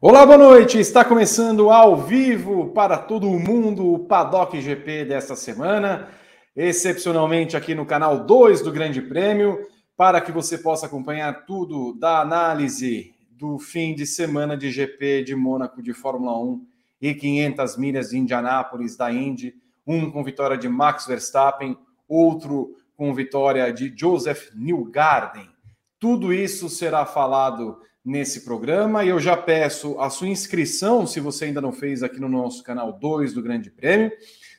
Olá, boa noite. Está começando ao vivo para todo mundo o Paddock GP desta semana, excepcionalmente aqui no canal 2 do Grande Prêmio, para que você possa acompanhar tudo da análise do fim de semana de GP de Mônaco de Fórmula 1 e 500 milhas de Indianápolis da Indy, um com vitória de Max Verstappen, outro com vitória de Joseph Newgarden. Tudo isso será falado nesse programa e eu já peço a sua inscrição, se você ainda não fez aqui no nosso canal 2 do Grande Prêmio.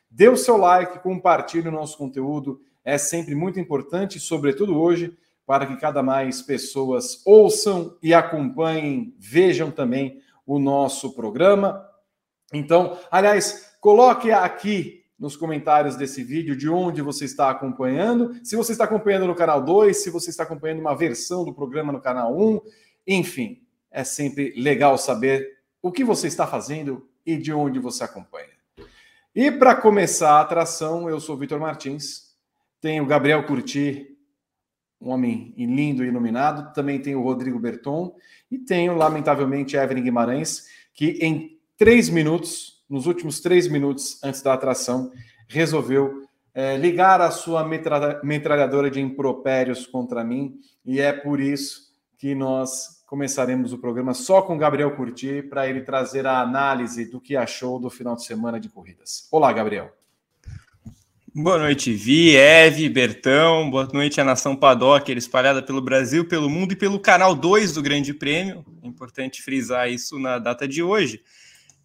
Dê o seu like, compartilhe o nosso conteúdo, é sempre muito importante, sobretudo hoje, para que cada mais pessoas ouçam e acompanhem, vejam também o nosso programa. Então, aliás, coloque aqui nos comentários desse vídeo de onde você está acompanhando. Se você está acompanhando no canal 2, se você está acompanhando uma versão do programa no canal 1, enfim, é sempre legal saber o que você está fazendo e de onde você acompanha. E para começar a atração, eu sou Vitor Martins, tenho Gabriel Curti, um homem lindo e iluminado, também tenho o Rodrigo Berton e tenho, lamentavelmente, Evelyn Guimarães, que em três minutos, nos últimos três minutos antes da atração, resolveu é, ligar a sua metralhadora de impropérios contra mim, e é por isso que nós começaremos o programa só com Gabriel Curti para ele trazer a análise do que achou do final de semana de corridas. Olá, Gabriel. Boa noite, Vi, Eve, Bertão, boa noite a nação Paddock, espalhada pelo Brasil, pelo mundo e pelo canal 2 do Grande Prêmio. É importante frisar isso na data de hoje.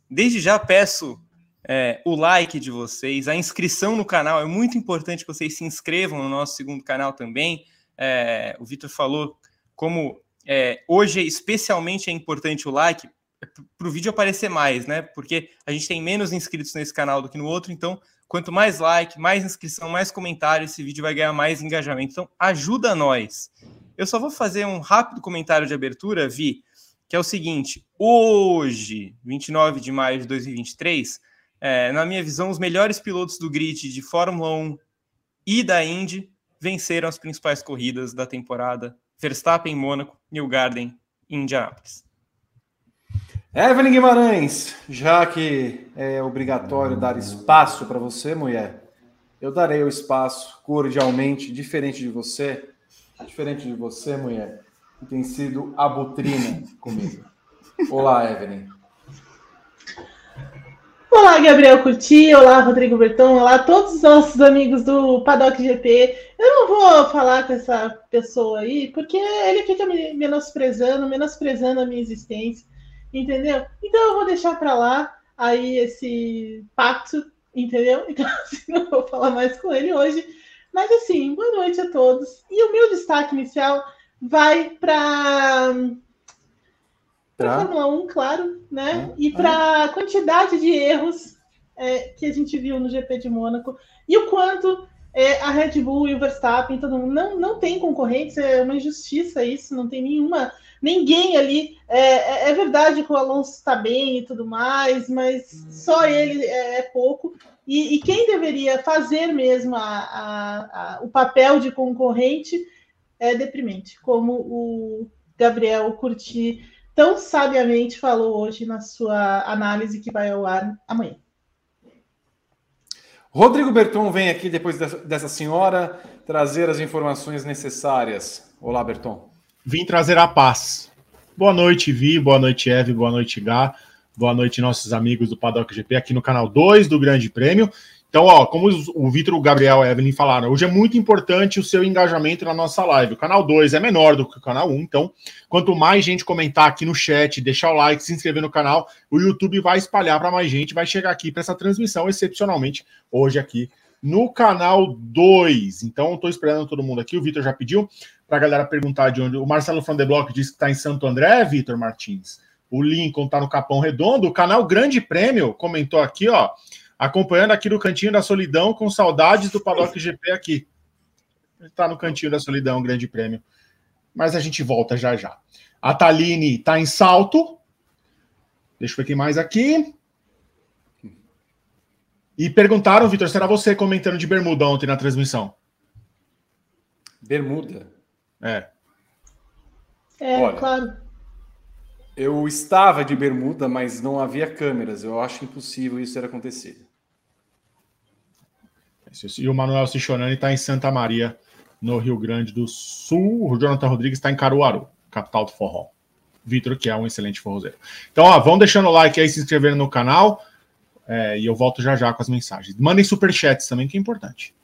Desde já peço é, o like de vocês, a inscrição no canal. É muito importante que vocês se inscrevam no nosso segundo canal também. É, o Vitor falou como é, hoje, especialmente, é importante o like para o vídeo aparecer mais, né? Porque a gente tem menos inscritos nesse canal do que no outro, então quanto mais like, mais inscrição, mais comentário, esse vídeo vai ganhar mais engajamento. Então, ajuda nós. Eu só vou fazer um rápido comentário de abertura, Vi, que é o seguinte: hoje, 29 de maio de 2023, é, na minha visão, os melhores pilotos do grid de Fórmula 1 e da Indy venceram as principais corridas da temporada Verstappen em Mônaco, New Garden em Indianápolis. Evelyn Guimarães, já que é obrigatório dar espaço para você, mulher, eu darei o espaço cordialmente, diferente de você, diferente de você, mulher, que tem sido a butrina comigo. Olá, Evelyn. Olá, Gabriel Curti, olá, Rodrigo Berton, olá, todos os nossos amigos do Paddock GP. Eu não vou falar com essa pessoa aí, porque ele fica me menosprezando, menosprezando a minha existência, entendeu? Então eu vou deixar para lá aí esse pacto, entendeu? Então, assim, não vou falar mais com ele hoje. Mas assim, boa noite a todos. E o meu destaque inicial vai para para a Fórmula 1, claro, né? Ah, e para a quantidade de erros é, que a gente viu no GP de Mônaco e o quanto é, a Red Bull e o Verstappen, todo mundo não, não tem concorrentes, é uma injustiça isso, não tem nenhuma, ninguém ali. É, é, é verdade que o Alonso está bem e tudo mais, mas só ele é, é pouco. E, e, quem deveria fazer mesmo a, a, a, o papel de concorrente é deprimente, como o Gabriel Curti tão sabiamente falou hoje na sua análise que vai ao ar amanhã. Rodrigo Berton vem aqui depois dessa senhora trazer as informações necessárias. Olá, Berton. Vim trazer a paz. Boa noite, Vi, boa noite, Eve, boa noite, Gá, boa noite, nossos amigos do Paddock GP aqui no canal 2 do Grande Prêmio. Então, ó, como o Vitor, o Gabriel e a Evelyn falaram, hoje é muito importante o seu engajamento na nossa live. O canal 2 é menor do que o canal 1, um, então, quanto mais gente comentar aqui no chat, deixar o like, se inscrever no canal, o YouTube vai espalhar para mais gente, vai chegar aqui para essa transmissão, excepcionalmente, hoje aqui no canal 2. Então, estou esperando todo mundo aqui. O Vitor já pediu para a galera perguntar de onde. O Marcelo Frandeblock disse que está em Santo André, Vitor Martins. O Lincoln está no Capão Redondo. O canal Grande Prêmio comentou aqui, ó acompanhando aqui no Cantinho da Solidão, com saudades do Paddock GP aqui. Está no Cantinho da Solidão, Grande Prêmio. Mas a gente volta já já. A Taline está em salto. Deixa eu ver quem mais aqui. E perguntaram, Vitor, será você comentando de bermuda ontem na transmissão? Bermuda? É. É, Olha, claro. Eu estava de bermuda, mas não havia câmeras. Eu acho impossível isso ter acontecido. E o Manuel Cichonani está em Santa Maria, no Rio Grande do Sul. O Jonathan Rodrigues está em Caruaru, capital do forró. Vitor, que é um excelente forrozeiro. Então, ó, vão deixando o like aí, se inscrevendo no canal. É, e eu volto já já com as mensagens. Mandem superchats também, que é importante.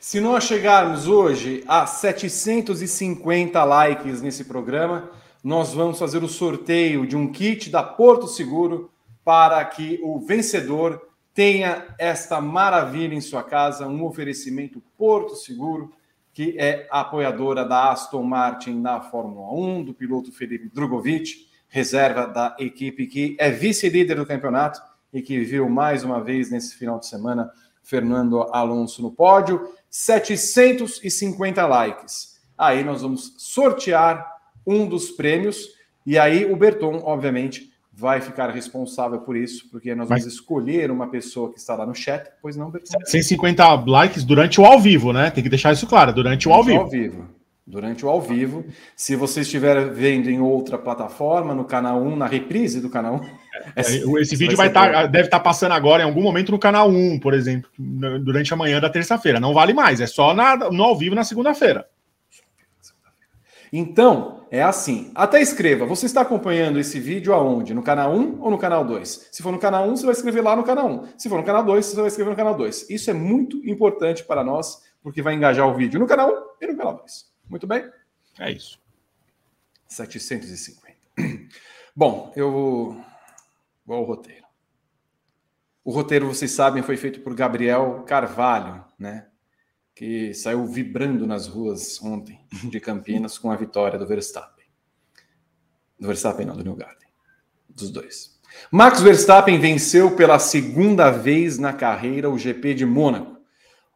Se nós chegarmos hoje a 750 likes nesse programa, nós vamos fazer o sorteio de um kit da Porto Seguro para que o vencedor tenha esta maravilha em sua casa, um oferecimento Porto Seguro, que é apoiadora da Aston Martin na Fórmula 1, do piloto Felipe Drogovic, reserva da equipe que é vice-líder do campeonato e que viu mais uma vez nesse final de semana Fernando Alonso no pódio. 750 likes. Aí nós vamos sortear um dos prêmios e aí o Berton, obviamente, vai ficar responsável por isso, porque nós Mas... vamos escolher uma pessoa que está lá no chat, pois não, Berton? 150 likes durante o ao vivo, né? Tem que deixar isso claro, durante o ao vivo. Ao vivo. Durante o ao vivo. Se você estiver vendo em outra plataforma, no canal 1, na reprise do canal 1. É, esse vídeo vai estar, tá, deve estar tá passando agora em algum momento no canal 1, por exemplo, durante a manhã da terça-feira. Não vale mais, é só na, no ao vivo na segunda-feira. Então, é assim. Até escreva. Você está acompanhando esse vídeo aonde? No canal 1 ou no canal 2? Se for no canal 1, você vai escrever lá no canal 1. Se for no canal 2, você vai escrever no canal 2. Isso é muito importante para nós, porque vai engajar o vídeo no canal 1 e no canal 2. Muito bem? É isso. 750. Bom, eu vou ao roteiro. O roteiro, vocês sabem, foi feito por Gabriel Carvalho, né? Que saiu vibrando nas ruas ontem de Campinas com a vitória do Verstappen. Do Verstappen, não, do New Garden. Dos dois. Max Verstappen venceu pela segunda vez na carreira o GP de Mônaco.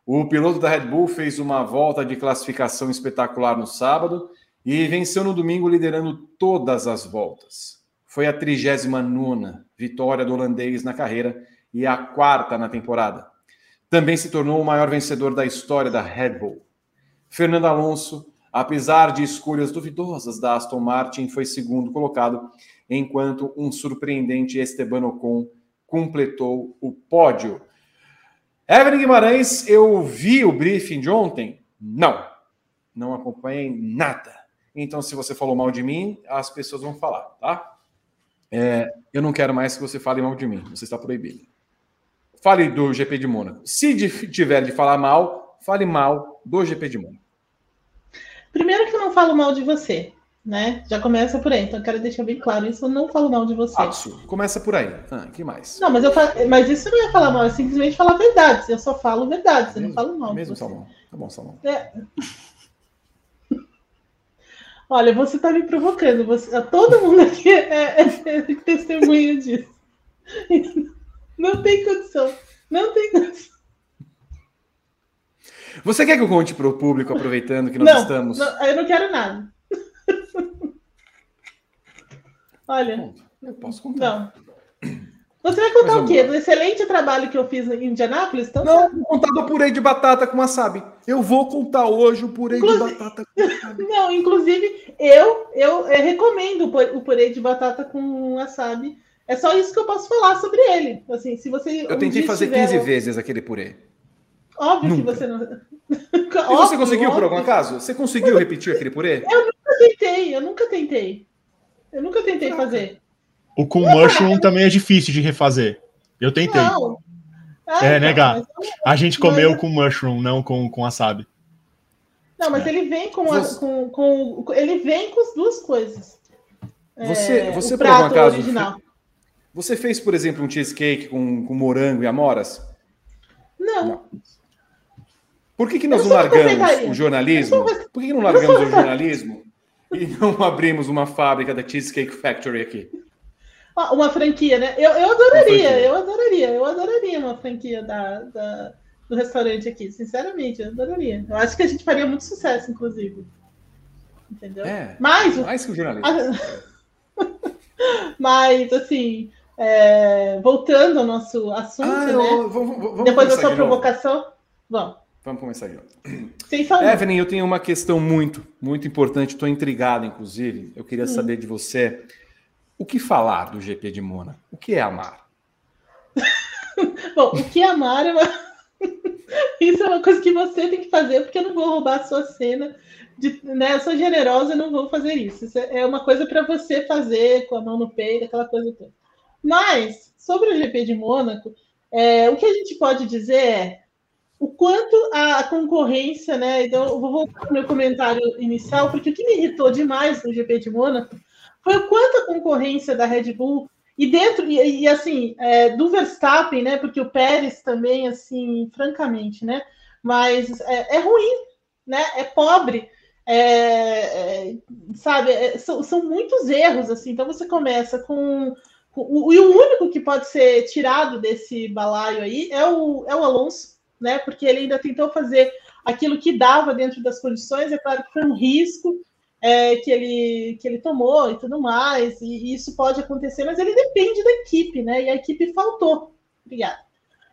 O piloto da Red Bull fez uma volta de classificação espetacular no sábado e venceu no domingo liderando todas as voltas. Foi a 39 vitória do holandês na carreira e a quarta na temporada também se tornou o maior vencedor da história da Red Bull. Fernando Alonso, apesar de escolhas duvidosas da Aston Martin, foi segundo colocado, enquanto um surpreendente Esteban Ocon completou o pódio. Evelyn Guimarães, eu vi o briefing de ontem? Não, não acompanhei nada. Então, se você falou mal de mim, as pessoas vão falar, tá? É, eu não quero mais que você fale mal de mim, você está proibido. Fale do GP de Mônaco. Se tiver de falar mal, fale mal do GP de Mônaco. Primeiro que eu não falo mal de você, né? Já começa por aí. Então eu quero deixar bem claro isso. Eu não falo mal de você. Absurdo. Começa por aí. Ah, que mais? Não, mas eu falo, mas isso não é falar mal. É simplesmente falar verdade. Eu só falo verdade. Você mesmo, não fala mal. Mesmo Salmão. Tá bom, Salmão. É. Olha, você tá me provocando. Você, todo mundo aqui é, é, é testemunha disso. Não tem condição. Não tem condição. Você quer que eu conte para o público, aproveitando que nós não, estamos. Não, eu não quero nada. Olha. Eu posso contar. Não. Você vai contar o quê? Do excelente trabalho que eu fiz em Indianápolis? Então, não, vou contar do purê de batata com wasabi. Eu vou contar hoje o purê inclusive... de batata com wasabi. Não, inclusive, eu, eu, eu recomendo o purê de batata com wasabi é só isso que eu posso falar sobre ele. Assim, se você eu tentei fazer tiver... 15 vezes aquele purê. Óbvio Nunca. que você não. e você conseguiu óbvio. por algum acaso? Você conseguiu repetir aquele purê? Eu nunca tentei, eu nunca tentei. Eu nunca tentei Caraca. fazer. O com mushroom também é difícil de refazer. Eu tentei. Não. Ah, é, né, Gá? A gente comeu mas... com mushroom, não com, com wasabi. Não, mas é. ele vem com, a, com, com, Ele vem com as duas coisas. Você, é, você por algum acaso. Original. Você fez, por exemplo, um cheesecake com, com morango e amoras? Não. não. Por que, que nós não largamos o jornalismo? Por que, que não largamos o jornalismo e não abrimos uma fábrica da Cheesecake Factory aqui? Uma franquia, né? Eu, eu adoraria, eu adoraria, eu adoraria uma franquia da, da, do restaurante aqui, sinceramente, eu adoraria. Eu acho que a gente faria muito sucesso, inclusive. entendeu? É, Mas, mais que o jornalista. Mas, assim, é, voltando ao nosso assunto, ah, né? Eu, vamos, vamos Depois da sua provocação, vamos. Vamos começar aqui. Sem falar. Evelyn, eu tenho uma questão muito, muito importante, estou intrigado, inclusive. Eu queria hum. saber de você o que falar do GP de Mônaco? O que é amar? Bom, o que é amar é uma... Isso é uma coisa que você tem que fazer, porque eu não vou roubar a sua cena. De, né? Eu sou generosa, e não vou fazer isso. Isso é uma coisa para você fazer com a mão no peito, aquela coisa toda. Mas, sobre o GP de Mônaco, é, o que a gente pode dizer é o quanto a, concorrência, né? Então, eu vou voltar ao meu comentário inicial, porque o que me irritou demais no GP de Mônaco foi o quanto a concorrência da Red Bull e dentro e, e assim é, do Verstappen, né? Porque o Pérez também, assim, francamente, né? Mas é, é ruim, né? É pobre. É, é, sabe, é, são, são, muitos erros, assim. Então você começa com, com o, e o único que pode ser tirado desse balaio aí é o, é o Alonso, né? Porque ele ainda tentou fazer aquilo que dava dentro das condições. É claro que foi um risco é, que, ele, que ele tomou e tudo mais, e, e, isso pode acontecer, mas ele depende da equipe, né? E a equipe faltou. Obrigada.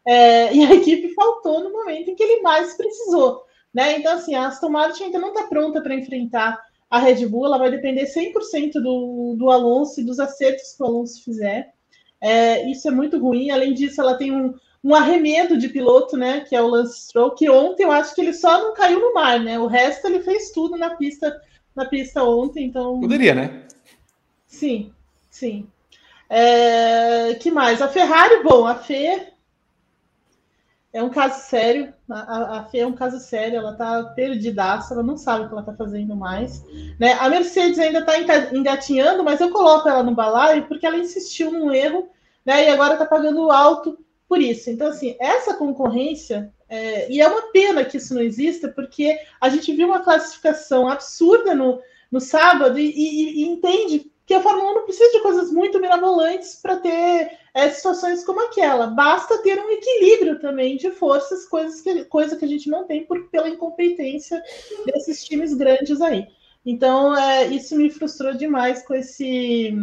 É, e a equipe faltou no momento em que ele mais precisou. Né? Então, assim, a Aston Martin ainda não está pronta para enfrentar a Red Bull, ela vai depender 100% do, do Alonso e dos acertos que o Alonso fizer. É, isso é muito ruim. Além disso, ela tem um, um arremedo de piloto, né? Que é o Lance Stroll, que ontem eu acho que ele só não caiu no mar, né? O resto ele fez tudo na pista na pista ontem, então. Poderia, né? Sim, sim. É... que mais? A Ferrari, bom, a Fê é um caso sério. A, a Fê é um caso sério, ela tá perdidaça, ela não sabe o que ela tá fazendo mais. Né? A Mercedes ainda tá engatinhando, mas eu coloco ela no balaio porque ela insistiu num erro, né? E agora tá pagando alto por isso. Então, assim, essa concorrência é, e é uma pena que isso não exista, porque a gente viu uma classificação absurda no, no sábado e, e, e entende que a Fórmula 1 não precisa de coisas muito mirabolantes para ter é, situações como aquela. Basta ter um equilíbrio também de forças, coisas que, coisa que a gente não tem por, pela incompetência desses times grandes aí. Então, é, isso me frustrou demais com esse,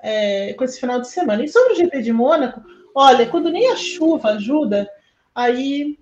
é, com esse final de semana. E sobre o GP de Mônaco, olha, quando nem a chuva ajuda, aí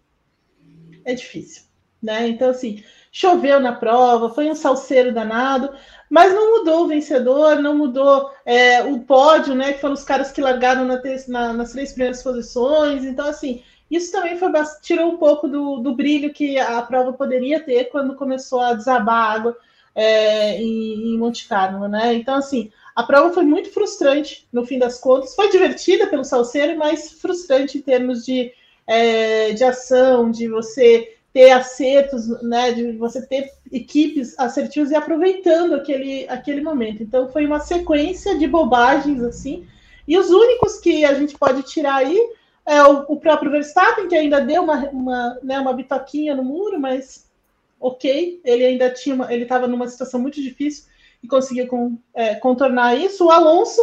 é difícil, né? Então, assim, choveu na prova, foi um salseiro danado, mas não mudou o vencedor, não mudou é, o pódio, né? Que foram os caras que largaram na, na, nas três primeiras posições. Então, assim, isso também foi tirou um pouco do, do brilho que a prova poderia ter quando começou a desabar a água é, em, em Monte Carlo, né? Então, assim, a prova foi muito frustrante no fim das contas. Foi divertida pelo salseiro, mas frustrante em termos de é, de ação, de você ter acertos, né, de você ter equipes assertivas e aproveitando aquele, aquele momento. Então foi uma sequência de bobagens assim. E os únicos que a gente pode tirar aí é o, o próprio Verstappen, que ainda deu uma, uma, né, uma bitoquinha no muro, mas ok, ele ainda tinha, ele estava numa situação muito difícil e conseguia com, é, contornar isso. O Alonso,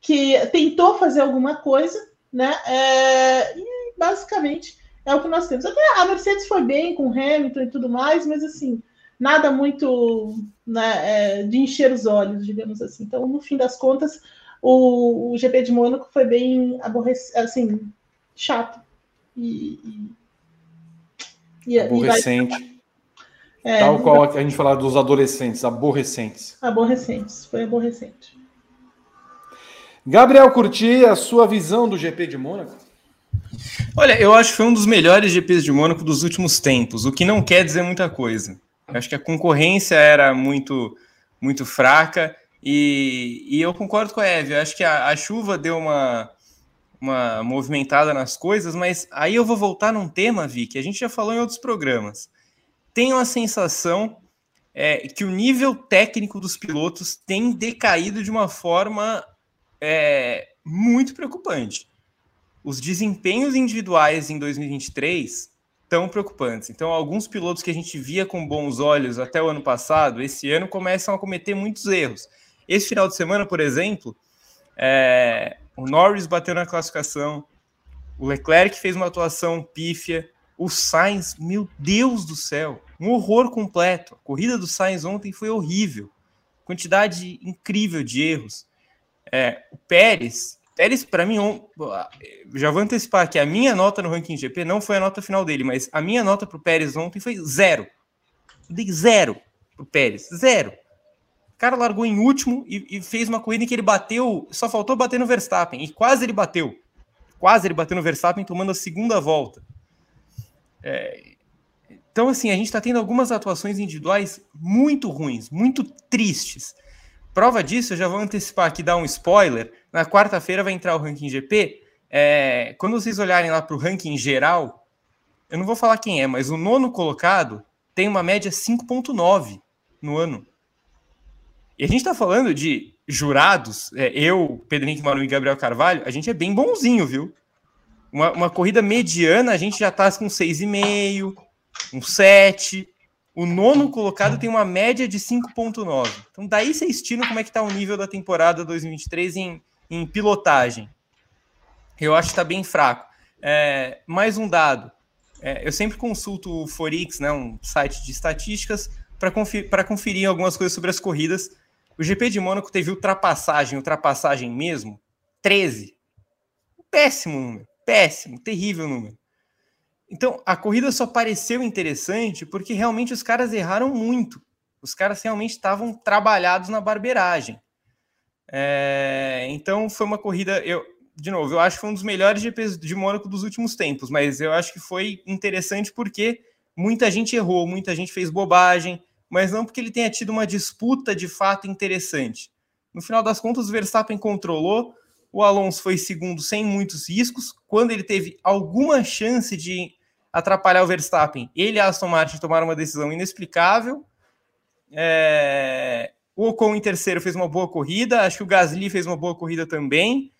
que tentou fazer alguma coisa, né? É, e basicamente é o que nós temos. Até a Mercedes foi bem com o Hamilton e tudo mais, mas assim, nada muito né, é, de encher os olhos, digamos assim. Então, no fim das contas, o, o GP de Mônaco foi bem aborrecido, assim, chato. E, e, Aborrecente. E é, Tal qual a gente falava dos adolescentes, aborrecentes. Aborrecentes, foi aborrecente. Gabriel Curti, a sua visão do GP de Mônaco? Olha, eu acho que foi um dos melhores GPs de Mônaco dos últimos tempos, o que não quer dizer muita coisa. Eu acho que a concorrência era muito, muito fraca e, e eu concordo com a Eve. Eu acho que a, a, chuva deu uma, uma movimentada nas coisas, mas aí eu vou voltar num tema, Vi, que a gente já falou em outros programas. Tenho a sensação é, que o nível técnico dos pilotos tem decaído de uma forma é, muito preocupante os desempenhos individuais em 2023 tão preocupantes. Então, alguns pilotos que a gente via com bons olhos até o ano passado, esse ano começam a cometer muitos erros. Esse final de semana, por exemplo, é, o Norris bateu na classificação, o Leclerc fez uma atuação pífia, o Sainz, meu Deus do céu, um horror completo. A corrida do Sainz ontem foi horrível. quantidade incrível de erros. É, o Pérez, Pérez, para mim, já vou antecipar que a minha nota no ranking GP não foi a nota final dele, mas a minha nota para o Pérez ontem foi zero. Eu dei zero para o Pérez, zero. O cara largou em último e, e, fez uma corrida em que ele bateu, só faltou bater no Verstappen, e quase ele bateu. Quase ele bateu no Verstappen tomando a segunda volta. É, então, assim, a gente está tendo algumas atuações individuais muito ruins, muito tristes. Prova disso, eu já vou antecipar aqui, dar um spoiler. Na quarta-feira vai entrar o ranking GP. É, quando vocês olharem lá para o ranking geral, eu não vou falar quem é, mas o nono colocado tem uma média 5,9 no ano. E a gente está falando de jurados, é, eu, Henrique Maru e Gabriel Carvalho, a gente é bem bonzinho, viu? Uma, uma corrida mediana, a gente já está com 6,5, um 7. O nono colocado tem uma média de 5,9. Então, daí você estima como é que está o nível da temporada 2023 em, em pilotagem. Eu acho que está bem fraco. É, mais um dado. É, eu sempre consulto o Forix, né, um site de estatísticas, para conferir, conferir algumas coisas sobre as corridas. O GP de Mônaco teve ultrapassagem, ultrapassagem mesmo, 13. Péssimo número, péssimo, terrível número. Então, a corrida só pareceu interessante porque realmente os caras erraram muito. Os caras realmente estavam trabalhados na barbeiragem. É, então, foi uma corrida. Eu, de novo, eu acho que foi um dos melhores GPs de Mônaco dos últimos tempos, mas eu acho que foi interessante porque muita gente errou, muita gente fez bobagem, mas não porque ele tenha tido uma disputa de fato interessante. No final das contas, o Verstappen controlou, o Alonso foi segundo sem muitos riscos. Quando ele teve alguma chance de atrapalhar o Verstappen. Ele e Aston Martin tomaram uma decisão inexplicável. É... O Ocon em terceiro fez uma boa corrida, acho que o Gasly fez uma boa corrida também.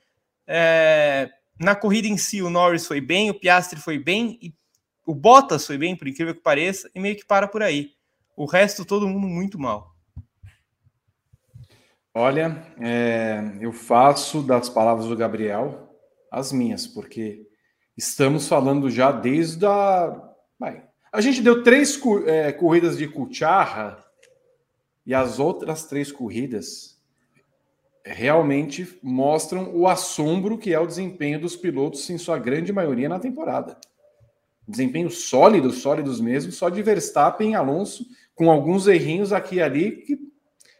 É... Na corrida em si, o Norris foi bem, o Piastri foi bem, e o Bottas foi bem, por incrível que pareça, e meio que para por aí. O resto, todo mundo muito mal. Olha, é... eu faço das palavras do Gabriel as minhas, porque Estamos falando já desde a. Vai. A gente deu três é, corridas de cucharra e as outras três corridas realmente mostram o assombro que é o desempenho dos pilotos, em sua grande maioria, na temporada. Desempenho sólido, sólidos mesmo, só de Verstappen e Alonso, com alguns errinhos aqui e ali, que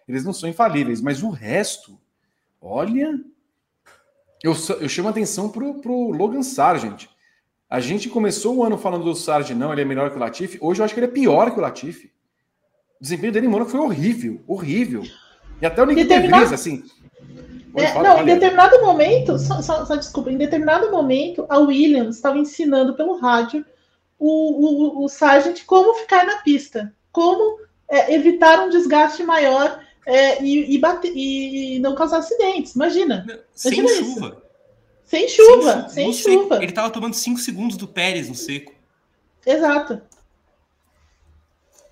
eles não são infalíveis, mas o resto, olha, eu, eu chamo atenção para o Logan Sargent. A gente começou o ano falando do Sargent, não, ele é melhor que o Latifi. Hoje eu acho que ele é pior que o Latifi. O desempenho dele em Mônaco foi horrível, horrível. E até o Nick Determinado... assim. É, não, em determinado momento, só, só, só, desculpa, em determinado momento, a Williams estava ensinando pelo rádio o, o, o Sargent como ficar na pista, como é, evitar um desgaste maior é, e, e, bater, e, não causar acidentes. Imagina. Sem imagina chuva. Isso. Sem chuva, sem, sem chuva. Ele estava tomando 5 segundos do Pérez no seco. Exato.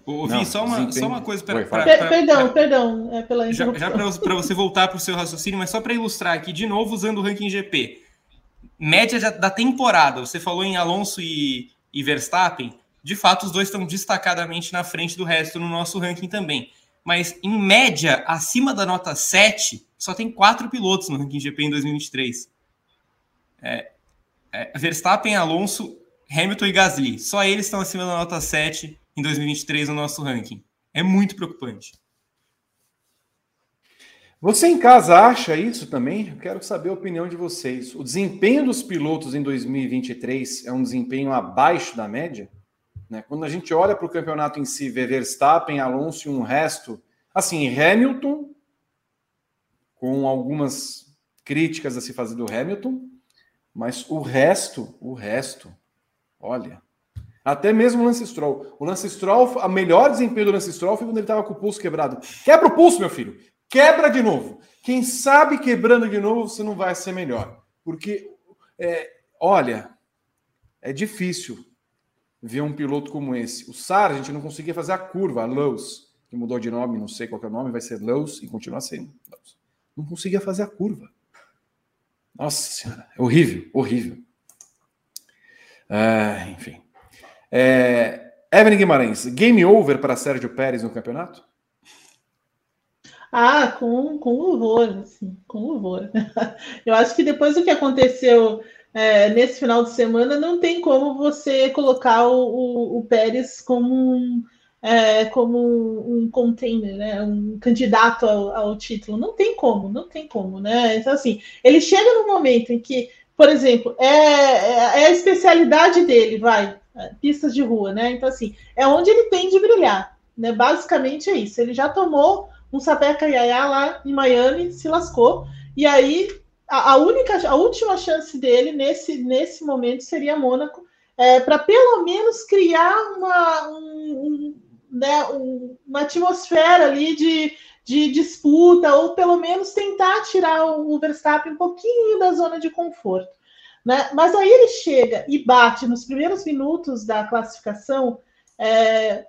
Ouvi só, uma, só uma coisa para. Perdão, pra, perdão é pela Já, já para você voltar para o seu raciocínio, mas só para ilustrar aqui, de novo, usando o ranking GP. Média da temporada, você falou em Alonso e, e Verstappen. De fato, os dois estão destacadamente na frente do resto no nosso ranking também mas em média, acima da nota 7, só tem quatro pilotos no ranking GP em 2023. É, é, Verstappen, Alonso, Hamilton e Gasly. Só eles estão acima da nota 7 em 2023 no nosso ranking. É muito preocupante. Você em casa acha isso também? Eu quero saber a opinião de vocês. O desempenho dos pilotos em 2023 é um desempenho abaixo da média? Né? Quando a gente olha para o campeonato em si, vê Verstappen, Alonso e um resto, assim, Hamilton, com algumas críticas a se fazer do Hamilton, mas o resto, o resto, olha, até mesmo o Lance Stroll. O Lance Stroll, a melhor desempenho do Lance Stroll foi quando ele estava com o pulso quebrado. Quebra o pulso, meu filho. Quebra de novo. Quem sabe quebrando de novo você não vai ser melhor. Porque, é, olha, é difícil ver um piloto como esse. O Sargent não conseguia fazer a curva, a Lowe's, que mudou de nome, não sei qual é o nome, vai ser Lowe's e continua sendo Lowe's. Não conseguia fazer a curva. Nossa Senhora, é horrível, horrível. É, enfim. É, Evelyn Guimarães, game over para Sérgio Pérez no campeonato? Ah, com, com louvor, assim, com louvor. Eu acho que depois do que aconteceu é, nesse final de semana, não tem como você colocar o, o, o Pérez como um, é, como um container, né? um candidato ao, ao, título. Não tem como, não tem como, né? Então, assim, ele chega no momento em que, por exemplo, é, é, é a especialidade dele, vai, é, pistas de rua, né? Então, assim, é onde ele tem de brilhar, né? Basicamente é isso. Ele já tomou um sapeca iaiá lá em Miami, se lascou, e aí a, a, única, a última chance dele nesse, nesse momento seria Mônaco, é, para pelo menos criar uma, um, um, né, um, uma atmosfera ali de, de disputa, ou pelo menos tentar tirar o, Verstappen um pouquinho da zona de conforto. Né? Mas aí ele chega e bate nos primeiros minutos da classificação, é,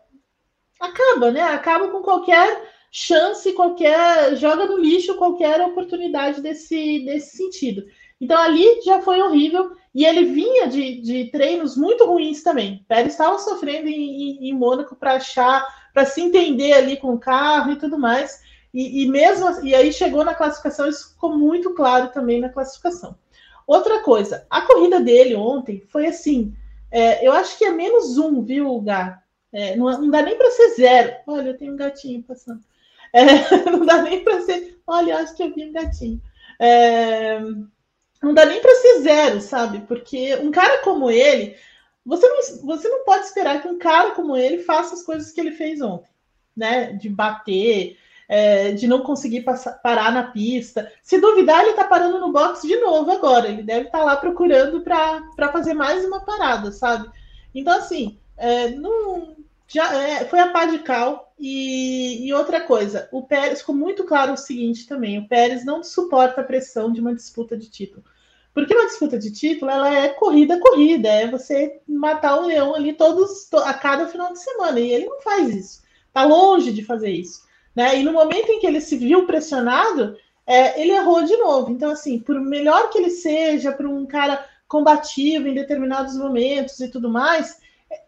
acaba, né? Acaba com qualquer chance, qualquer. joga no lixo qualquer oportunidade desse, desse sentido. Então ali já foi horrível e ele vinha de, de treinos muito ruins também. Pérez estava sofrendo em, em, em Mônaco para achar, para se entender ali com o carro e tudo mais. E, e, mesmo e aí chegou na classificação, isso ficou muito claro também na classificação. Outra coisa, a corrida dele ontem foi assim. É, eu acho que é menos um, viu, Gá? É, não, não, dá nem para ser zero. Olha, tenho um gatinho passando. É, não dá nem para ser. Olha, acho que eu vi um gatinho. É, não dá nem para ser zero, sabe? Porque um cara como ele, você não, você não pode esperar que um cara como ele faça as coisas que ele fez ontem, né? De bater, é, de não conseguir passar, parar na pista. Se duvidar, ele está parando no box de novo agora. Ele deve estar tá lá procurando para fazer mais uma parada, sabe? Então, assim, é, não, já é, foi a pá de cal. E, e, outra coisa, o Pérez ficou muito claro o seguinte também: o Pérez não suporta a pressão de uma disputa de título. Porque uma disputa de título ela é corrida corrida, é você matar o leão ali todos a cada final de semana. E ele não faz isso. Está longe de fazer isso. Né? E no momento em que ele se viu pressionado, é, ele errou de novo. Então, assim, por melhor que ele seja, para um cara combativo em determinados momentos e tudo mais,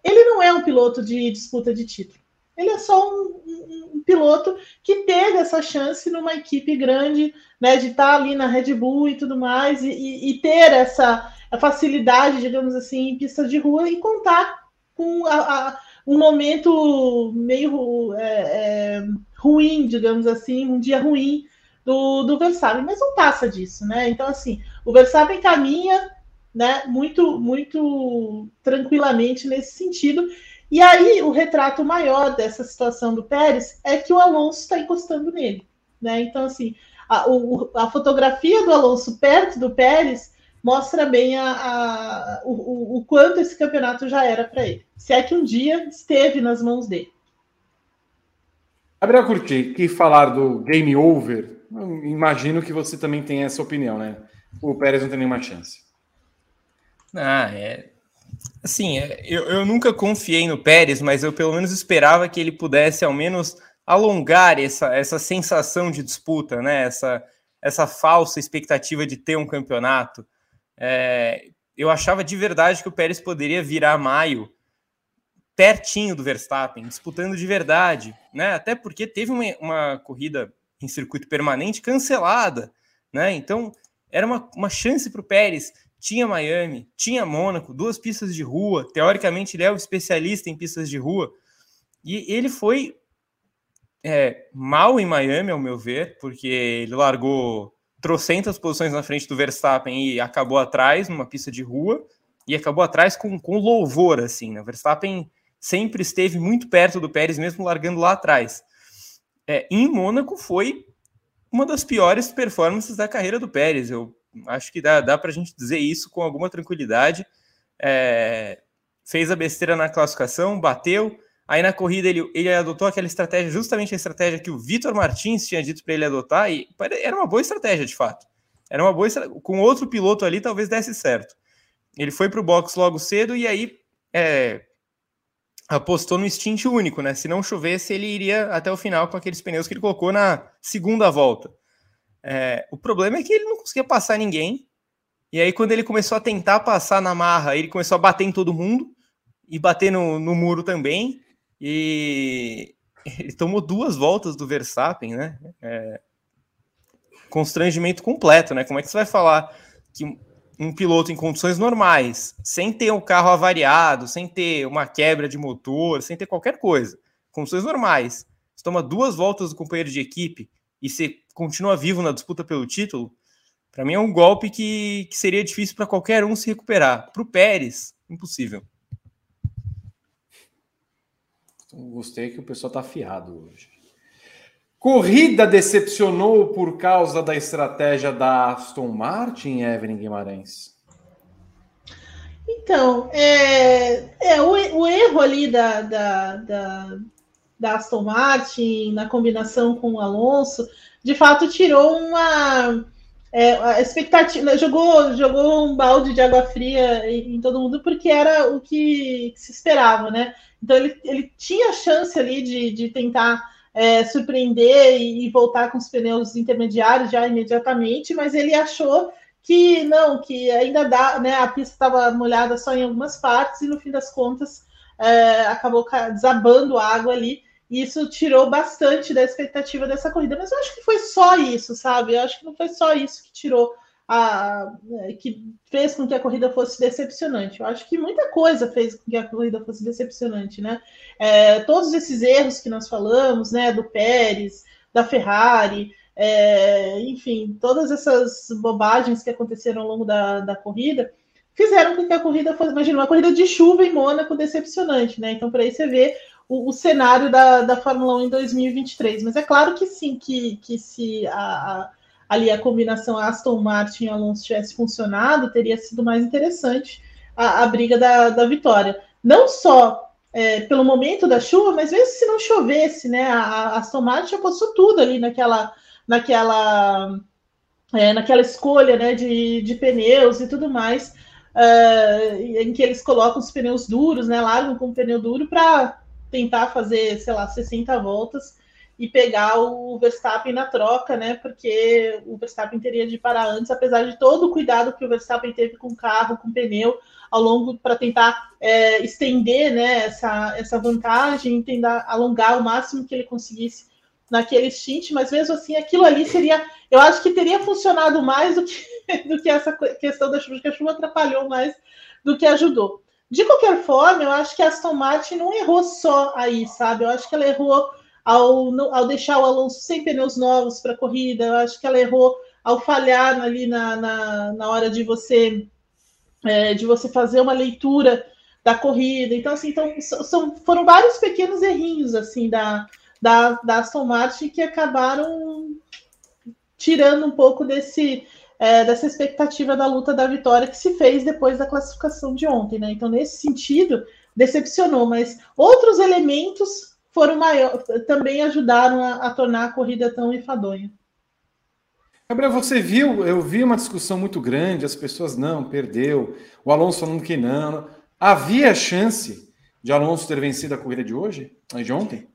ele não é um piloto de disputa de título. Ele é só um, um, um piloto que teve essa chance numa equipe grande, né, de estar ali na Red Bull e tudo mais, e, e, e ter essa facilidade, digamos assim, em pista de rua e contar com a, a, um momento meio é, é, ruim, digamos assim, um dia ruim do, do Verstappen, mas não passa disso, né? Então, assim, o Verstappen caminha né, muito, muito tranquilamente nesse sentido. E aí, o retrato maior dessa situação do Pérez é que o Alonso está encostando nele. Né? Então, assim, a, o, a fotografia do Alonso perto do Pérez mostra bem a, a o, o, quanto esse campeonato já era para ele. Se é que um dia esteve nas mãos dele. Gabriel Curti, que falar do game over, imagino que você também tem essa opinião, né? O Pérez não tem nenhuma chance. Ah, é. Assim, é, eu, eu nunca confiei no Pérez, mas eu pelo menos esperava que ele pudesse ao menos alongar essa, essa sensação de disputa, né? Essa, essa falsa expectativa de ter um campeonato. É, eu achava de verdade que o Pérez poderia virar maio pertinho do Verstappen, disputando de verdade, né? Até porque teve uma, uma corrida em circuito permanente cancelada, né? Então era uma, uma chance para o Pérez tinha Miami, tinha Mônaco, duas pistas de rua. Teoricamente, ele é o especialista em pistas de rua. E ele foi é, mal em Miami, ao meu ver, porque ele largou trocentas posições na frente do Verstappen e acabou atrás numa pista de rua. E acabou atrás com, com louvor, assim. Né? O Verstappen sempre esteve muito perto do Pérez, mesmo largando lá atrás. É, em Mônaco foi uma das piores performances da carreira do Pérez. Eu Acho que dá, dá para a gente dizer isso com alguma tranquilidade. É, fez a besteira na classificação, bateu. Aí na corrida ele, ele adotou aquela estratégia, justamente a estratégia que o Vitor Martins tinha dito para ele adotar, e era uma boa estratégia de fato. Era uma boa Com outro piloto ali, talvez desse certo. Ele foi para o box logo cedo e aí é, apostou no stint único, né? Se não chovesse, ele iria até o final com aqueles pneus que ele colocou na segunda volta. É, o problema é que ele não conseguia passar ninguém. E aí, quando ele começou a tentar passar na marra, ele começou a bater em todo mundo e bater no, no muro também. E, ele tomou duas voltas do Verstappen, né? É, constrangimento completo, né? Como é que você vai falar que um piloto em condições normais, sem ter o um carro avariado, sem ter uma quebra de motor, sem ter qualquer coisa, condições normais, você toma duas voltas do companheiro de equipe e você continua vivo na disputa pelo título, para mim é um golpe que, que seria difícil para qualquer um se recuperar. Para o Pérez, impossível. Gostei que o pessoal está afiado hoje. Corrida decepcionou por causa da estratégia da Aston Martin, Evelyn Guimarães? Então, é, é o, o, erro ali da, da, da, da, Aston Martin na combinação com o Alonso, de fato tirou uma é, a expectativa, jogou, jogou um balde de água fria em, em todo mundo porque era o que se esperava, né? Então ele, ele tinha chance ali de, de tentar é, surpreender e, e, voltar com os pneus intermediários já imediatamente, mas ele achou que não, que ainda dá, né? A pista estava molhada só em algumas partes e no fim das contas é, acabou desabando água ali. Isso tirou bastante da expectativa dessa corrida, mas eu acho que foi só isso, sabe? Eu acho que não foi só isso que tirou a, que fez com que a corrida fosse decepcionante. Eu acho que muita coisa fez com que a corrida fosse decepcionante, né? É, todos esses erros que nós falamos, né, do Pérez, da Ferrari, é, enfim, todas essas bobagens que aconteceram ao longo da, da corrida fizeram com que a corrida fosse, imagina, uma corrida de chuva em Mônaco decepcionante, né? Então, para aí você ver o, o, cenário da, da Fórmula 1 em 2023. Mas é claro que sim, que, que se a, a ali a combinação Aston Martin e Alonso tivesse funcionado, teria sido mais interessante a, a briga da, da vitória. Não só é, pelo momento da chuva, mas mesmo se não chovesse, né? A, a Aston Martin apostou tudo ali naquela, naquela, é, naquela escolha né, de, de pneus e tudo mais, uh, em que eles colocam os pneus duros, né? Largam com o pneu duro para tentar fazer, sei lá, 60 voltas e pegar o Verstappen na troca, né? Porque o Verstappen teria de parar antes, apesar de todo o cuidado que o Verstappen teve com o carro, com o pneu, ao longo para tentar é, estender né, essa, essa vantagem, tentar alongar o máximo que ele conseguisse naquele stint, mas mesmo assim aquilo ali seria, eu acho que teria funcionado mais do que, do que essa questão da chuva, que a chuva atrapalhou mais do que ajudou. De qualquer forma, eu acho que a Aston Martin não errou só aí, sabe? Eu acho que ela errou ao, ao deixar o Alonso sem pneus novos para a corrida. Eu acho que ela errou ao falhar ali na, na, na hora de você é, de você fazer uma leitura da corrida. Então, assim, então, são, foram vários pequenos errinhos assim da, da, da Aston Martin que acabaram tirando um pouco desse é, dessa expectativa da luta da vitória que se fez depois da classificação de ontem, né? Então, nesse sentido, decepcionou, mas outros elementos foram maior, também ajudaram a, a tornar a corrida tão enfadonha. Gabriel, você viu, eu vi uma discussão muito grande, as pessoas não, perdeu, o Alonso falando que não. Havia chance de Alonso ter vencido a corrida de hoje, de ontem?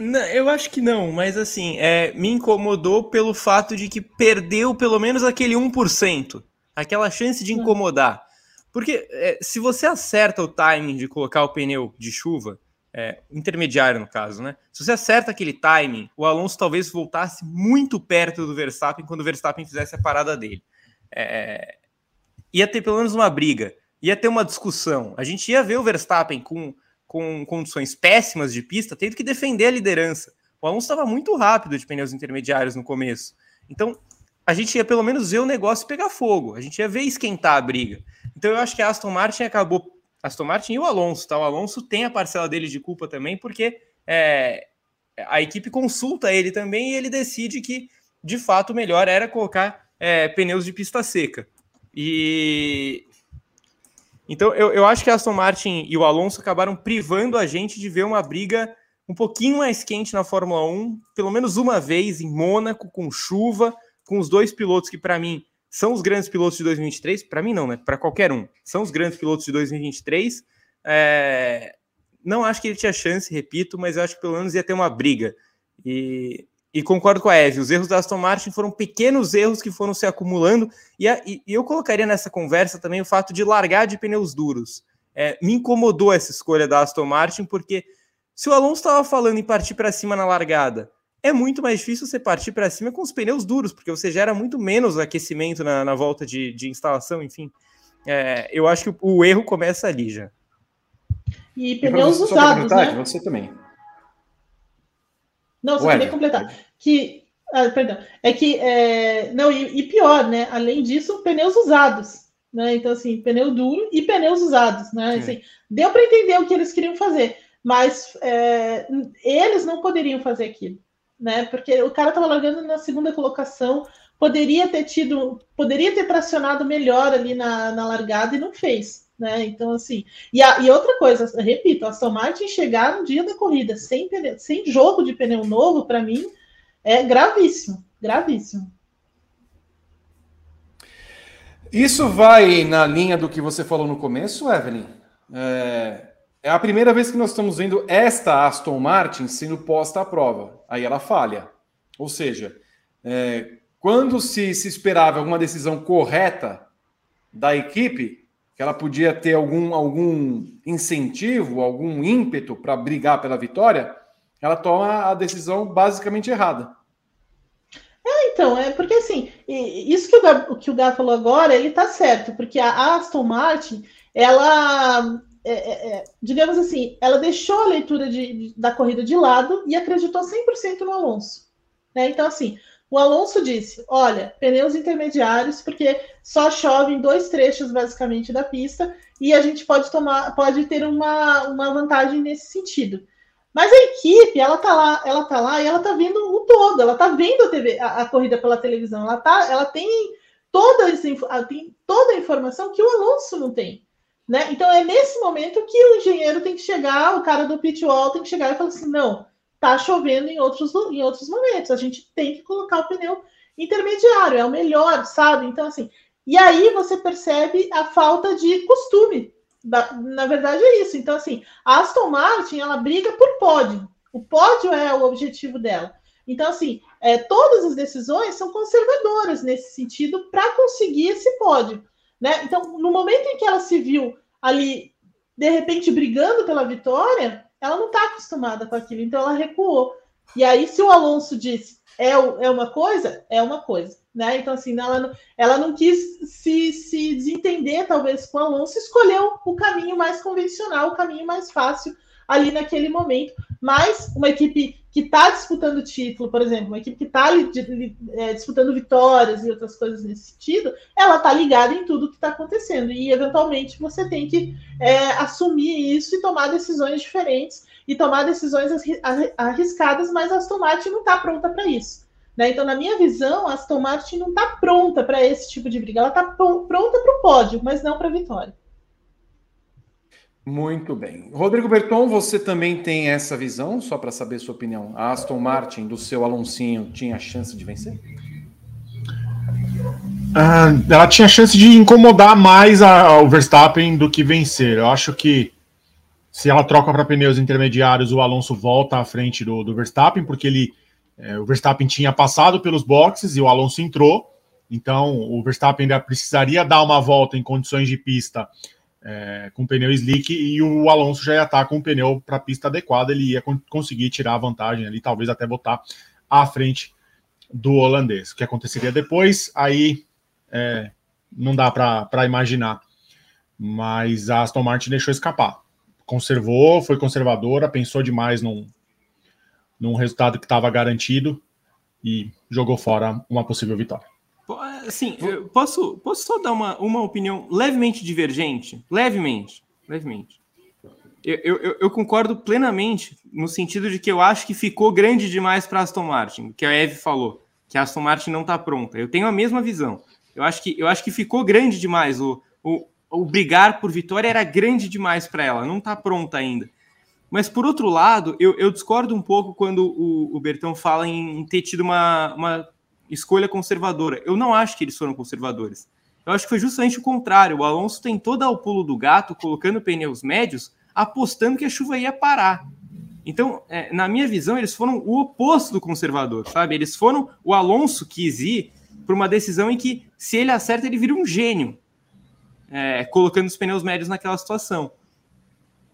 Não, eu acho que não, mas assim, é, me incomodou pelo fato de que perdeu pelo menos aquele 1%, aquela chance de incomodar. Porque é, se você acerta o timing de colocar o pneu de chuva, é, intermediário no caso, né? Se você acerta aquele timing, o Alonso talvez voltasse muito perto do Verstappen quando o Verstappen fizesse a parada dele. É, ia ter pelo menos uma briga, ia ter uma discussão. A gente ia ver o Verstappen com, com condições péssimas de pista, tendo que defender a liderança. O Alonso estava muito rápido de pneus intermediários no começo. Então, a gente ia pelo menos ver o negócio pegar fogo, a gente ia ver esquentar a briga. Então, eu acho que a Aston Martin acabou Aston Martin e o Alonso, tá? O Alonso tem a parcela dele de culpa também, porque é, a equipe consulta ele também e ele decide que, de fato, o melhor era colocar é, pneus de pista seca. E. Então, eu, eu acho que a Aston Martin e o Alonso acabaram privando a gente de ver uma briga um pouquinho mais quente na Fórmula 1, pelo menos uma vez em Mônaco, com chuva, com os dois pilotos que, para mim, são os grandes pilotos de 2023, para mim não, né? Para qualquer um, são os grandes pilotos de 2023. É... Não acho que ele tinha chance, repito, mas eu acho que pelo menos ia ter uma briga. E, e concordo com a Eve, os erros da Aston Martin foram pequenos erros que foram se acumulando, e, a, e, eu colocaria nessa conversa também o fato de largar de pneus duros. É, me incomodou essa escolha da Aston Martin, porque Se o Alonso estava falando em partir para cima na largada, é muito mais difícil você partir para cima com os pneus duros, porque você gera muito menos aquecimento na, na volta de, de, instalação, enfim. É, eu acho que o, o, erro começa ali já. E pneus e usados, né? Você também. Não, você queria completar. Que, ah, perdão. É que, é, não, e, e, pior, né? Além disso, pneus usados. Né? Então, assim, pneu duro e pneus usados. Né? Assim, deu para entender o que eles queriam fazer, mas é, eles não poderiam fazer aquilo. Né? Porque o cara estava largando na segunda colocação, poderia ter tido, poderia ter tracionado melhor ali na, na largada e não fez. Né? Então, assim, e, a, e outra coisa, repito, a Aston Martin chegar no dia da corrida sem, pneu, sem jogo de pneu novo, para mim, é gravíssimo, gravíssimo. Isso vai na linha do que você falou no começo, Evelyn? É, é a primeira vez que nós estamos vendo esta Aston Martin sendo posta à prova. Aí ela falha. Ou seja, é, quando se, se esperava alguma decisão correta da equipe, que ela podia ter algum, algum incentivo, algum ímpeto para brigar pela vitória, ela toma a decisão basicamente errada. É, então, é porque assim, isso que o, Gá, que o Gá falou agora, ele tá certo, porque a Aston Martin, ela, é, é, é digamos assim, ela deixou a leitura de, de, da corrida de lado e acreditou 100% no Alonso. Né? Então, assim, o Alonso disse: olha, pneus intermediários, porque só chove em dois trechos basicamente da pista, e a gente pode tomar, pode ter uma, uma vantagem nesse sentido. Mas a equipe, ela tá lá, ela tá lá e ela tá vendo o todo, ela tá vendo a, TV, a, a corrida pela televisão, ela tá, ela tem toda, essa, tem toda a informação que o Alonso não tem. Né? Então é nesse momento que o engenheiro tem que chegar, o cara do pit wall tem que chegar e falar assim: não, tá chovendo em outros, em outros momentos. A gente tem que colocar o pneu intermediário, é o melhor, sabe? Então, assim, e aí você percebe a falta de costume. Na verdade, é isso. Então, assim, a Aston Martin ela briga por pódio. O pódio é o objetivo dela. Então, assim, é, todas as decisões são conservadoras nesse sentido para conseguir esse pódio. Né? Então, no momento em que ela se viu ali, de repente, brigando pela vitória, ela não está acostumada com aquilo, então ela recuou. E aí, se o Alonso disse é, é uma coisa, é uma coisa. Né? Então, assim, ela não, ela não quis se, se desentender, talvez, com o Alonso, escolheu o caminho mais convencional, o caminho mais fácil ali naquele momento. Mas uma equipe que está disputando título, por exemplo, uma equipe que está é, disputando vitórias e outras coisas nesse sentido, ela está ligada em tudo que está acontecendo. E, eventualmente, você tem que é, assumir isso e tomar decisões diferentes e tomar decisões arriscadas, mas a Aston Martin não está pronta para isso. Né? Então, na minha visão, a Aston Martin não está pronta para esse tipo de briga. Ela está pronta para o pódio, mas não para a vitória. Muito bem. Rodrigo Berton, você também tem essa visão, só para saber sua opinião. A Aston Martin, do seu Alonsinho, tinha chance de vencer? Ah, ela tinha chance de incomodar mais o Verstappen do que vencer. Eu acho que se ela troca para pneus intermediários, o Alonso volta à frente do, do Verstappen, porque ele, é, o Verstappen tinha passado pelos boxes e o Alonso entrou. Então, o Verstappen ainda precisaria dar uma volta em condições de pista é, com pneu slick e o Alonso já ia estar com o pneu para a pista adequada, ele ia conseguir tirar a vantagem ali, talvez até botar à frente do holandês. O que aconteceria depois, aí é, não dá para imaginar. Mas a Aston Martin deixou escapar. Conservou, foi conservadora, pensou demais num, num resultado que estava garantido e jogou fora uma possível vitória. Assim, eu posso, posso só dar uma, uma opinião levemente divergente? Levemente, levemente. Eu, eu, eu, concordo plenamente no sentido de que eu acho que ficou grande demais para Aston Martin, que a Eve falou, que a Aston Martin não está pronta. Eu tenho a mesma visão. Eu acho que, eu acho que ficou grande demais. O, o, o brigar por vitória era grande demais para ela, não está pronta ainda. Mas por outro lado, eu, eu discordo um pouco quando o, o Bertão fala em, em ter tido uma, uma escolha conservadora. Eu não acho que eles foram conservadores. Eu acho que foi justamente o contrário. O Alonso tentou dar o pulo do gato, colocando pneus médios, apostando que a chuva ia parar. Então, é, na minha visão, eles foram o oposto do conservador, sabe? Eles foram o Alonso quis ir por uma decisão em que, se ele acerta, ele vira um gênio, é, colocando os pneus médios naquela situação.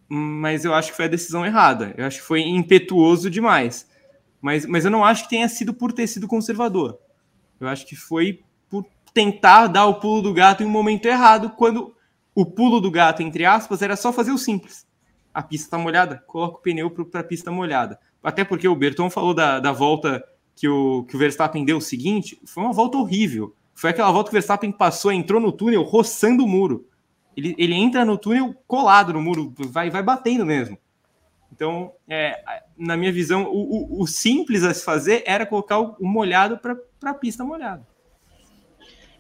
mas eu acho que foi a decisão errada. Eu acho que foi impetuoso demais. Mas, mas eu não acho que tenha sido por ter sido conservador. Eu acho que foi por tentar dar o pulo do gato em um momento errado, quando o pulo do gato, entre aspas, era só fazer o simples. A pista está molhada, coloca o pneu para a pista molhada. Até porque o Berton falou da, da volta que o, que o Verstappen deu o seguinte, foi uma volta horrível. Foi aquela volta que o Verstappen passou, entrou no túnel, roçando o muro. Ele, ele entra no túnel colado no muro, vai, vai batendo mesmo. Então, é, na minha visão, o, o, o, simples a se fazer era colocar o, o molhado para a pista molhada.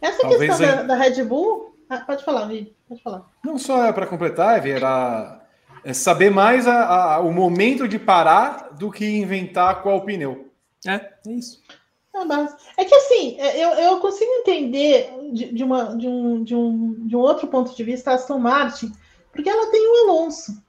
Essa Talvez questão da, da, Red Bull. Ah, pode falar, Vi, pode falar. Não só é para completar, Evi, era é saber mais a, a, o momento de parar do que inventar qual pneu. É, é isso. É, é que assim, é, eu, eu consigo entender de, de, uma, de, um, de, um, de um outro ponto de vista a Aston Martin, porque ela tem o Alonso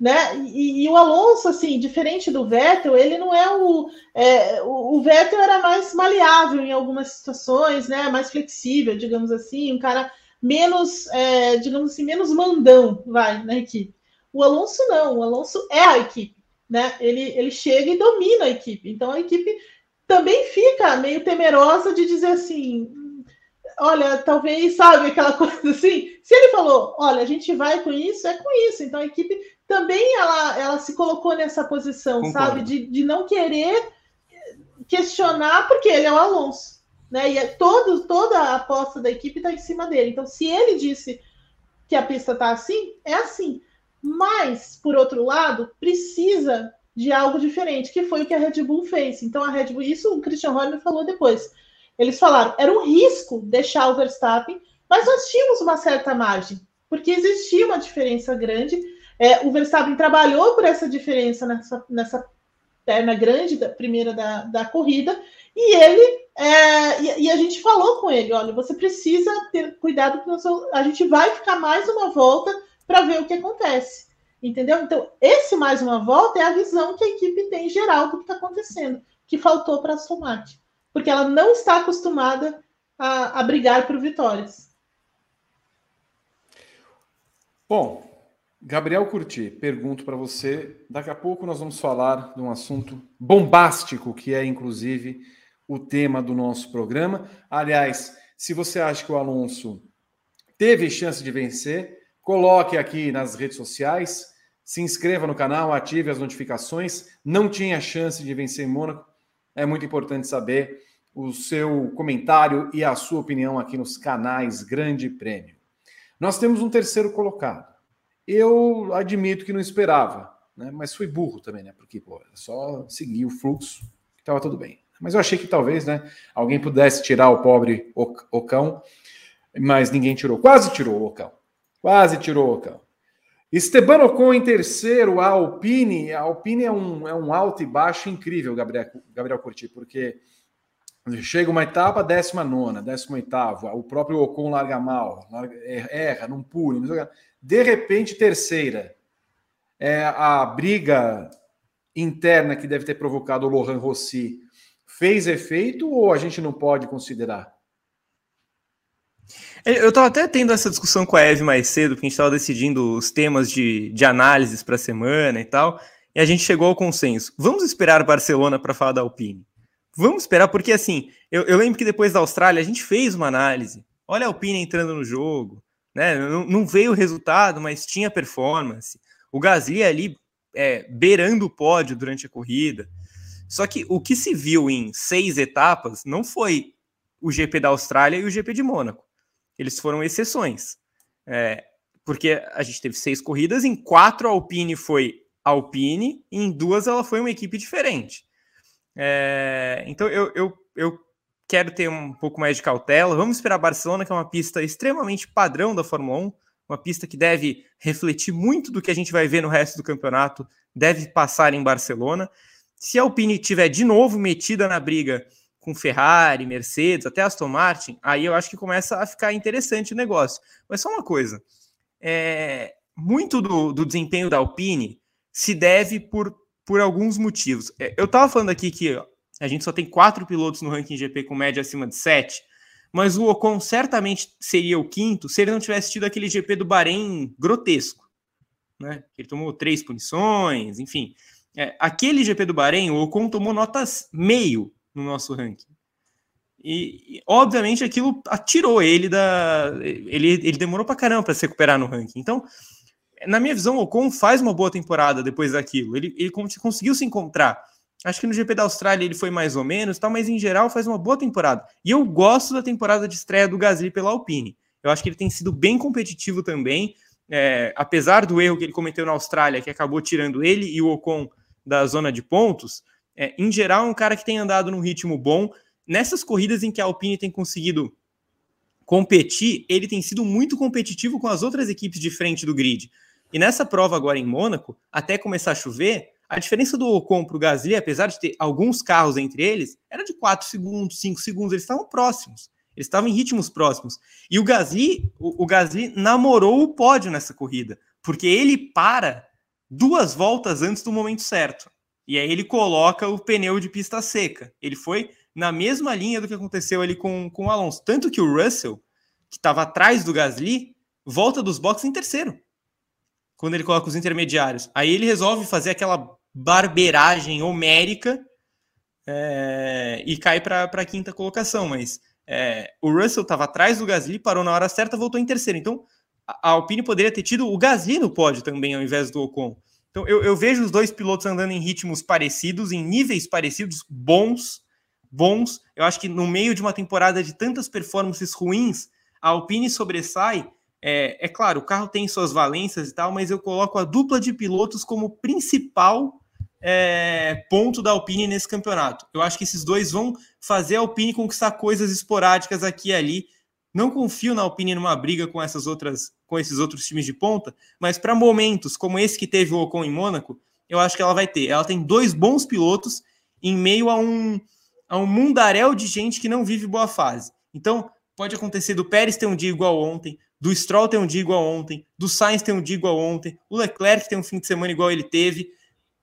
né? E, e, o Alonso, assim, diferente do Vettel, ele não é o, é, o, o Vettel era mais maleável em algumas situações, né? Mais flexível, digamos assim, um cara menos, é, digamos assim, menos mandão, vai, na equipe. O Alonso não, o Alonso é a equipe, né? Ele, ele chega e domina a equipe. Então a equipe também fica meio temerosa de dizer assim, olha, talvez, sabe, aquela coisa assim. Se ele falou, olha, a gente vai com isso, é com isso. Então a equipe também ela, ela se colocou nessa posição, Concordo. sabe, de, de não querer questionar, porque ele é o Alonso, né? E é todo, toda a aposta da equipe está em cima dele. Então, se ele disse que a pista está assim, é assim. Mas, por outro lado, precisa de algo diferente, que foi o que a Red Bull fez. Então, a Red Bull, isso o Christian Horner falou depois. Eles falaram, era um risco deixar o Verstappen, mas nós tínhamos uma certa margem, porque existia uma diferença grande é, o Verstappen trabalhou por essa diferença nessa, nessa perna grande, da primeira da, da corrida, e ele é, e, e, a gente falou com ele: olha, você precisa ter cuidado, porque a gente vai ficar mais uma volta para ver o que acontece. Entendeu? Então, esse mais uma volta é a visão que a equipe tem em geral do que está acontecendo, que faltou para a Martin, porque ela não está acostumada a, a brigar por vitórias. Bom, Gabriel Curti, pergunto para você. Daqui a pouco nós vamos falar de um assunto bombástico, que é inclusive o tema do nosso programa. Aliás, se você acha que o Alonso teve chance de vencer, coloque aqui nas redes sociais, se inscreva no canal, ative as notificações. Não tinha chance de vencer em Mônaco. É muito importante saber o seu comentário e a sua opinião aqui nos canais Grande Prêmio. Nós temos um terceiro colocado eu admito que não esperava, né? mas fui burro também, né? Porque pô, só seguir o fluxo estava tudo bem. Mas eu achei que talvez, né, alguém pudesse tirar o pobre Ocão, mas ninguém tirou. Quase tirou o Ocão. Quase tirou o Ocão. Esteban Ocon em terceiro, a Alpine. A Alpine é um, é um alto e baixo incrível, Gabriel, Gabriel Curti, porque chega uma etapa, décima nona, décimo oitavo, o próprio Ocon larga mal, larga, erra, não pula, não de repente, terceira, é a briga interna que deve ter provocado o Lohan Rossi fez efeito ou a gente não pode considerar? Eu estava até tendo essa discussão com a Eve mais cedo, porque a gente estava decidindo os temas de, de análises para a semana e tal, e a gente chegou ao consenso. Vamos esperar Barcelona para falar da Alpine. Vamos esperar, porque assim, eu, eu, lembro que depois da Austrália a gente fez uma análise. Olha a Alpine entrando no jogo, né? Não, veio o resultado, mas tinha performance. O Gasly ali é, beirando o pódio durante a corrida. Só que o que se viu em seis etapas não foi o GP da Austrália e o GP de Mônaco. Eles foram exceções. É, porque a gente teve seis corridas, em quatro a Alpine foi Alpine, e em duas ela foi uma equipe diferente. É, então eu, eu, eu quero ter um pouco mais de cautela. Vamos esperar Barcelona, que é uma pista extremamente padrão da Fórmula 1, uma pista que deve refletir muito do que a gente vai ver no resto do campeonato, deve passar em Barcelona. Se a Alpine tiver de novo metida na briga com Ferrari, Mercedes, até Aston Martin, aí eu acho que começa a ficar interessante o negócio. Mas só uma coisa: é, muito do, do desempenho da Alpine se deve por, por alguns motivos. É, eu estava falando aqui que a gente só tem quatro pilotos no ranking GP com média acima de sete. Mas o Ocon certamente seria o quinto se ele não tivesse tido aquele GP do Bahrein grotesco. né? Ele tomou três punições, enfim. É, aquele GP do Bahrein, o Ocon tomou notas meio no nosso ranking. E, e, obviamente aquilo atirou ele da. Ele, ele demorou para caramba para se recuperar no ranking. Então, na minha visão, o Ocon faz uma boa temporada depois daquilo. Ele, ele conseguiu se encontrar. Acho que no GP da Austrália ele foi mais ou menos, tal, mas em geral faz uma boa temporada. E eu gosto da temporada de estreia do Gasly pela Alpine. Eu acho que ele tem sido bem competitivo também. É, apesar do erro que ele cometeu na Austrália, que acabou tirando ele e o Ocon da zona de pontos, é, em geral, é um cara que tem andado num ritmo bom. Nessas corridas em que a Alpine tem conseguido competir, ele tem sido muito competitivo com as outras equipes de frente do grid. E nessa prova agora em Mônaco, até começar a chover, a diferença do Ocon para o Gasly, apesar de ter alguns carros entre eles, era de 4 segundos, 5 segundos, eles estavam próximos. Eles estavam em ritmos próximos. E o Gasly, o, o Gasly namorou o pódio nessa corrida, porque ele para duas voltas antes do momento certo. E aí ele coloca o pneu de pista seca. Ele foi na mesma linha do que aconteceu ali com, com o Alonso. Tanto que o Russell, que estava atrás do Gasly, volta dos boxes em terceiro. Quando ele coloca os intermediários. Aí ele resolve fazer aquela barbeiragem homérica é, e cai para a quinta colocação. Mas é, o Russell estava atrás do Gasly, parou na hora certa, voltou em terceiro. Então a Alpine poderia ter tido o Gasly no pódio também, ao invés do Ocon. Então, eu, eu, vejo os dois pilotos andando em ritmos parecidos, em níveis parecidos, bons, bons. Eu acho que no meio de uma temporada de tantas performances ruins, a Alpine sobressai. É, é claro, o carro tem suas valências e tal, mas eu coloco a dupla de pilotos como principal é, ponto da Alpine nesse campeonato. Eu acho que esses dois vão fazer a Alpine conquistar coisas esporádicas aqui e ali não confio na Alpine numa briga com essas outras, com esses outros times de ponta, mas para momentos como esse que teve o Ocon em Mônaco, eu acho que ela vai ter. Ela tem dois bons pilotos em meio a um, a um mundaréu de gente que não vive boa fase. Então, pode acontecer do Pérez ter um dia igual ontem, do Stroll ter um dia igual ontem, do Sainz ter um dia igual ontem, o Leclerc ter um fim de semana igual ele teve,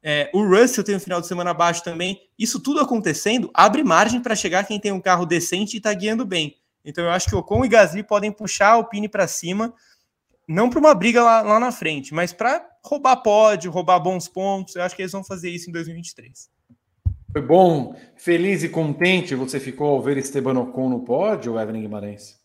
é, o Russell tem um final de semana abaixo também. Isso tudo acontecendo abre margem para chegar quem tem um carro decente e está guiando bem. Então eu acho que Ocon e Gasly podem puxar a Alpine para cima, não para uma briga lá, lá na frente, mas para roubar pódio, roubar bons pontos. Eu acho que eles vão fazer isso em 2023. Foi bom, feliz e contente você ficou ao ver Esteban Ocon no pódio, Evelyn Guimarães?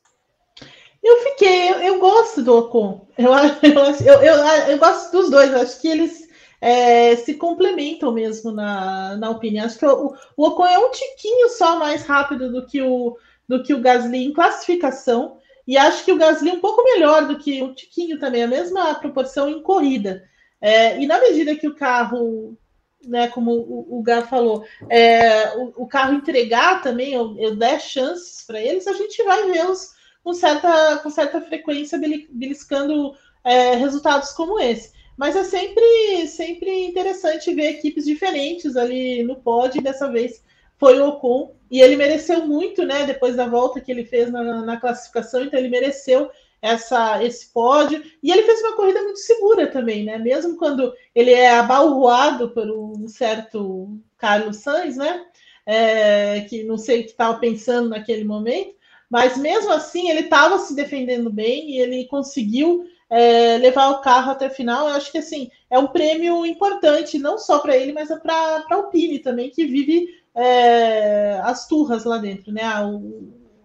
Eu fiquei, eu, eu gosto do Ocon. Eu, eu, eu, eu, gosto dos dois, acho que eles é, se complementam mesmo na, na opinião. Acho que o, o Ocon é um tiquinho só mais rápido do que o, do que o Gasly em classificação. E acho que o Gasly um pouco melhor do que o Tiquinho também, a mesma proporção em corrida. É, e na medida que o carro, né, como o, o Gá falou, é, o, o, carro entregar também, eu, eu der chances para eles, a gente vai vê-los com certa, com certa frequência beliscando é, resultados como esse. Mas é sempre, sempre interessante ver equipes diferentes ali no pódio, e dessa vez foi o Ocon, e ele mereceu muito, né? Depois da volta que ele fez na, na classificação, então ele mereceu essa, esse pódio. E ele fez uma corrida muito segura também, né? Mesmo quando ele é abalroado por um certo Carlos Sainz, né? É, que não sei o que estava pensando naquele momento, mas mesmo assim ele estava se defendendo bem e ele conseguiu é, levar o carro até a final. Eu acho que assim é um prêmio importante, não só para ele, mas para a Alpine também, que vive é, as turras lá dentro, né? A,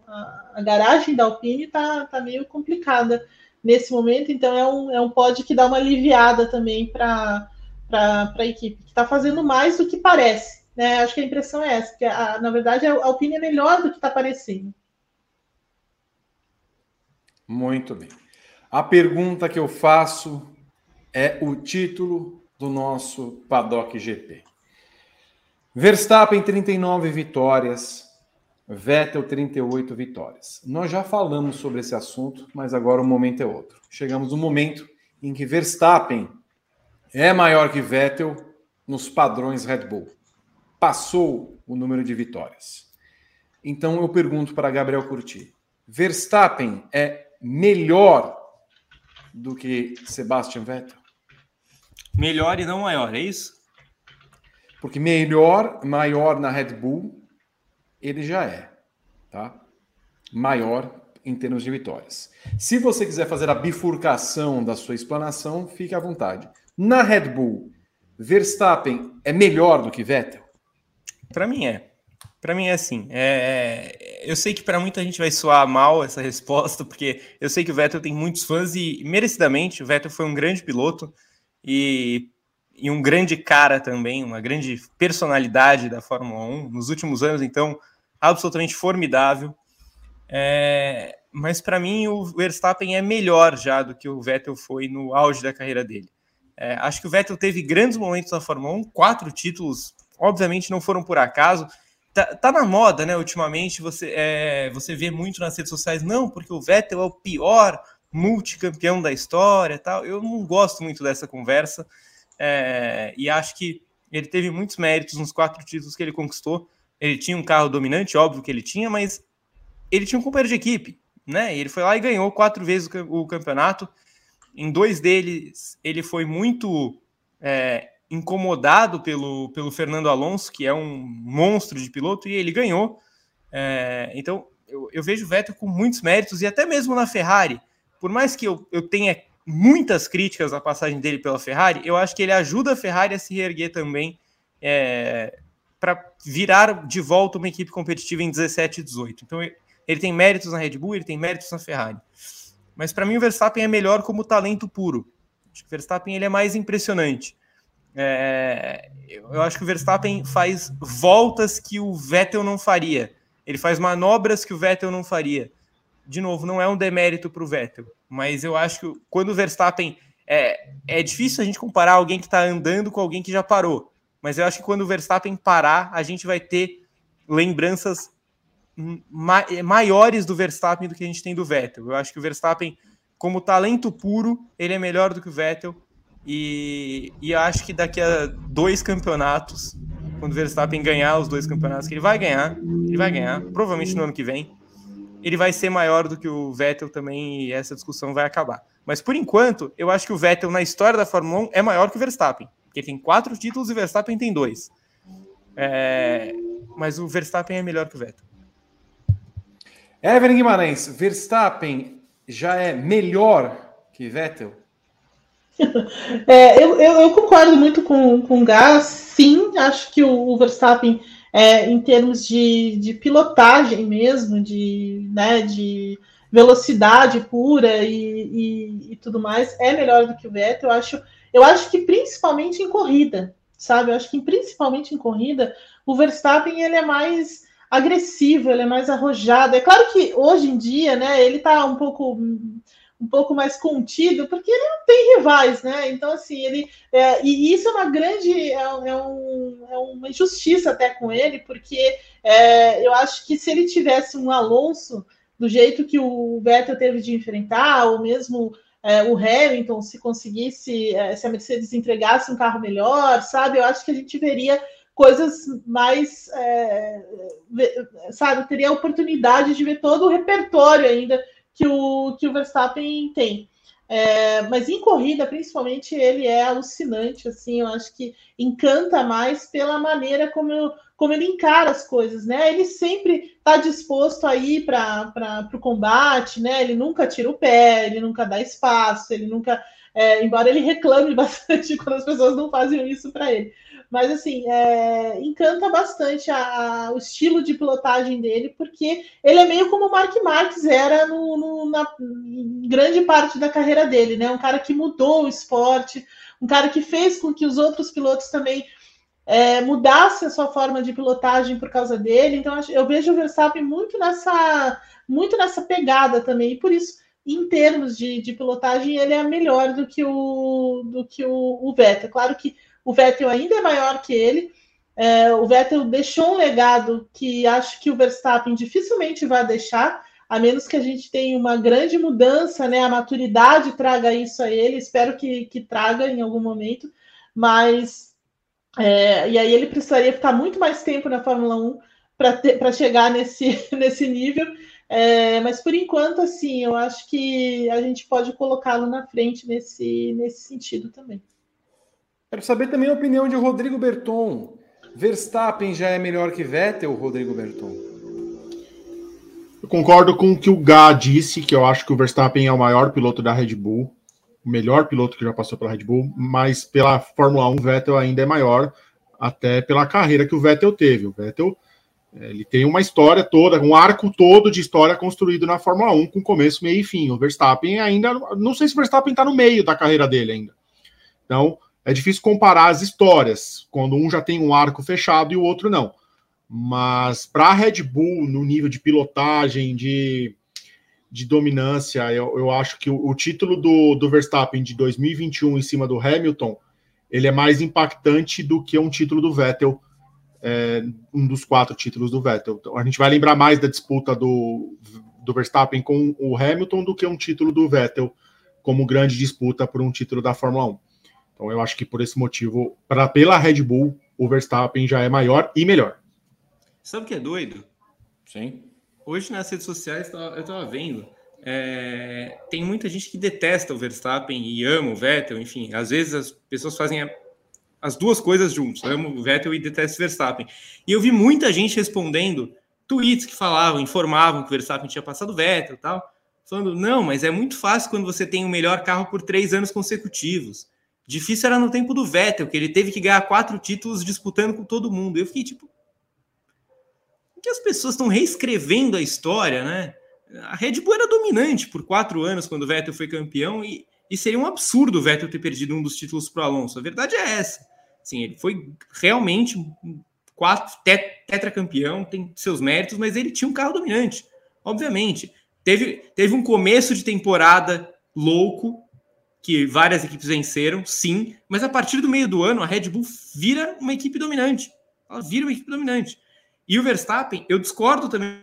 a, a garagem da Alpine tá, tá meio complicada nesse momento, então é um, é um pod que dá uma aliviada também para a equipe, que está fazendo mais do que parece. Né? Acho que a impressão é essa, que a, na verdade a Alpine é melhor do que está parecendo. Muito bem. A pergunta que eu faço é o título do nosso Paddock GP. Verstappen 39 vitórias, Vettel 38 vitórias. Nós já falamos sobre esse assunto, mas agora o momento é outro. Chegamos no momento em que Verstappen é maior que Vettel nos padrões Red Bull. Passou o número de vitórias. Então eu pergunto para Gabriel Curti: Verstappen é melhor do que Sebastian Vettel? Melhor e não maior, é isso? Porque melhor, maior na Red Bull, ele já é, tá? Maior em termos de vitórias. Se você quiser fazer a bifurcação da sua explanação, fique à vontade. Na Red Bull, Verstappen é melhor do que Vettel? Para mim é. Para mim é assim. É, é, eu sei que para muita gente vai soar mal essa resposta, porque eu sei que o Vettel tem muitos fãs e merecidamente o Vettel foi um grande piloto e, e um grande cara também, uma grande personalidade da Fórmula 1 nos últimos anos, então absolutamente formidável. É, mas para mim o Verstappen é melhor já do que o Vettel foi no auge da carreira dele. É, acho que o Vettel teve grandes momentos na Fórmula 1, quatro títulos, obviamente não foram por acaso. Tá, tá na moda, né? Ultimamente você, é, você vê muito nas redes sociais, não, porque o Vettel é o pior multicampeão da história tal. Eu não gosto muito dessa conversa é, e acho que ele teve muitos méritos nos quatro títulos que ele conquistou. Ele tinha um carro dominante, óbvio que ele tinha, mas ele tinha um companheiro de equipe, né? Ele foi lá e ganhou quatro vezes o campeonato. Em dois deles, ele foi muito é, incomodado pelo, pelo Fernando Alonso, que é um monstro de piloto, e ele ganhou. É, então, eu, eu, vejo o Vettel com muitos méritos, e até mesmo na Ferrari, por mais que eu, eu tenha muitas críticas à passagem dele pela Ferrari, eu acho que ele ajuda a Ferrari a se reerguer também é, para virar de volta uma equipe competitiva em 17 e 18. Então, ele tem méritos na Red Bull, ele tem méritos na Ferrari. Mas para mim o Verstappen é melhor como talento puro. Acho que o Verstappen ele é mais impressionante. É, eu acho que o Verstappen faz voltas que o Vettel não faria. Ele faz manobras que o Vettel não faria. De novo, não é um demérito para o Vettel, mas eu acho que quando o Verstappen. É, é difícil a gente comparar alguém que está andando com alguém que já parou. Mas eu acho que quando o Verstappen parar, a gente vai ter lembranças ma maiores do Verstappen do que a gente tem do Vettel. Eu acho que o Verstappen, como talento puro, ele é melhor do que o Vettel. E, e acho que daqui a dois campeonatos, quando o Verstappen ganhar os dois campeonatos, que ele vai ganhar, ele vai ganhar, provavelmente no ano que vem, ele vai ser maior do que o Vettel também e essa discussão vai acabar. Mas por enquanto, eu acho que o Vettel na história da Fórmula 1 é maior que o Verstappen, porque tem quatro títulos e o Verstappen tem dois. É... Mas o Verstappen é melhor que o Vettel. Evelyn Guimarães, Verstappen já é melhor que Vettel? É, eu, eu, eu, concordo muito com, com o Gás, sim, acho que o, o Verstappen, é, em termos de, de pilotagem mesmo, de, né, de velocidade pura e, e, e, tudo mais, é melhor do que o Vettel. Eu acho, eu acho que principalmente em corrida, sabe? Eu acho que principalmente em corrida, o Verstappen ele é mais agressivo, ele é mais arrojado. É claro que hoje em dia, né, ele está um pouco um pouco mais contido, porque ele não tem rivais, né? Então, assim, ele. É, e isso é uma grande. É, é, um, é uma injustiça até com ele, porque é, eu acho que se ele tivesse um Alonso do jeito que o Vettel teve de enfrentar, ou mesmo é, o Hamilton, se conseguisse, é, se a Mercedes entregasse um carro melhor, sabe? Eu acho que a gente veria coisas mais, é, sabe, teria a oportunidade de ver todo o repertório ainda que o, que o Verstappen tem. É, mas em corrida, principalmente, ele é alucinante, assim, eu acho que encanta mais pela maneira como, eu, como ele encara as coisas, né? Ele sempre está disposto a ir para o combate, né? Ele nunca tira o pé, ele nunca dá espaço, ele nunca. É, embora ele reclame bastante quando as pessoas não fazem isso para ele. Mas, assim, é, encanta bastante a, a, o estilo de pilotagem dele, porque ele é meio como o Mark Marques era no, no, na grande parte da carreira dele, né? Um cara que mudou o esporte, um cara que fez com que os outros pilotos também é, mudassem a sua forma de pilotagem por causa dele. Então, eu vejo o Verstappen muito nessa, muito nessa pegada também, e por isso em termos de, de, pilotagem, ele é melhor do que o, do que o, o Vettel. Claro que o Vettel ainda é maior que ele. É, o Vettel deixou um legado que acho que o Verstappen dificilmente vai deixar, a menos que a gente tenha uma grande mudança, né? A maturidade traga isso a ele. Espero que, que traga em algum momento, mas é, e aí ele precisaria ficar muito mais tempo na Fórmula 1 para chegar nesse, nesse nível. É, mas por enquanto, assim, eu acho que a gente pode colocá-lo na frente nesse, nesse sentido também. Quero saber também a opinião de Rodrigo Berton. Verstappen já é melhor que Vettel, Rodrigo Berton? Eu concordo com o que o Gá disse, que eu acho que o Verstappen é o maior piloto da Red Bull, o melhor piloto que já passou pela Red Bull, mas pela Fórmula 1 o Vettel ainda é maior, até pela carreira que o Vettel teve. O Vettel ele tem uma história toda, um arco todo de história construído na Fórmula 1, com começo, meio e fim. O Verstappen ainda. Não sei se o Verstappen está no meio da carreira dele ainda. Então, é difícil comparar as histórias, quando um já tem um arco fechado e o outro não. Mas para a Red Bull, no nível de pilotagem, de, de dominância, eu, eu acho que o, o título do, do Verstappen de 2021 em cima do Hamilton ele é mais impactante do que um título do Vettel é, um dos quatro títulos do Vettel. Então, a gente vai lembrar mais da disputa do, do Verstappen com o Hamilton do que um título do Vettel como grande disputa por um título da Fórmula 1. Então eu acho que por esse motivo, pra, pela Red Bull, o Verstappen já é maior e melhor. Sabe o que é doido? Sim. Hoje nas redes sociais eu estava vendo. É, tem muita gente que detesta o Verstappen e ama o Vettel, enfim, às vezes as pessoas fazem as duas coisas juntos. Eu amo o Vettel e detesto Verstappen. E eu vi muita gente respondendo tweets que falavam, informavam que o Verstappen tinha passado o Vettel e tal, falando, não, mas é muito fácil quando você tem o melhor carro por três anos consecutivos. Difícil era no tempo do Vettel, que ele teve que ganhar quatro títulos disputando com todo mundo. Eu fiquei tipo. que as pessoas estão reescrevendo a história, né? A Red Bull era dominante por quatro anos quando o Vettel foi campeão e e seria um absurdo o Vettel ter perdido um dos títulos para o Alonso. A verdade é essa. Sim, ele foi realmente quatro tetracampeão, tem seus méritos, mas ele tinha um carro dominante. Obviamente, teve, teve um começo de temporada louco que várias equipes venceram, sim, mas a partir do meio do ano a Red Bull vira uma equipe dominante. Ela vira uma equipe dominante. E o Verstappen, eu discordo também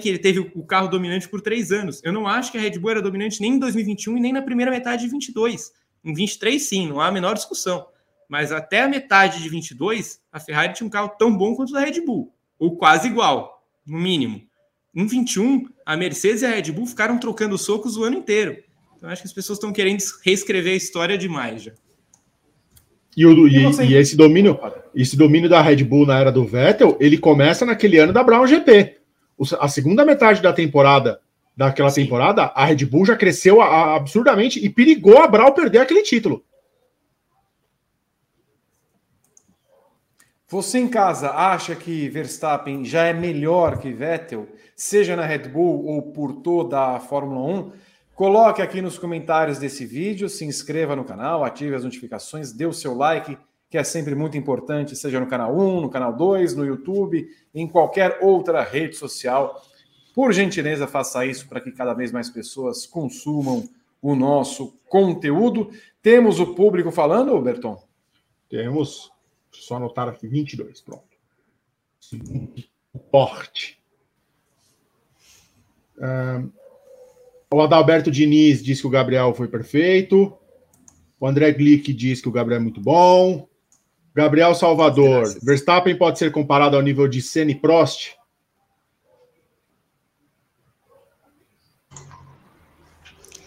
que ele teve o carro dominante por três anos. Eu não acho que a Red Bull era dominante nem em 2021 e nem na primeira metade de 22. Em 23, sim, não há a menor discussão. Mas até a metade de 22, a Ferrari tinha um carro tão bom quanto o da Red Bull, ou quase igual, no mínimo. Em 21, a Mercedes e a Red Bull ficaram trocando socos o ano inteiro. Então acho que as pessoas estão querendo reescrever a história demais já. E, o, e, e, esse domínio, esse domínio da Red Bull na era do Vettel, ele começa naquele ano da Brown GP a segunda metade da temporada, daquela Sim. temporada, a Red Bull já cresceu a, a, absurdamente e perigou a Brau perder aquele título. Você em casa acha que Verstappen já é melhor que Vettel, seja na Red Bull ou por toda a Fórmula 1? Coloque aqui nos comentários desse vídeo, se inscreva no canal, ative as notificações, dê o seu like que é sempre muito importante, seja no canal 1, no canal 2, no YouTube, em qualquer outra rede social. Por gentileza, faça isso para que cada vez mais pessoas consumam o nosso conteúdo. Temos o público falando, Berton? Temos. Só anotar aqui 22, pronto. Porte. Um, o Adalberto Diniz diz que o Gabriel foi perfeito. O André Glick diz que o Gabriel é muito bom. Gabriel Salvador, Graças. Verstappen pode ser comparado ao nível de Senna e Prost?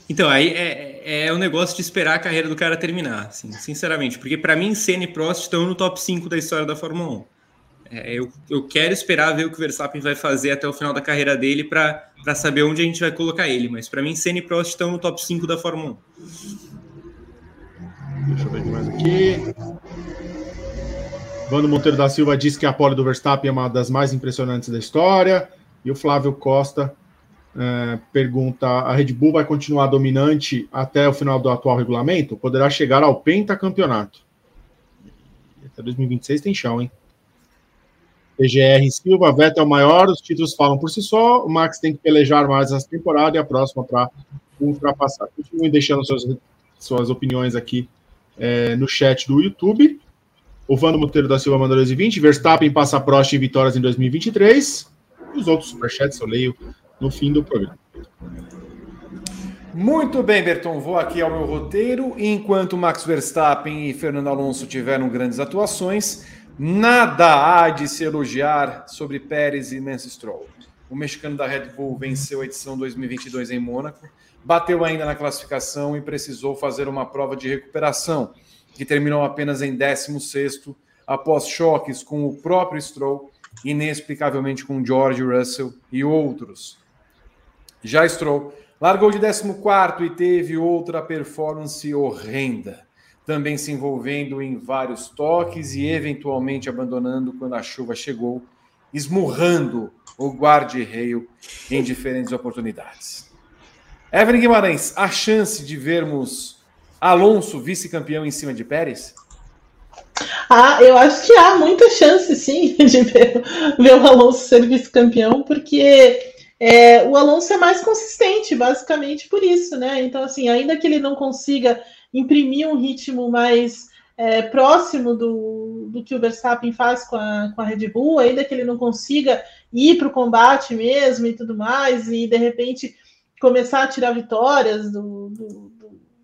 Então, aí é, é o negócio de esperar a carreira do cara terminar, assim, sinceramente. Porque para mim, Senna e Prost estão no top 5 da história da Fórmula 1. É, eu, eu quero esperar ver o que o Verstappen vai fazer até o final da carreira dele para saber onde a gente vai colocar ele. Mas para mim, Senna e Prost estão no top 5 da Fórmula 1. Deixa eu ver mais aqui. Vando Monteiro da Silva diz que a pole do Verstappen é uma das mais impressionantes da história. E o Flávio Costa é, pergunta: a Red Bull vai continuar dominante até o final do atual regulamento? Poderá chegar ao pentacampeonato? Até 2026 tem chão, hein? PGR Silva, Vettel é o maior, os títulos falam por si só. O Max tem que pelejar mais essa temporada e a próxima para ultrapassar. Continuem deixando suas, suas opiniões aqui é, no chat do YouTube. O Vando Monteiro da Silva mandou 220. Verstappen passa Prost em vitórias em 2023. Os outros superchats eu leio no fim do programa. Muito bem, Berton. Vou aqui ao meu roteiro. Enquanto Max Verstappen e Fernando Alonso tiveram grandes atuações, nada há de se elogiar sobre Pérez e Lance Stroll. O mexicano da Red Bull venceu a edição 2022 em Mônaco, bateu ainda na classificação e precisou fazer uma prova de recuperação que terminou apenas em 16º, após choques com o próprio Stroll, inexplicavelmente com George Russell e outros. Já Stroll largou de 14 e teve outra performance horrenda, também se envolvendo em vários toques e eventualmente abandonando quando a chuva chegou, esmurrando o guarda-reio em diferentes oportunidades. Evelyn Guimarães, a chance de vermos Alonso vice-campeão em cima de Pérez? Ah, eu acho que há muita chance, sim, de ver, ver o Alonso ser vice-campeão, porque é, o Alonso é mais consistente, basicamente por isso, né? Então, assim, ainda que ele não consiga imprimir um ritmo mais é, próximo do, do que o Verstappen faz com a, com a Red Bull, ainda que ele não consiga ir para o combate mesmo e tudo mais, e de repente começar a tirar vitórias do, do,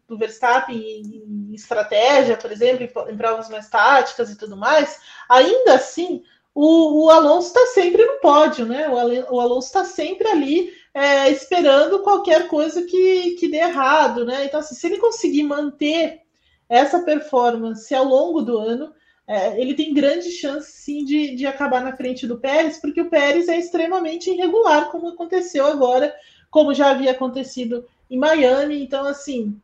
do Verstappen em, estratégia, por exemplo, em, provas mais táticas e tudo mais, ainda assim o, o Alonso está sempre no pódio, né? O Alonso está sempre ali é, esperando qualquer coisa que, que dê errado, né? Então, assim, se ele conseguir manter essa performance ao longo do ano, é, ele tem grande chance sim de, de acabar na frente do Pérez, porque o Pérez é extremamente irregular, como aconteceu agora, como já havia acontecido em Miami. Então, assim,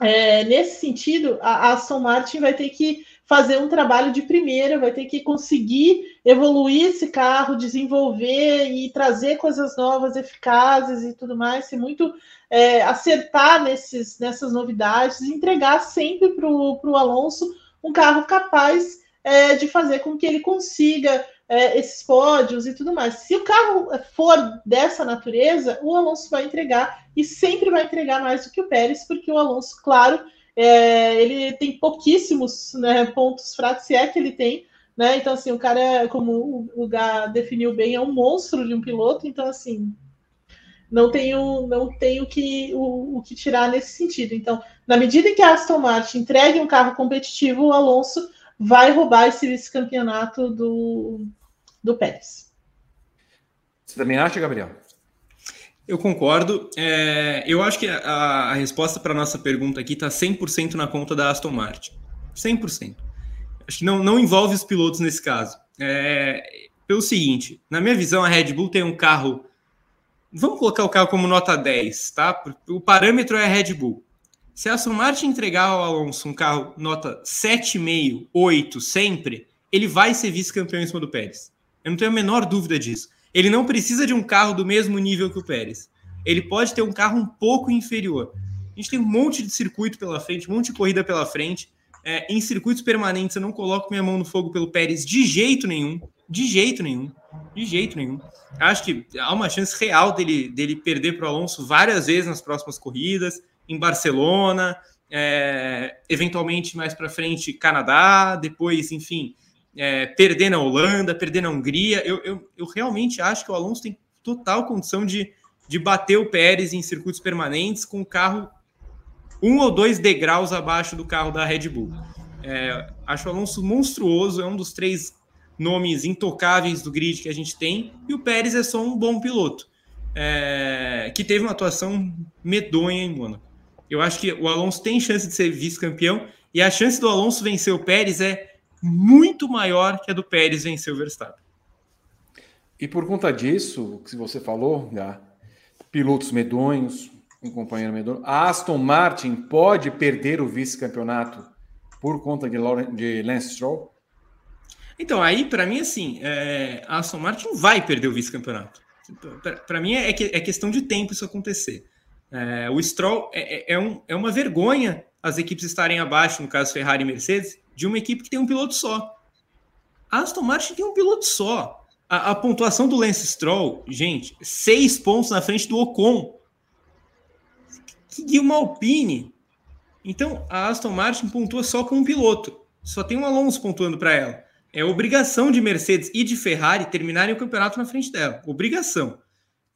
é, nesse sentido, a Aston Martin vai ter que fazer um trabalho de primeira, vai ter que conseguir evoluir esse carro, desenvolver e trazer coisas novas, eficazes e tudo mais, ser muito é, acertar nesses, nessas novidades, entregar sempre para o Alonso um carro capaz é, de fazer com que ele consiga é, esses pódios e tudo mais. Se o carro for dessa natureza, o Alonso vai entregar e sempre vai entregar mais do que o Pérez, porque o Alonso, claro, é, ele tem pouquíssimos né, pontos fracos, se é que ele tem. Né? Então, assim, o cara, como o Gá definiu bem, é um monstro de um piloto. Então, assim, não tenho, não tenho que, o, o que tirar nesse sentido. Então, na medida em que a Aston Martin entregue um carro competitivo, o Alonso vai roubar esse vice-campeonato do, do Pérez. Você também acha, Gabriel? Eu concordo. É, eu acho que a, a resposta para a nossa pergunta aqui está 100% na conta da Aston Martin. 100%. Acho que não, não envolve os pilotos nesse caso. É, pelo seguinte, na minha visão, a Red Bull tem um carro. Vamos colocar o carro como nota 10, tá? O parâmetro é a Red Bull. Se a Aston Martin entregar ao Alonso um carro nota 7,5, 8 sempre, ele vai ser vice-campeão em cima do Pérez. Eu não tenho a menor dúvida disso. Ele não precisa de um carro do mesmo nível que o Pérez. Ele pode ter um carro um pouco inferior. A gente tem um monte de circuito pela frente, um monte de corrida pela frente. É, em circuitos permanentes, eu não coloco minha mão no fogo pelo Pérez de jeito nenhum. De jeito nenhum. De jeito nenhum. Acho que há uma chance real dele, dele perder para o Alonso várias vezes nas próximas corridas, em Barcelona, é, eventualmente mais para frente, Canadá, depois, enfim, é, perder na Holanda, perder na Hungria. Eu, eu, eu, realmente acho que o Alonso tem total condição de, de bater o Pérez em circuitos permanentes com o carro um ou dois degraus abaixo do carro da Red Bull. É, acho o Alonso monstruoso, é um dos três nomes intocáveis do grid que a gente tem, e o Pérez é só um bom piloto, é, que teve uma atuação medonha em Mônaco. Eu acho que o Alonso tem chance de ser vice-campeão, e a chance do Alonso vencer o Pérez é muito maior que a do Pérez vencer o Verstappen. E por conta disso, o que você falou, pilotos medonhos, um companheiro medonho, a Aston Martin pode perder o vice-campeonato por conta de, de Lance Stroll? Então, aí, para mim, assim, é, a Aston Martin vai perder o vice-campeonato. Para mim, é, é, questão de tempo isso acontecer. É, o Stroll é, é, é, um, é uma vergonha as equipes estarem abaixo, no caso Ferrari e Mercedes, de uma equipe que tem um piloto só. A Aston Martin tem um piloto só. A, a pontuação do Lance Stroll, gente, seis pontos na frente do Ocon. E uma Alpine. Então, a Aston Martin pontua só com um piloto. Só tem um Alonso pontuando para ela. É obrigação de Mercedes e de Ferrari terminarem o campeonato na frente dela. Obrigação.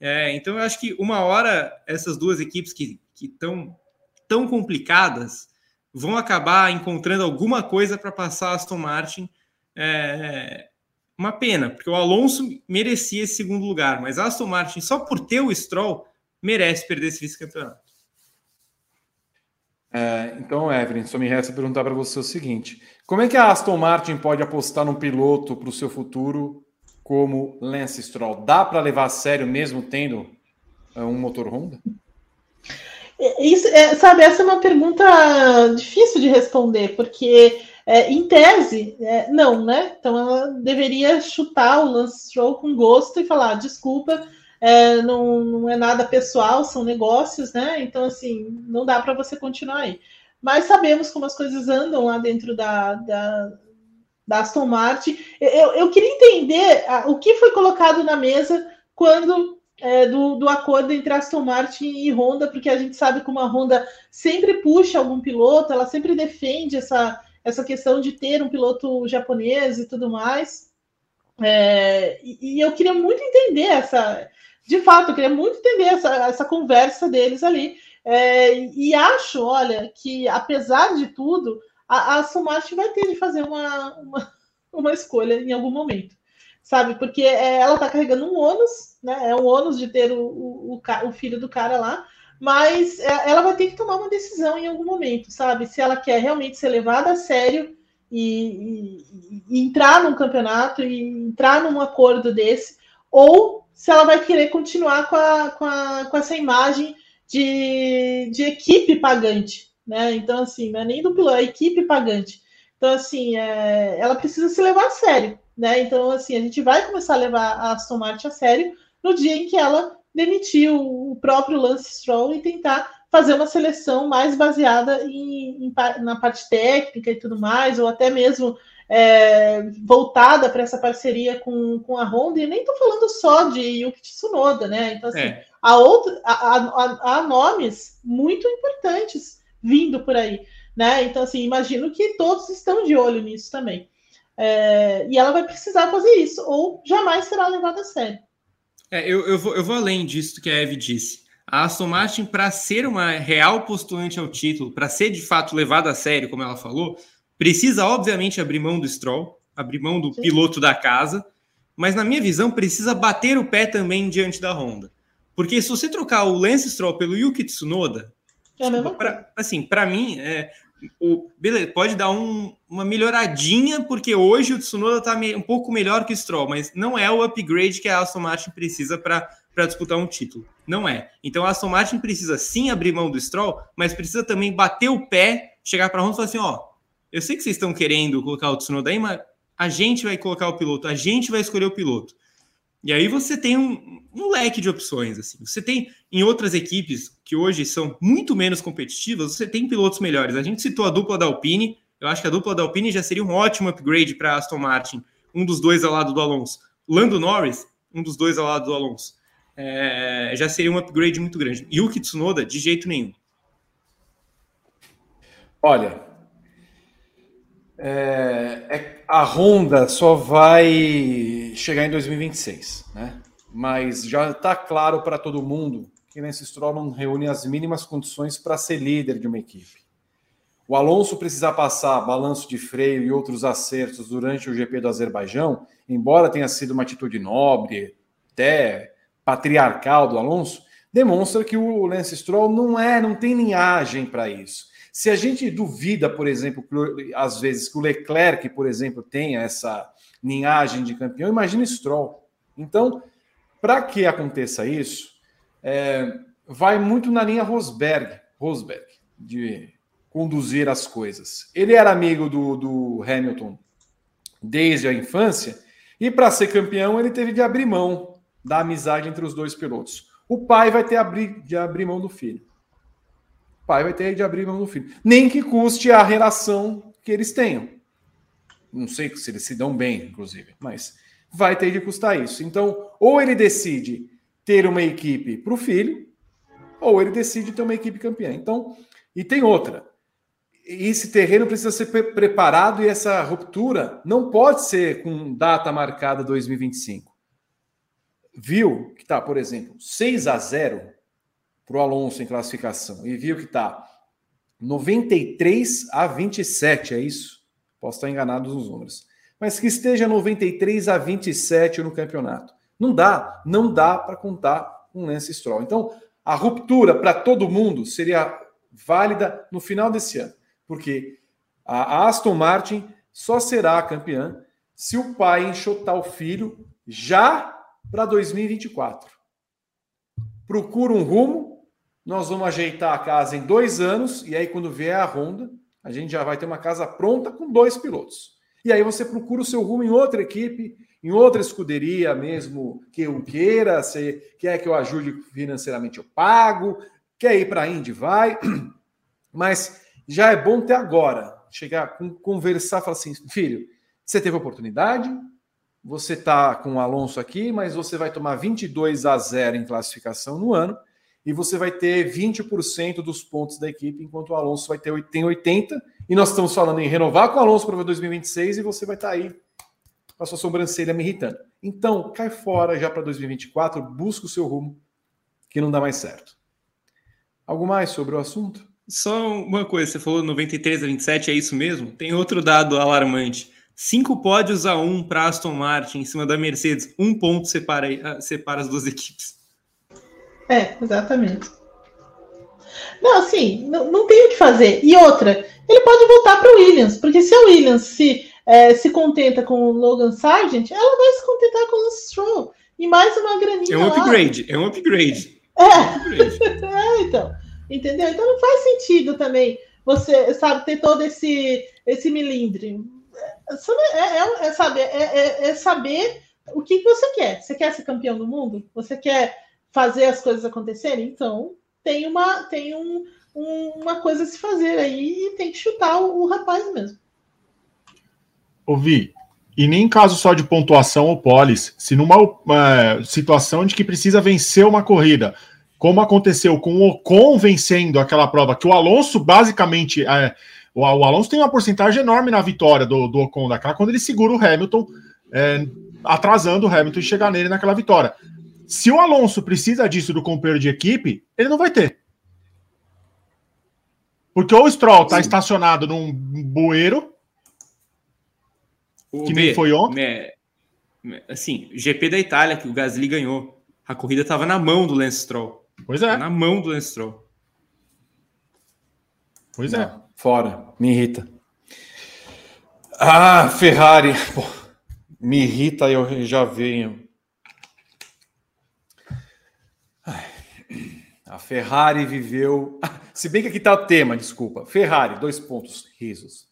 É, então, eu acho que uma hora essas duas equipes que estão tão complicadas vão acabar encontrando alguma coisa para passar a Aston Martin. É, uma pena, porque o Alonso merecia esse segundo lugar, mas a Aston Martin, só por ter o Stroll, merece perder esse vice-campeonato. É, então, Evelyn, só me resta perguntar para você o seguinte: como é que a Aston Martin pode apostar num piloto para o seu futuro como Lance Stroll? Dá para levar a sério mesmo tendo um motor Honda? Isso, é, sabe, essa é uma pergunta difícil de responder, porque é, em tese, é, não, né? Então ela deveria chutar o Lance Stroll com gosto e falar: desculpa, é, não, não é nada pessoal, são negócios, né? Então, assim, não dá para você continuar aí. Mas sabemos como as coisas andam lá dentro da, da, da Aston Martin. Eu, eu queria entender o que foi colocado na mesa quando é, do, do acordo entre Aston Martin e Honda, porque a gente sabe como a Honda sempre puxa algum piloto, ela sempre defende essa, essa questão de ter um piloto japonês e tudo mais. É, e, e, eu queria muito entender essa, de fato, eu queria muito entender essa, essa conversa deles ali. É, e acho, olha, que apesar de tudo, a, a Martin vai ter de fazer uma, uma, uma escolha em algum momento sabe? Porque é, ela está carregando um ônus, né? É um ônus de ter o, o, o, filho do cara lá, mas é, ela vai ter que tomar uma decisão em algum momento, sabe? Se ela quer realmente ser levada a sério e, e, e entrar num campeonato e entrar num acordo desse, ou se ela vai querer continuar com, a, com, a, com essa imagem de, de equipe pagante, né? Então, assim, não é nem do piloto, é equipe pagante. Então, assim, é, ela precisa se levar a sério, né? Então, assim, a gente vai começar a levar a Aston Martin a sério no dia em que ela demitiu o próprio Lance Stroll e tentar fazer uma seleção mais baseada em, em na parte técnica e tudo mais, ou até mesmo é, voltada para essa parceria com, com a Honda, e nem estou falando só de Yuki Tsunoda, né? Então, assim, é. há, outro, há, há, há, nomes muito importantes vindo por aí, né? Então, assim, imagino que todos estão de olho nisso também. É, e ela vai precisar fazer isso, ou jamais será levada a sério. É, eu, eu, vou, eu vou além disso que a Eve disse. A Aston Martin, para ser uma real postulante ao título, para ser de fato levada a sério, como ela falou, precisa, obviamente, abrir mão do Stroll, abrir mão do Sim. piloto da casa, mas, na minha visão, precisa bater o pé também diante da Honda. Porque se você trocar o Lance Stroll pelo Yuki Tsunoda, é pra, assim, para mim, é, o, beleza, pode dar um, uma melhoradinha, porque hoje o Tsunoda está um pouco melhor que o Stroll, mas não é o upgrade que a Aston Martin precisa para disputar um título. Não é. Então a Aston Martin precisa sim abrir mão do Stroll, mas precisa também bater o pé, chegar para a Honda e falar assim: ó, eu sei que vocês estão querendo colocar o Tsunoda aí, mas a gente vai colocar o piloto, a gente vai escolher o piloto. E aí você tem um, um, leque de opções. Assim. Você tem em outras equipes que hoje são muito menos competitivas, você tem pilotos melhores. A gente citou a dupla da Alpine. Eu acho que a dupla da Alpine já seria um ótimo upgrade para Aston Martin. Um dos dois ao lado do Alonso. Lando Norris, um dos dois ao lado do Alonso. É, já seria um upgrade muito grande. O Tsunoda, de jeito nenhum. Olha, é, é, a Honda só vai chegar em 2026, né? Mas já está claro para todo mundo que Lance Stroll não reúne as mínimas condições para ser líder de uma equipe. O Alonso precisar passar balanço de freio e outros acertos durante o GP do Azerbaijão, embora tenha sido uma atitude nobre, até patriarcal do Alonso, demonstra que o Lance Stroll não é, não tem linhagem para isso. Se a gente duvida, por exemplo, que, às vezes que o Leclerc, por exemplo, tenha essa linhagem de campeão, imagine Stroll. Então, para que aconteça isso, é, vai muito na linha Rosberg, Rosberg, de conduzir as coisas. Ele era amigo do, do Hamilton desde a infância, e para ser campeão ele teve de abrir mão da amizade entre os dois pilotos. O pai vai ter de abrir mão do filho pai vai ter de abrir mão do filho. Nem que custe a relação que eles tenham. Não sei se eles se dão bem, inclusive, mas vai ter de custar isso. Então, ou ele decide ter uma equipe para o filho, ou ele decide ter uma equipe campeã. Então, e tem outra. Esse terreno precisa ser preparado e essa ruptura não pode ser com data marcada 2025. Viu que está, por exemplo, 6 a 0 para o Alonso em classificação e viu que está 93 a 27, é isso? Posso estar enganado nos números. Mas que esteja 93 a 27 no campeonato. Não dá, não dá para contar um Lance Stroll. Então, a ruptura para todo mundo seria válida no final desse ano, porque a Aston Martin só será campeã se o pai enxotar o filho já para 2024. procura um rumo, nós vamos ajeitar a casa em dois anos, e aí quando vier a Honda, a gente já vai ter uma casa pronta com dois pilotos. E aí você procura o seu rumo em outra equipe, em outra escuderia mesmo que eu queira, se quer que eu ajude financeiramente, eu pago, quer ir para a Indy, vai. Mas já é bom ter agora, chegar, conversar, falar assim, filho, você teve oportunidade, você está com o Alonso aqui, mas você vai tomar 22 a 0 em classificação no ano e você vai ter 20% dos pontos da equipe, enquanto o Alonso vai ter tem 80. E nós estamos falando em renovar com o Alonso para 2026 e você vai estar tá aí com a sua sobrancelha me irritando. Então, cai fora já para 2024, busca o seu rumo, que não dá mais certo. Algo mais sobre o assunto? Só uma coisa, você falou 93 a 27, é isso mesmo? Tem outro dado alarmante. Cinco pódios a um para Aston Martin em cima da Mercedes. Um ponto separa, ah, separa as duas equipes. É, exatamente. Não, assim, não, não tem o que fazer. E outra, ele pode voltar para o Williams, porque se a Williams se, é, se contenta com o Logan Sargent, ela vai se contentar com o Stroll. E mais uma graninha. É um upgrade, lá. é um upgrade. É. é, um upgrade. é então. Entendeu? Então não faz sentido também você, sabe, ter todo esse, esse milindre. É, é, é, saber, é, é, é, saber o que você quer. Você quer ser campeão do mundo? Você quer fazer as coisas acontecerem? Então, tem uma, tem um, um, uma coisa a se fazer aí e tem que chutar o, o rapaz mesmo. Ouvi. E nem em caso só de pontuação ou polis, se numa uh, situação de que precisa vencer uma corrida, como aconteceu com o Ocon vencendo aquela prova, que o Alonso basicamente é, o, o, Alonso tem uma porcentagem enorme na vitória do, do Ocon daquela, quando ele segura o Hamilton, é, atrasando o Hamilton e chegar nele naquela vitória. Se o Alonso precisa disso do companheiro de equipe, ele não vai ter. Porque ou o Stroll está estacionado num bueiro, o que nem foi ontem. assim, GP da Itália, que o Gasly ganhou. A corrida estava na mão do Lance Stroll. Pois é. Na mão do Lance Stroll. Pois é. Não. Fora. Me irrita. Ah, Ferrari. Pô, me irrita, eu já venho. A Ferrari viveu. Se bem que aqui está o tema, desculpa. Ferrari, dois pontos, risos.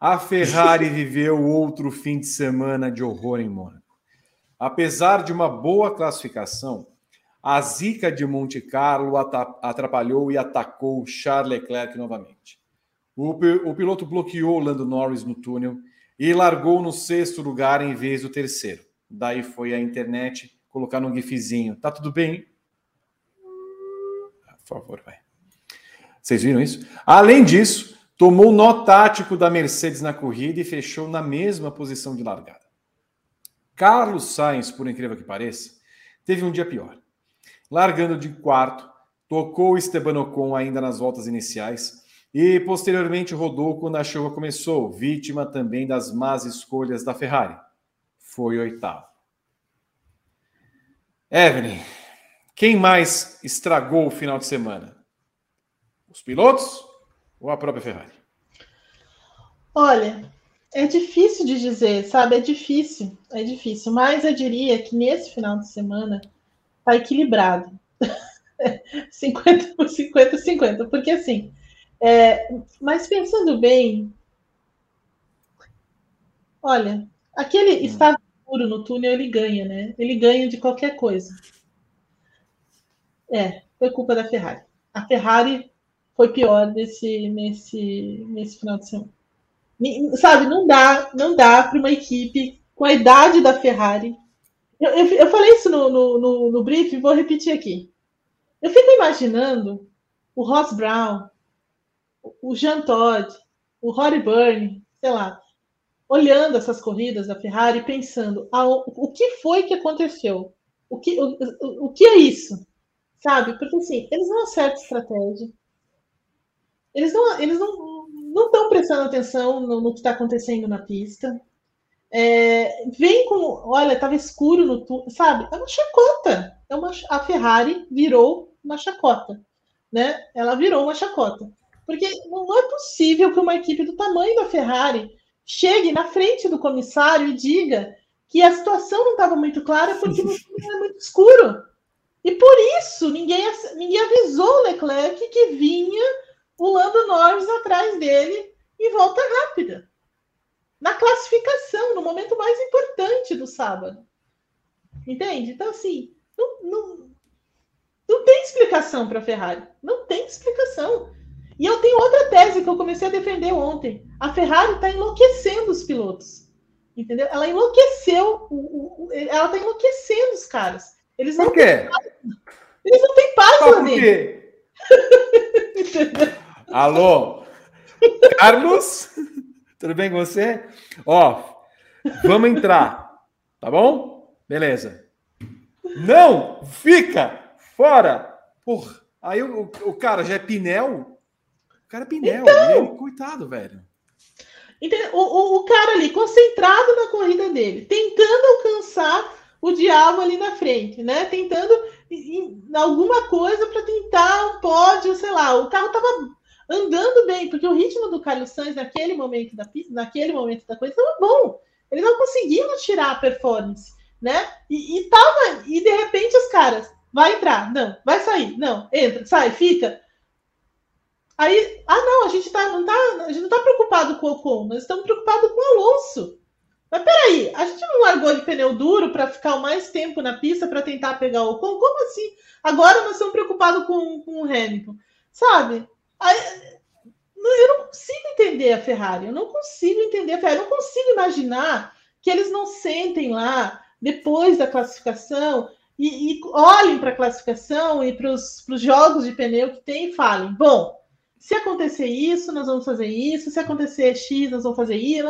A Ferrari viveu outro fim de semana de horror em Mônaco. Apesar de uma boa classificação, a zica de Monte Carlo atrapalhou e atacou Charles Leclerc novamente. O, o piloto bloqueou Lando Norris no túnel e largou no sexto lugar em vez do terceiro. Daí foi a internet colocar no gifzinho. Tá tudo bem? Por favor, vai. Vocês viram isso? Além disso, tomou nó tático da Mercedes na corrida e fechou na mesma posição de largada. Carlos Sainz, por incrível que pareça, teve um dia pior. Largando de quarto, tocou Esteban Ocon ainda nas voltas iniciais e posteriormente rodou quando a chuva começou, vítima também das más escolhas da Ferrari. Foi oitavo. Evelyn, quem mais estragou o final de semana? Os pilotos ou a própria Ferrari? Olha, é difícil de dizer, sabe? É difícil, é difícil. Mas eu diria que nesse final de semana tá equilibrado. 50 por 50, 50. Porque assim, é, mas pensando bem, olha, aquele hum. estado puro no túnel ele ganha, né? Ele ganha de qualquer coisa. É, foi culpa da Ferrari. A Ferrari foi pior nesse, nesse, nesse final de semana. Sabe, não dá, não dá para uma equipe com a idade da Ferrari. Eu, eu, eu falei isso no, no, no, no briefing, vou repetir aqui. Eu fico imaginando o Ross Brown, o Jean Todt, o Rory Byrne, sei lá, olhando essas corridas da Ferrari, pensando ah, o que foi que aconteceu? O que, o, o, que é isso? Sabe? Porque assim, eles não acertam estratégia. Eles não eles não não estão prestando atenção no, no que está acontecendo na pista. É, vem com, olha, estava escuro no sabe? É uma chacota. É uma, a Ferrari virou uma chacota, né? Ela virou uma chacota. Porque não é possível que uma equipe do tamanho da Ferrari chegue na frente do comissário e diga que a situação não estava muito clara porque o era muito escuro. E por isso ninguém, ninguém avisou o Leclerc que vinha o Lando Norris atrás dele em volta rápida. Na classificação, no momento mais importante do sábado. Entende? Então, assim, não, não, não tem explicação para a Ferrari. Não tem explicação. E eu tenho outra tese que eu comecei a defender ontem. A Ferrari está enlouquecendo os pilotos. Entendeu? Ela enlouqueceu. O, o, ela está enlouquecendo os caras. Eles não Por quê? Eles não têm paz dentro. Alô? Carlos? Tudo bem com você? Ó, vamos entrar. Tá bom? Beleza. Não! Fica! Fora! Porra, aí o, o cara já é Pinel. O cara é Pinel. Então, ele, coitado, velho. O, o, o cara ali, concentrado na corrida dele, tentando alcançar o diabo ali na frente, né? Tentando em, em alguma coisa para tentar um pódio, sei lá. O carro estava andando bem, porque o ritmo do Carlos Sainz naquele momento da naquele momento da coisa estava bom. Ele não conseguindo tirar a performance, né? E, e tava e de repente os caras vai entrar, não, vai sair, não, entra, sai, fica. Aí, ah, não, a gente tá, não tá, a gente não tá preocupado com o Ocon, nós estamos preocupados com o Alonso. Mas peraí, a gente não largou de pneu duro para ficar mais tempo na pista para tentar pegar o Ocon? Como assim? Agora nós estamos preocupados com, com o Hamilton. Sabe? Aí, eu não consigo entender a Ferrari. Eu não consigo entender a Ferrari. Eu não consigo imaginar que eles não sentem lá depois da classificação e, e olhem para a classificação e para os jogos de pneu que tem e falem: bom, se acontecer isso, nós vamos fazer isso. Se acontecer X, nós vamos fazer isso.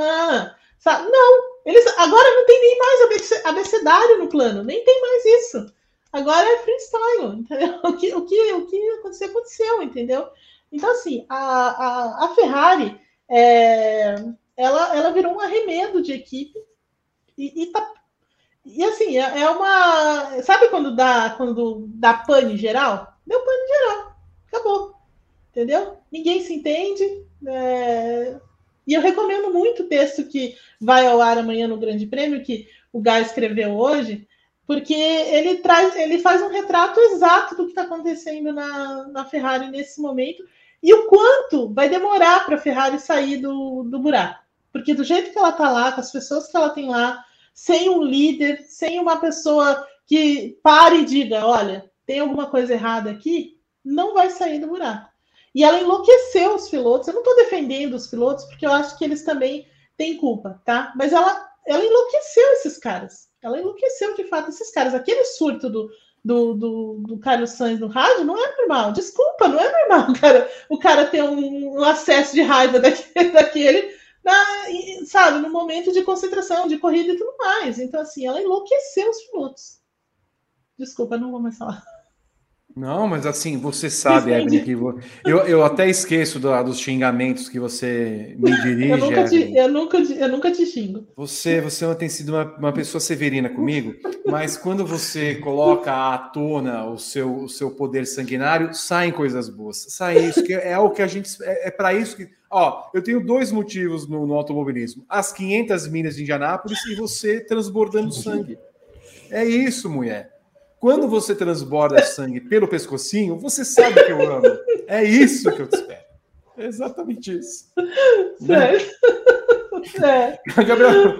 Sabe? Não, eles agora não tem nem mais abecedário no plano, nem tem mais isso. Agora é freestyle, entendeu? O que, o que, o que aconteceu, aconteceu, entendeu? Então, assim, a, a, a Ferrari, é, ela, ela virou um arremedo de equipe e, e, tá, e assim, é, é uma... Sabe quando dá, quando dá pane geral? Deu pane geral, acabou, entendeu? Ninguém se entende, é, e eu recomendo muito o texto que vai ao ar amanhã no Grande Prêmio, que o Guy escreveu hoje, porque ele traz, ele faz um retrato exato do que está acontecendo na, na Ferrari nesse momento e o quanto vai demorar para a Ferrari sair do, do buraco. Porque do jeito que ela está lá, com as pessoas que ela tem lá, sem um líder, sem uma pessoa que pare e diga: olha, tem alguma coisa errada aqui, não vai sair do buraco. E ela enlouqueceu os pilotos. Eu não estou defendendo os pilotos, porque eu acho que eles também têm culpa, tá? Mas ela, ela enlouqueceu esses caras. Ela enlouqueceu de fato esses caras. Aquele surto do, do, do, do Carlos Sainz no rádio não é normal. Desculpa, não é normal, cara. O cara ter um, um acesso de raiva daquele, daquele na, sabe, no momento de concentração, de corrida e tudo mais. Então, assim, ela enlouqueceu os pilotos. Desculpa, não vou mais falar. Não, mas assim, você sabe, Evelyn, que eu, eu até esqueço do, dos xingamentos que você me dirige. eu, nunca te, eu, nunca, eu nunca te xingo. Você, você tem sido uma, uma pessoa severina comigo, mas quando você coloca à tona o seu, o seu poder sanguinário, saem coisas boas. Sai isso, que é o que a gente. É, é para isso que. Ó, eu tenho dois motivos no, no automobilismo: as 500 milhas de Indianápolis e você transbordando sangue. É isso, mulher. Quando você transborda sangue pelo pescocinho, você sabe que eu amo. É isso que eu te espero. É exatamente isso. Certo. É. Gabriel,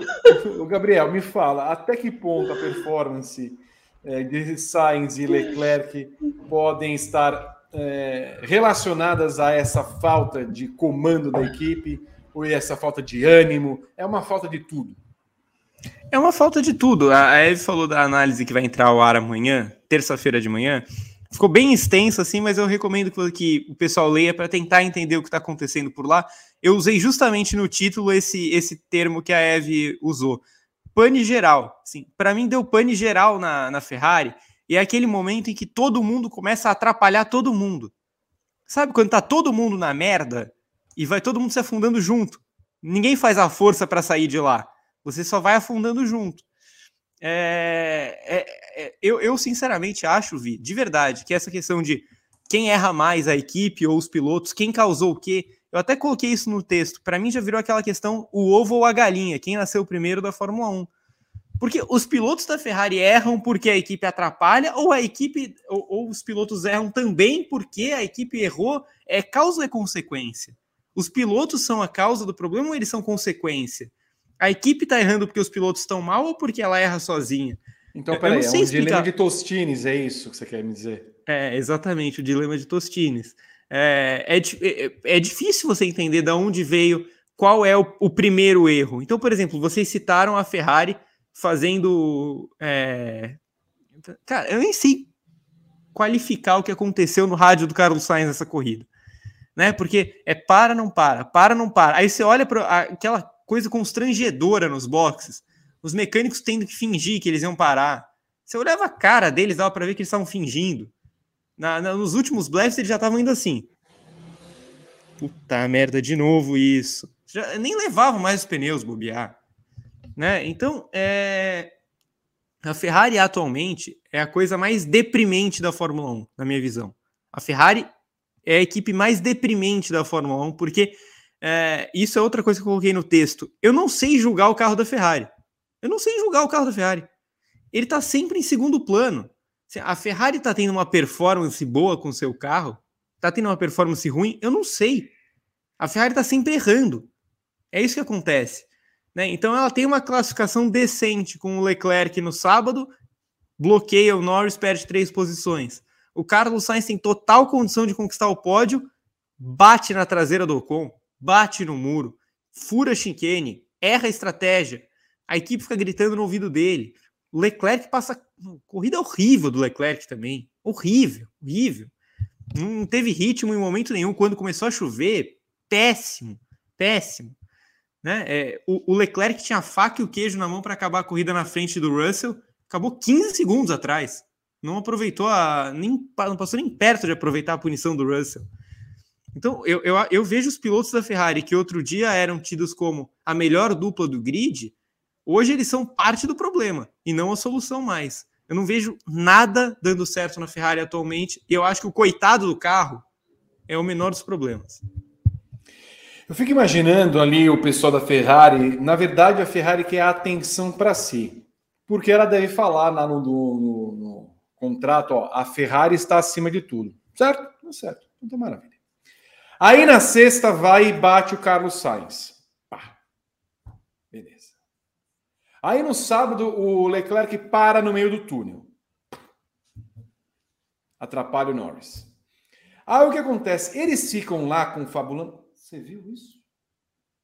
o Gabriel, me fala, até que ponto a performance é, de Sainz e Leclerc podem estar é, relacionadas a essa falta de comando da equipe ou essa falta de ânimo? É uma falta de tudo. É uma falta de tudo. A Eve falou da análise que vai entrar ao ar amanhã, terça-feira de manhã. Ficou bem extenso assim, mas eu recomendo que o pessoal leia para tentar entender o que está acontecendo por lá. Eu usei justamente no título esse, esse termo que a Eve usou. Pane geral. Sim, para mim deu pane geral na, na Ferrari. E é aquele momento em que todo mundo começa a atrapalhar todo mundo. Sabe quando tá todo mundo na merda e vai todo mundo se afundando junto? Ninguém faz a força para sair de lá. Você só vai afundando junto. É, é, é, eu, eu, sinceramente acho, Vi, de verdade, que essa questão de quem erra mais, a equipe ou os pilotos, quem causou o quê, eu até coloquei isso no texto. Para mim já virou aquela questão o ovo ou a galinha, quem nasceu primeiro da Fórmula 1. Porque os pilotos da Ferrari erram porque a equipe atrapalha, ou a equipe, ou, ou os pilotos erram também porque a equipe errou, é causa e consequência. Os pilotos são a causa do problema ou eles são consequência? A equipe está errando porque os pilotos estão mal ou porque ela erra sozinha? Então, peraí, é um explicar. dilema de Tostines, é isso que você quer me dizer? É, exatamente, o dilema de Tostines. É, é, é, é difícil você entender de onde veio, qual é o, o, primeiro erro. Então, por exemplo, vocês citaram a Ferrari fazendo. É... Cara, eu nem sei qualificar o que aconteceu no rádio do Carlos Sainz nessa corrida. Né? Porque é para, não para, para, não para. Aí você olha para aquela coisa constrangedora nos boxes, os mecânicos tendo que fingir que eles iam parar. Você olhava a cara deles, dava para ver que eles estavam fingindo. Na, na, nos últimos blasts eles já estavam indo assim. Puta merda, de novo isso. Já, nem levavam mais os pneus bobear. Né? Então, é... a Ferrari atualmente é a coisa mais deprimente da Fórmula 1, na minha visão. A Ferrari é a equipe mais deprimente da Fórmula 1, porque é... isso é outra coisa que eu coloquei no texto. Eu não sei julgar o carro da Ferrari. Eu não sei julgar o carro da Ferrari. Ele está sempre em segundo plano. A Ferrari está tendo uma performance boa com seu carro? Está tendo uma performance ruim? Eu não sei. A Ferrari está sempre errando. É isso que acontece. Né? Então ela tem uma classificação decente com o Leclerc no sábado, bloqueia o Norris, perde três posições. O Carlos Sainz tem total condição de conquistar o pódio, bate na traseira do Ocon, bate no muro, fura chicane, erra a estratégia. A equipe fica gritando no ouvido dele. O Leclerc passa. Corrida horrível do Leclerc também. Horrível, horrível. Não teve ritmo em momento nenhum. Quando começou a chover, péssimo, péssimo. Né? É, o, o, Leclerc tinha a faca e o queijo na mão para acabar a corrida na frente do Russell. Acabou 15 segundos atrás. Não aproveitou a. Nem, não passou nem perto de aproveitar a punição do Russell. Então, eu, eu, eu vejo os pilotos da Ferrari que outro dia eram tidos como a melhor dupla do grid Hoje eles são parte do problema e não a solução mais. Eu não vejo nada dando certo na Ferrari atualmente e eu acho que o coitado do carro é o menor dos problemas. Eu fico imaginando ali o pessoal da Ferrari. Na verdade, a Ferrari quer a atenção para si, porque ela deve falar lá no, no, no, contrato: ó, a Ferrari está acima de tudo. Certo? Tá certo. Então, maravilha. Aí na sexta vai e bate o Carlos Sainz. Aí no sábado, o Leclerc para no meio do túnel. Atrapalha o Norris. Aí o que acontece? Eles ficam lá confabulando. Você viu isso?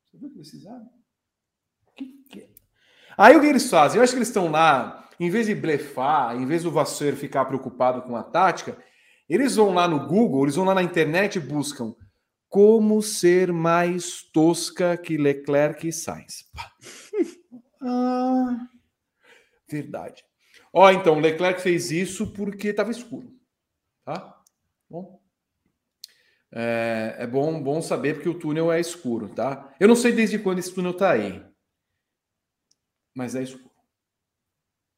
Você viu o que fizeram? Que que é? Aí o que eles fazem? Eu acho que eles estão lá, em vez de blefar, em vez do Vassouro ficar preocupado com a tática, eles vão lá no Google, eles vão lá na internet e buscam como ser mais tosca que Leclerc e Sainz. Ah, verdade. Ó, então, Leclerc fez isso porque estava escuro. Tá? Bom. É, é, bom, bom saber porque o túnel é escuro, tá? Eu não sei desde quando esse túnel tá aí. Mas é escuro.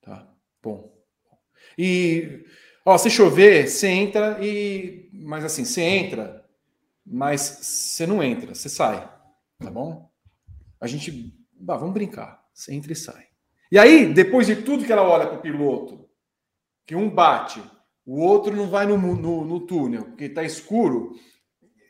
Tá? Bom. E, ó, se chover, você entra e. Mas assim, você entra, mas você não entra, você sai. Tá bom? A gente. Bah, vamos brincar. Você entra e sai. E aí, depois de tudo que ela olha para o piloto, que um bate, o outro não vai no, no, no túnel, porque está escuro,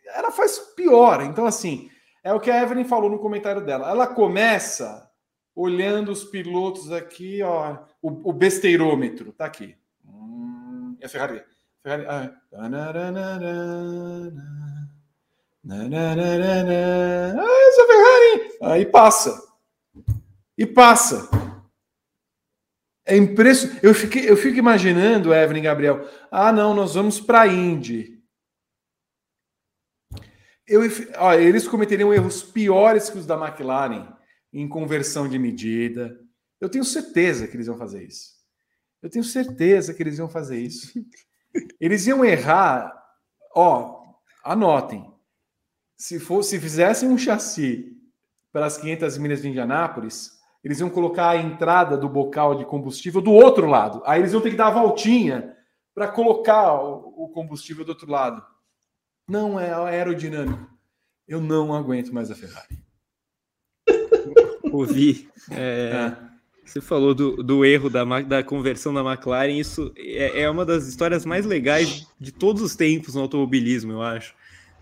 ela faz pior. Então, assim, é o que a Evelyn falou no comentário dela. Ela começa olhando os pilotos aqui, ó, o, o besteirômetro, tá aqui. Hum, é a Ferrari. Ferrari ah, ah, essa Ferrari! Aí passa e passa. É impressionante. Eu, fiquei, eu fico imaginando, Evelyn Gabriel, ah, não, nós vamos para a Indy. Eu, ó, eles cometeriam erros piores que os da McLaren em conversão de medida. Eu tenho certeza que eles iam fazer isso. Eu tenho certeza que eles iam fazer isso. Eles iam errar, ó, anotem. Se fosse, se fizessem um chassi para as 500 milhas de Indianápolis, eles iam colocar a entrada do bocal de combustível do outro lado. Aí eles iam ter que dar a voltinha para colocar o combustível do outro lado. Não é aerodinâmico. Eu não aguento mais a Ferrari. Ouvi. É, Você falou do, do erro da, da conversão da McLaren, isso é, é, uma das histórias mais legais de todos os tempos no automobilismo, eu acho.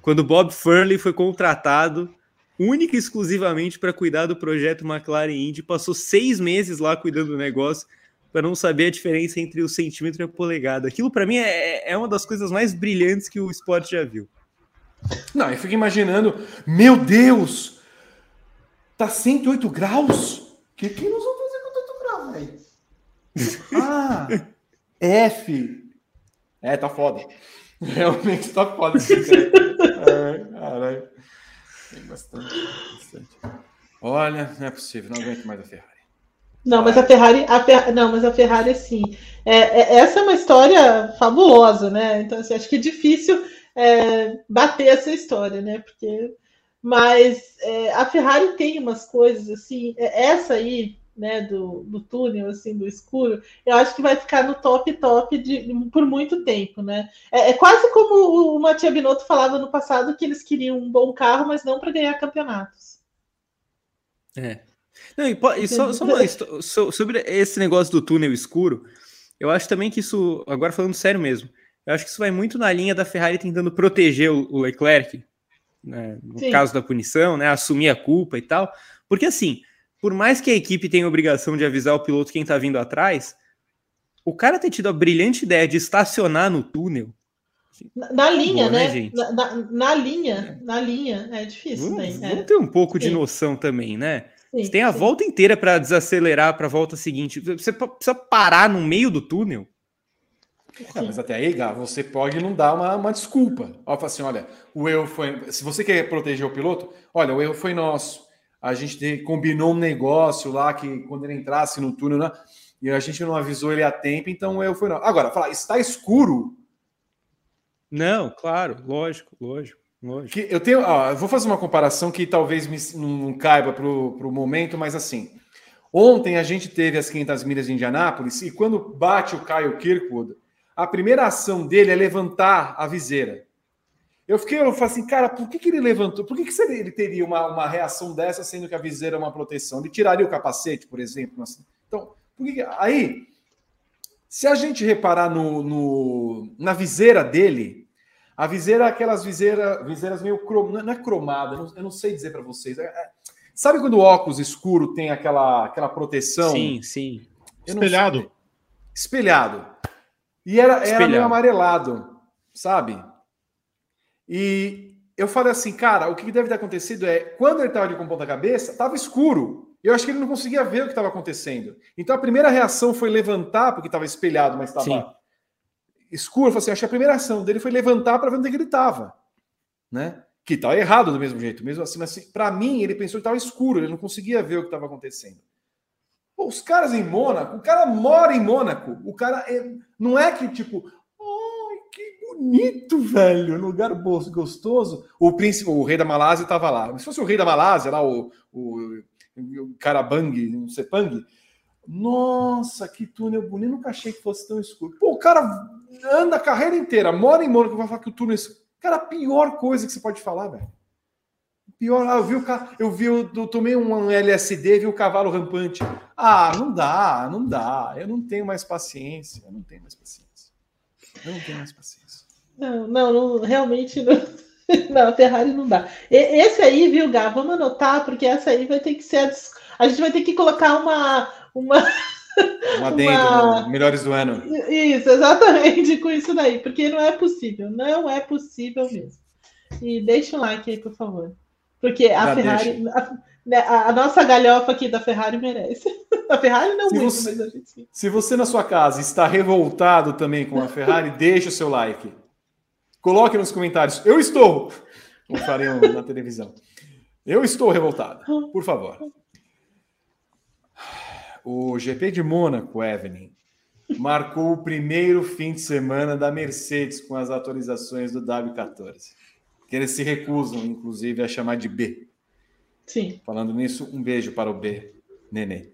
Quando Bob Furley foi contratado única e exclusivamente para cuidar do projeto McLaren Indy, passou seis meses lá cuidando do negócio para não saber a diferença entre o centímetro e a polegada. Aquilo para mim é, é uma das coisas mais brilhantes que o esporte já viu. Não, eu fico imaginando, meu Deus, tá 108 graus? O que, que nós vamos fazer com 108 graus, velho? Ah, F. É, tá foda. Realmente tá foda esse cara. caralho. Tem bastante, bastante. Olha, não é possível, não aguento mais a Ferrari. Não, mas a Ferrari, a Fer... não, mas a Ferrari, sim. É, é, essa é uma história fabulosa, né? Então, assim, acho que é difícil é, bater essa história, né? Porque, mas é, a Ferrari tem umas coisas assim, é, essa aí, né, do, do túnel, assim, do escuro, eu acho que vai ficar no top top de, por muito tempo, né? É, é quase como o Matia Binotto falava no passado que eles queriam um bom carro, mas não para ganhar campeonatos. É. Não, e, e só, só uma, sobre esse negócio do túnel escuro, eu acho também que isso, agora falando sério mesmo, eu acho que isso vai muito na linha da Ferrari tentando proteger o, Leclerc, né, no Sim. caso da punição, né, assumir a culpa e tal. Porque assim, por mais que a equipe tenha a obrigação de avisar o piloto quem está vindo atrás, o cara ter tido a brilhante ideia de estacionar no túnel. Na, na linha, né? né na, na, na, linha, na linha, é difícil. Vamos, né? vamos ter um pouco Sim. de noção também, né? Sim, Você tem a sim. volta inteira para desacelerar para a volta seguinte. Você precisa parar no meio do túnel. É, mas até aí, Gá, você pode não dar uma, uma desculpa. Ó, assim, olha, o erro foi. Se você quer proteger o piloto, olha, o erro foi nosso. A gente combinou um negócio lá que quando ele entrasse no túnel, né, e a gente não avisou ele a tempo, então o erro foi nosso. Agora, falar, está escuro. Não, claro, lógico, lógico. lógico. Que eu tenho, ó, eu vou fazer uma comparação que talvez me, não caiba para o momento, mas assim, ontem a gente teve as 500 milhas de Indianápolis e quando bate o Caio Kirkwood, a primeira ação dele é levantar a viseira. Eu fiquei, eu falei assim, cara, por que, que ele levantou? Por que, que ele teria uma, uma reação dessa, sendo que a viseira é uma proteção? Ele tiraria o capacete, por exemplo. Assim. Então, por que, aí, se a gente reparar no, no, na viseira dele, a viseira é aquelas viseira, viseiras meio crom, não é cromada, eu não sei dizer para vocês. É, é, sabe quando o óculos escuro tem aquela, aquela proteção? Sim, sim. Espelhado. Espelhado. E era, era meio amarelado, sabe? E eu falei assim, cara, o que deve ter acontecido é, quando ele estava de com ponta cabeça, estava escuro. Eu acho que ele não conseguia ver o que estava acontecendo. Então a primeira reação foi levantar, porque estava espelhado, mas estava escuro. Eu falei assim, acho que a primeira ação dele foi levantar para ver onde é ele estava. Né? Que estava errado do mesmo jeito. Mesmo assim, assim para mim, ele pensou que estava escuro, ele não conseguia ver o que estava acontecendo. Pô, os caras em Mônaco, o cara mora em Mônaco. O cara é, não é que tipo, bonito, velho, lugar gostoso. O príncipe, o rei da Malásia estava lá. Se fosse o rei da Malásia, lá o, o, o Karabang, o Sepang, nossa, que túnel bonito, nunca achei que fosse tão escuro. Pô, o cara anda a carreira inteira, mora em Mônaco, vai falar que o túnel é escuro. Cara, a pior coisa que você pode falar, velho. Pior, ah, eu vi o eu vi eu tomei um LSD, vi o cavalo rampante. Ah, não dá, não dá. Eu não tenho mais paciência. Eu não tenho mais paciência. Eu não tenho mais paciência. Não, não, não realmente não. Não, Ferrari não dá. Esse aí, viu, Gá? Vamos anotar, porque essa aí vai ter que ser. A, a gente vai ter que colocar uma. uma... Um adendo, uma... melhores do ano. Isso, exatamente, com isso daí, porque não é possível, não é possível mesmo. E deixa um like aí, por favor. Porque a Já Ferrari, a, né, a, a, nossa galhofa aqui da Ferrari merece. A Ferrari não se muito, você, mas a gente sim. Se você na sua casa está revoltado também com a Ferrari, deixe o seu like. Coloque nos comentários. Eu estou. Como fariam na televisão. Eu estou revoltado. Por favor. O GP de Mônaco, Evelyn, marcou o primeiro fim de semana da Mercedes com as atualizações do W14 que eles se recusam, inclusive, a chamar de B. Sim. Falando nisso, um beijo para o B, Nenê.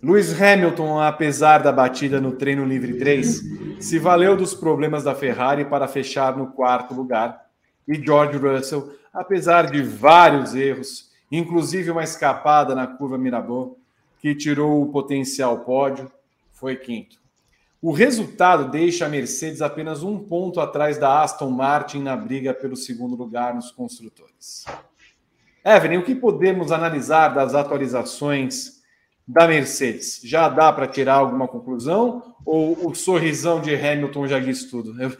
Lewis Hamilton, apesar da batida no treino livre 3, se valeu dos problemas da Ferrari para fechar no quarto lugar. E George Russell, apesar de vários erros, inclusive uma escapada na curva Mirabot, que tirou o potencial pódio, foi quinto. O resultado deixa a Mercedes apenas um ponto atrás da Aston Martin na briga pelo segundo lugar nos construtores. Evelyn, o que podemos analisar das atualizações da Mercedes? Já dá para tirar alguma conclusão? Ou o sorrisão de Hamilton já disse tudo? Eu,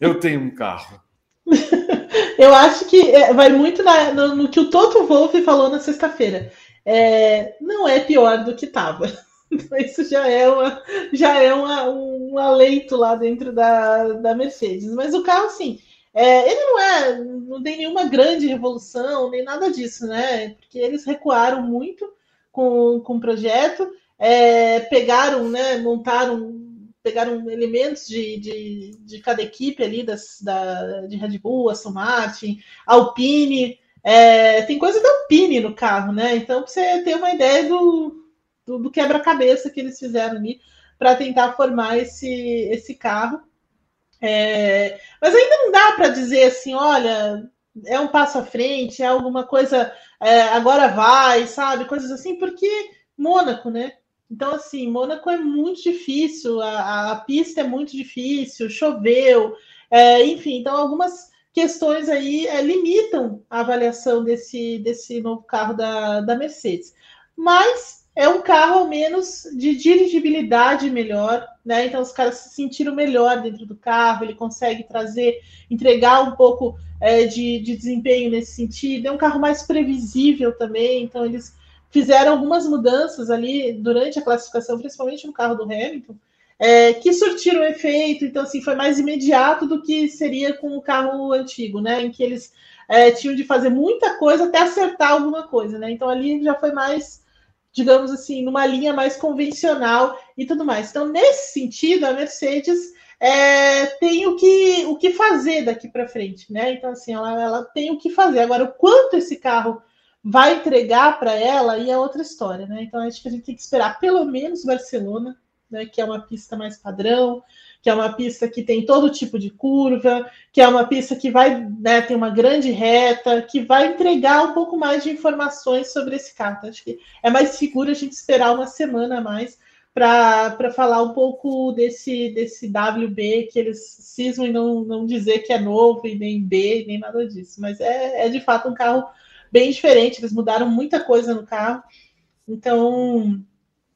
eu tenho um carro. eu acho que é, vai muito na, no, no, que o Toto Wolff falou na sexta-feira. É, não é pior do que estava. Isso já é, uma, já é uma, um aleito lá dentro da, da Mercedes. Mas o carro, sim, é, ele não é, não tem nenhuma grande revolução, nem nada disso, né? Porque eles recuaram muito com, com o projeto, é, pegaram, né, montaram, pegaram elementos de, de, de cada equipe ali, das, da, de Red Bull, Aston Martin, Alpine, é, tem coisa da Alpine no carro, né? Então, você ter uma ideia do, do, do quebra-cabeça que eles fizeram ali para tentar formar esse, esse carro. É, mas ainda não dá para dizer assim, olha, é um passo à frente, é alguma coisa, é, agora vai, sabe? Coisas assim, porque Mônaco, né? Então, assim, Mônaco é muito difícil, a, a pista é muito difícil, choveu, é, enfim, então algumas questões aí é, limitam a avaliação desse, desse novo carro da, da Mercedes. Mas é um carro ao menos de dirigibilidade melhor, né? Então os caras se sentiram melhor dentro do carro, ele consegue trazer, entregar um pouco é, de, de, desempenho nesse sentido. É um carro mais previsível também, então eles fizeram algumas mudanças ali durante a classificação, principalmente no carro do Hamilton, é, que surtiram efeito, então assim foi mais imediato do que seria com o carro antigo, né? Em que eles é, tinham de fazer muita coisa até acertar alguma coisa, né? Então ali já foi mais digamos assim, numa linha mais convencional e tudo mais. Então, nesse sentido, a Mercedes é, tem o que, o que fazer daqui para frente, né? Então, assim, ela, ela tem o que fazer. Agora, o quanto esse carro vai entregar para ela e é outra história, né? Então, acho que a gente tem que esperar pelo menos Barcelona, né? Que é uma pista mais padrão, que é uma pista que tem todo tipo de curva, que é uma pista que vai né, ter uma grande reta, que vai entregar um pouco mais de informações sobre esse carro. Então, acho que é mais seguro a gente esperar uma semana a mais para falar um pouco desse, desse WB que eles cismam em não, não dizer que é novo e nem B, nem nada disso. Mas é, é de fato um carro bem diferente, eles mudaram muita coisa no carro. Então,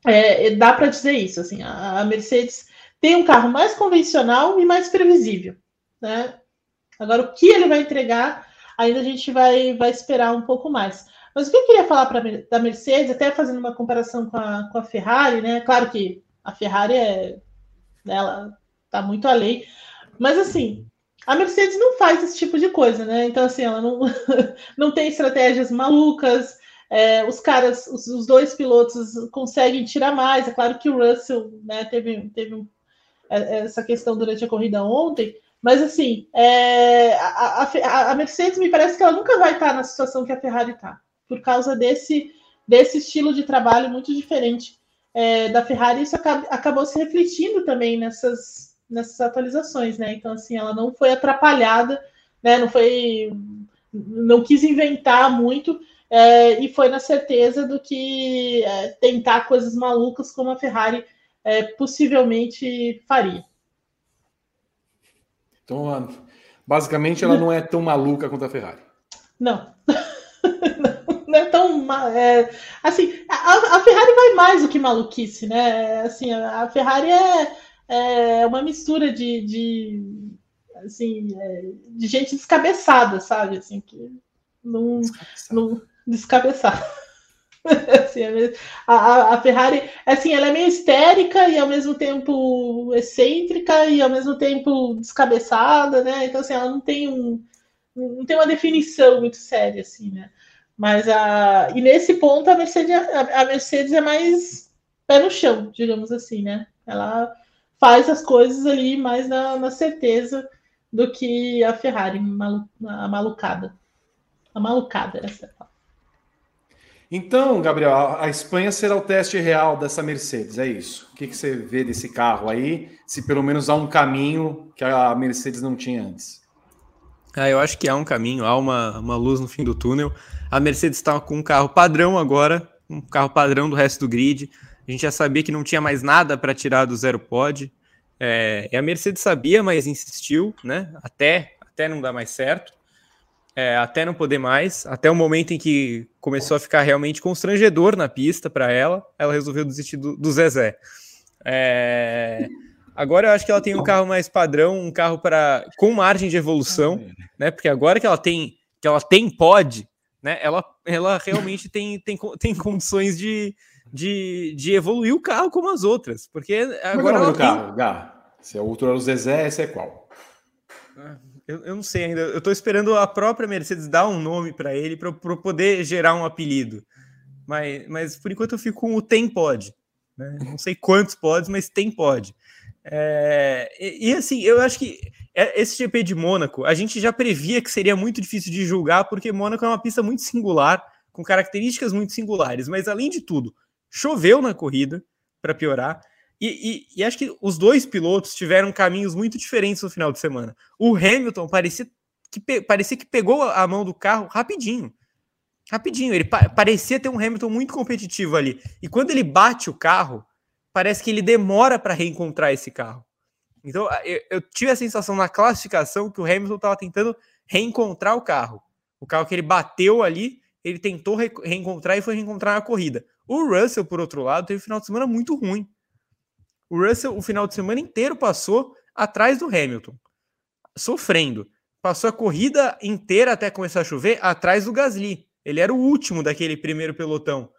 é, dá para dizer isso. Assim, a, a Mercedes tem um carro mais convencional e mais previsível, né? Agora, o que ele vai entregar, ainda a gente vai, vai esperar um pouco mais. Mas o que eu queria falar pra, da Mercedes, até fazendo uma comparação com a, com a Ferrari, né? Claro que a Ferrari é. Ela tá muito além. Mas assim, a Mercedes não faz esse tipo de coisa, né? Então, assim, ela não, não tem estratégias malucas. É, os caras, os, os, dois pilotos conseguem tirar mais. É claro que o Russell né, teve, teve um essa questão durante a corrida ontem, mas assim, é, a, a, a, Mercedes me parece que ela nunca vai estar na situação que a Ferrari está, por causa desse, desse estilo de trabalho muito diferente é, da Ferrari. Isso acab, acabou se refletindo também nessas, nessas atualizações, né? Então, assim, ela não foi atrapalhada, né? Não foi. Não quis inventar muito. É, e foi na certeza do que é, tentar coisas malucas como a Ferrari é, possivelmente faria. Então, basicamente, ela não é tão maluca quanto a Ferrari. Não. não é tão. É, assim, a, a, Ferrari vai mais do que maluquice, né? Assim, a, Ferrari é, é uma mistura de, de assim, é, de gente descabeçada, sabe? Assim, que não, não descabeçada. assim, a, a, Ferrari, assim, ela é meio histérica e ao mesmo tempo excêntrica e ao mesmo tempo descabeçada, né? Então, assim, ela não tem um, não tem uma definição muito séria, assim, né? Mas a e nesse ponto a Mercedes, a, a Mercedes é mais pé no chão, digamos assim, né? Ela faz as coisas ali mais na, na certeza do que a Ferrari, a malucada. A malucada, essa é a então, Gabriel, a Espanha será o teste real dessa Mercedes, é isso. O que, que você vê desse carro aí? Se pelo menos há um caminho que a Mercedes não tinha antes. Ah, eu acho que há um caminho, há uma, uma luz no fim do túnel. A Mercedes está com um carro padrão agora, um carro padrão do resto do grid. A gente já sabia que não tinha mais nada para tirar do zero pod. É, a Mercedes sabia, mas insistiu, né? Até, até não dar mais certo, é, até não poder mais, até o momento em que começou a ficar realmente constrangedor na pista para ela, ela resolveu desistir do, do Zezé. É, agora eu acho que ela tem um carro mais padrão, um carro para com margem de evolução, né? Porque agora que ela tem que ela tem pod, né? Ela, ela realmente tem, tem, tem condições de, de, de evoluir o carro como as outras. Porque agora. Qual é o carro, Gá? Se é o outro era o Zezé, esse é qual? Ah, eu, eu não sei ainda. Eu estou esperando a própria Mercedes dar um nome para ele para poder gerar um apelido. Mas, mas por enquanto eu fico com o Tem Pod. Né? Não sei quantos pods, mas tem pod. É, e, e, assim, eu acho que é, esse GP de Mônaco, a gente já previa que seria muito difícil de julgar, porque Mônaco é uma pista muito singular, com características muito singulares. Mas além de tudo, choveu na corrida, para piorar. E, e, e, acho que os dois pilotos tiveram caminhos muito diferentes no final de semana. O Hamilton parecia que, parecia que pegou a mão do carro rapidinho. Rapidinho, ele pa parecia ter um Hamilton muito competitivo ali. E quando ele bate o carro, parece que ele demora para reencontrar esse carro. Então, eu, eu, tive a sensação na classificação que o Hamilton estava tentando reencontrar o carro. O carro que ele bateu ali, ele tentou re reencontrar e foi reencontrar na corrida. O Russell, por outro lado, teve um final de semana muito ruim. O Russell, o final de semana inteiro, passou atrás do Hamilton, sofrendo. Passou a corrida inteira até começar a chover atrás do Gasly. Ele era o último daquele primeiro pelotão.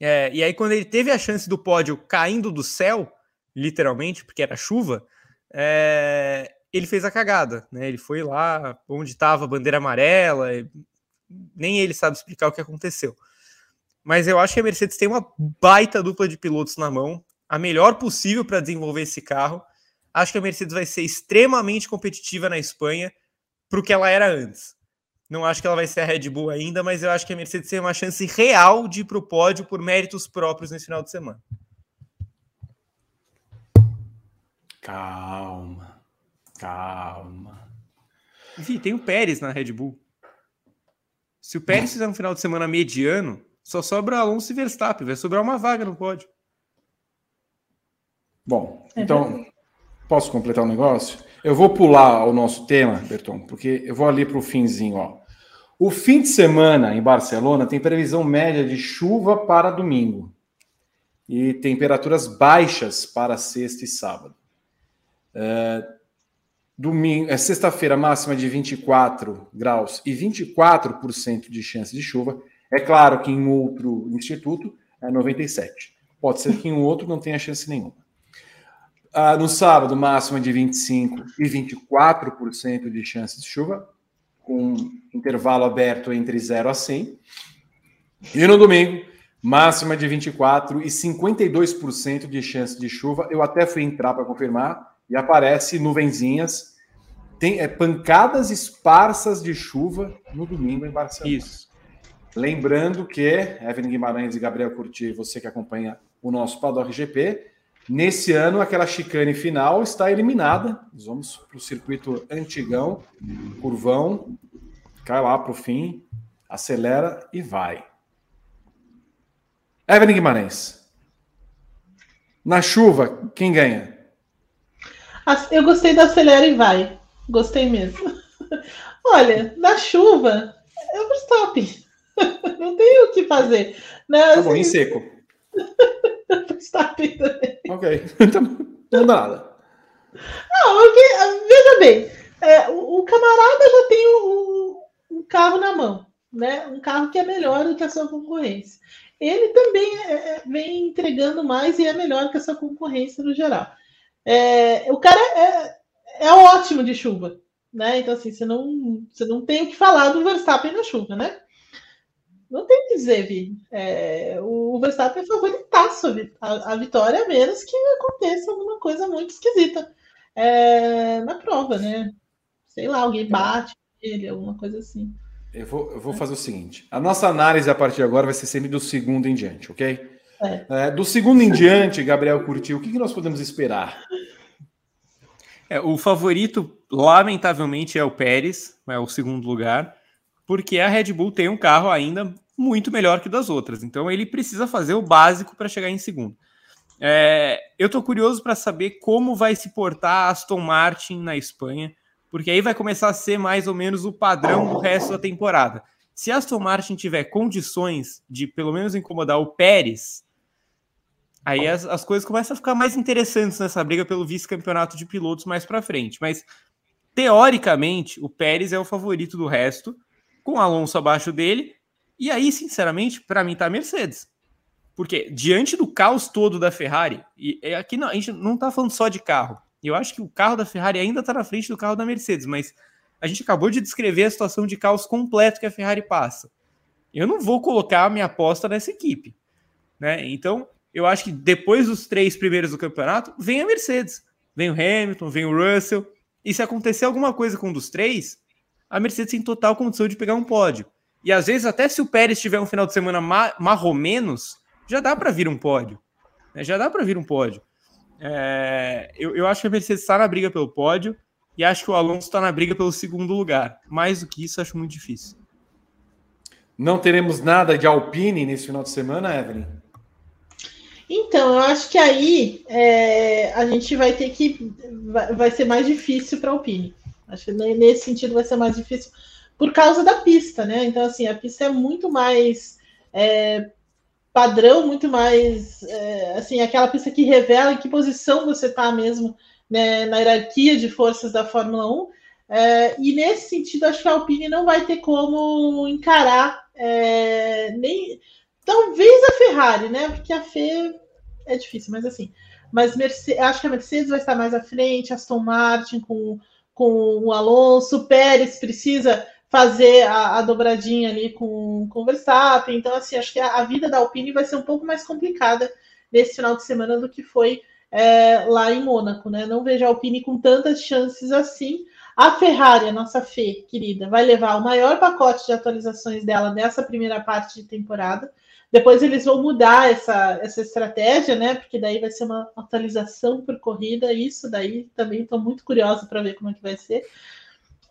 É, e aí, quando ele teve a chance do pódio caindo do céu, literalmente, porque era chuva, é, ele fez a cagada. Né? Ele foi lá onde estava a bandeira amarela, nem ele sabe explicar o que aconteceu. Mas eu acho que a Mercedes tem uma baita dupla de pilotos na mão, a melhor possível para desenvolver esse carro. Acho que a Mercedes vai ser extremamente competitiva na Espanha para o que ela era antes. Não acho que ela vai ser a Red Bull ainda, mas eu acho que a Mercedes tem uma chance real de ir para o pódio por méritos próprios nesse final de semana. Calma, calma. Enfim, tem o Pérez na Red Bull. Se o Pérez fizer um final de semana mediano, só sobra Alonso e Verstappen. Vai sobrar uma vaga no pódio. Bom, é então, posso completar o um negócio? Eu vou pular o nosso tema, Berton, porque eu vou ali para o finzinho. Ó. O fim de semana em Barcelona tem previsão média de chuva para domingo e temperaturas baixas para sexta e sábado. É, domingo, é sexta-feira máxima de 24 graus e 24% de chance de chuva. É claro que em outro instituto é 97. Pode ser que em outro não tenha chance nenhuma. Ah, no sábado, máxima de 25% e 24% de chance de chuva, com intervalo aberto entre 0 a 100. E no domingo, máxima de 24% e 52% de chance de chuva. Eu até fui entrar para confirmar e aparece nuvenzinhas. Tem é, pancadas esparsas de chuva no domingo em Barcelona. Isso. Lembrando que Evelyn Guimarães e Gabriel Curti, você que acompanha o nosso Paddock GP, Nesse ano, aquela chicane final está eliminada. Nós vamos para o circuito antigão, curvão, cai lá para o fim, acelera e vai. Evelyn Guimarães. Na chuva, quem ganha? Eu gostei da acelera e vai. Gostei mesmo. Olha, na chuva, é o Verstappen. Não tem o que fazer. Né, tá bom, em assim, seco. Verstappen também. Ok, então não dá nada. Não, porque, veja bem, é, o, o, camarada já tem um, um, carro na mão, né? Um carro que é melhor do que a sua concorrência. Ele também é, é, vem entregando mais e é melhor que a sua concorrência no geral. É, o cara é, é ótimo de chuva, né? Então, assim, você não, você não tem o que falar do Verstappen na chuva, né? Não tem o que dizer, Vi. É, o Verstappen é favoritaço a, a vitória, a menos que aconteça alguma coisa muito esquisita é, na prova, né? Sei lá, alguém bate ele, alguma coisa assim. Eu vou, eu vou fazer o seguinte: a nossa análise a partir de agora vai ser sempre do segundo em diante, ok? É. É, do segundo em diante, Gabriel curtiu, o que, que nós podemos esperar? É, o favorito, lamentavelmente, é o Pérez, é o segundo lugar porque a Red Bull tem um carro ainda muito melhor que das outras. Então ele precisa fazer o básico para chegar em segundo. É, eu estou curioso para saber como vai se portar Aston Martin na Espanha, porque aí vai começar a ser mais ou menos o padrão do resto da temporada. Se Aston Martin tiver condições de pelo menos incomodar o Pérez, aí as, as coisas começam a ficar mais interessantes nessa briga pelo vice-campeonato de pilotos mais para frente. Mas teoricamente, o Pérez é o favorito do resto, com Alonso abaixo dele. E aí, sinceramente, para mim tá a Mercedes. Porque diante do caos todo da Ferrari, e aqui não, a gente não está falando só de carro. Eu acho que o carro da Ferrari ainda está na frente do carro da Mercedes, mas a gente acabou de descrever a situação de caos completo que a Ferrari passa. Eu não vou colocar a minha aposta nessa equipe. Né? Então, eu acho que depois dos três primeiros do campeonato, vem a Mercedes. Vem o Hamilton, vem o Russell. E se acontecer alguma coisa com um dos três, a Mercedes tem total condição de pegar um pódio. E às vezes, até se o Pérez tiver um final de semana marromenos, já dá para vir um pódio. Né? Já dá para vir um pódio. É, eu, eu acho que a Mercedes está na briga pelo pódio e acho que o Alonso está na briga pelo segundo lugar. Mais do que isso, acho muito difícil. Não teremos nada de Alpine nesse final de semana, Evelyn? Então, eu acho que aí é, a gente vai ter que. Vai, vai ser mais difícil para a Alpine. Acho que nesse sentido vai ser mais difícil por causa da pista, né? Então, assim, a pista é muito mais é, padrão, muito mais é, assim, aquela pista que revela em que posição você está mesmo né, na hierarquia de forças da Fórmula 1. É, e nesse sentido, acho que a Alpine não vai ter como encarar é, nem talvez a Ferrari, né? Porque a Fê é difícil, mas assim. Mas Mercedes, acho que a Mercedes vai estar mais à frente, Aston Martin com, com o Alonso, Pérez precisa fazer a, a, dobradinha ali com, com o Verstappen. Então, assim, acho que a, a, vida da Alpine vai ser um pouco mais complicada nesse final de semana do que foi é, lá em Mônaco, né? Não vejo a Alpine com tantas chances assim. A Ferrari, a nossa Fê, querida, vai levar o maior pacote de atualizações dela nessa primeira parte de temporada. Depois eles vão mudar essa, essa estratégia, né? Porque daí vai ser uma atualização por corrida. Isso daí também estou muito curiosa para ver como é que vai ser.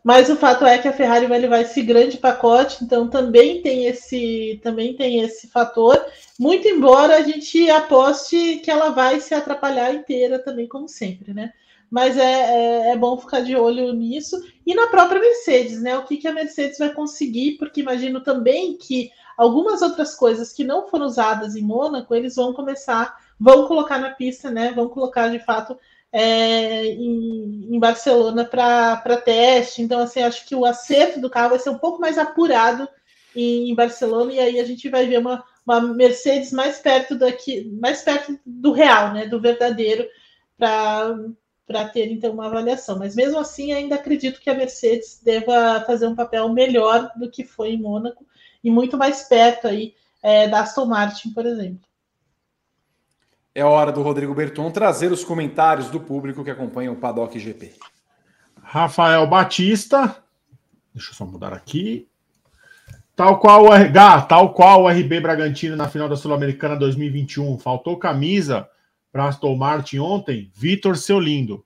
Mas o fato é que a Ferrari vai levar esse grande pacote, então também tem esse também tem esse fator. Muito embora a gente aposte que ela vai se atrapalhar inteira também, como sempre, né? Mas é, é, é bom ficar de olho nisso e na própria Mercedes, né? O que, que a Mercedes vai conseguir? Porque imagino também que algumas outras coisas que não foram usadas em Mônaco, eles vão começar, vão colocar na pista, né? Vão colocar de fato é, em, em, Barcelona para teste. Então, assim, acho que o acerto do carro vai ser um pouco mais apurado em, em Barcelona, e aí a gente vai ver uma, uma Mercedes mais perto daqui, mais perto do real, né? Do verdadeiro, para ter então uma avaliação. Mas mesmo assim, ainda acredito que a Mercedes deva fazer um papel melhor do que foi em Mônaco e muito mais perto aí é, da Aston Martin, por exemplo. É hora do Rodrigo Berton trazer os comentários do público que acompanha o Paddock GP. Rafael Batista, deixa eu só mudar aqui. Tal qual o RH, tal qual o RB Bragantino na final da Sul-Americana 2021. Faltou camisa para Aston Martin ontem. Vitor seu lindo.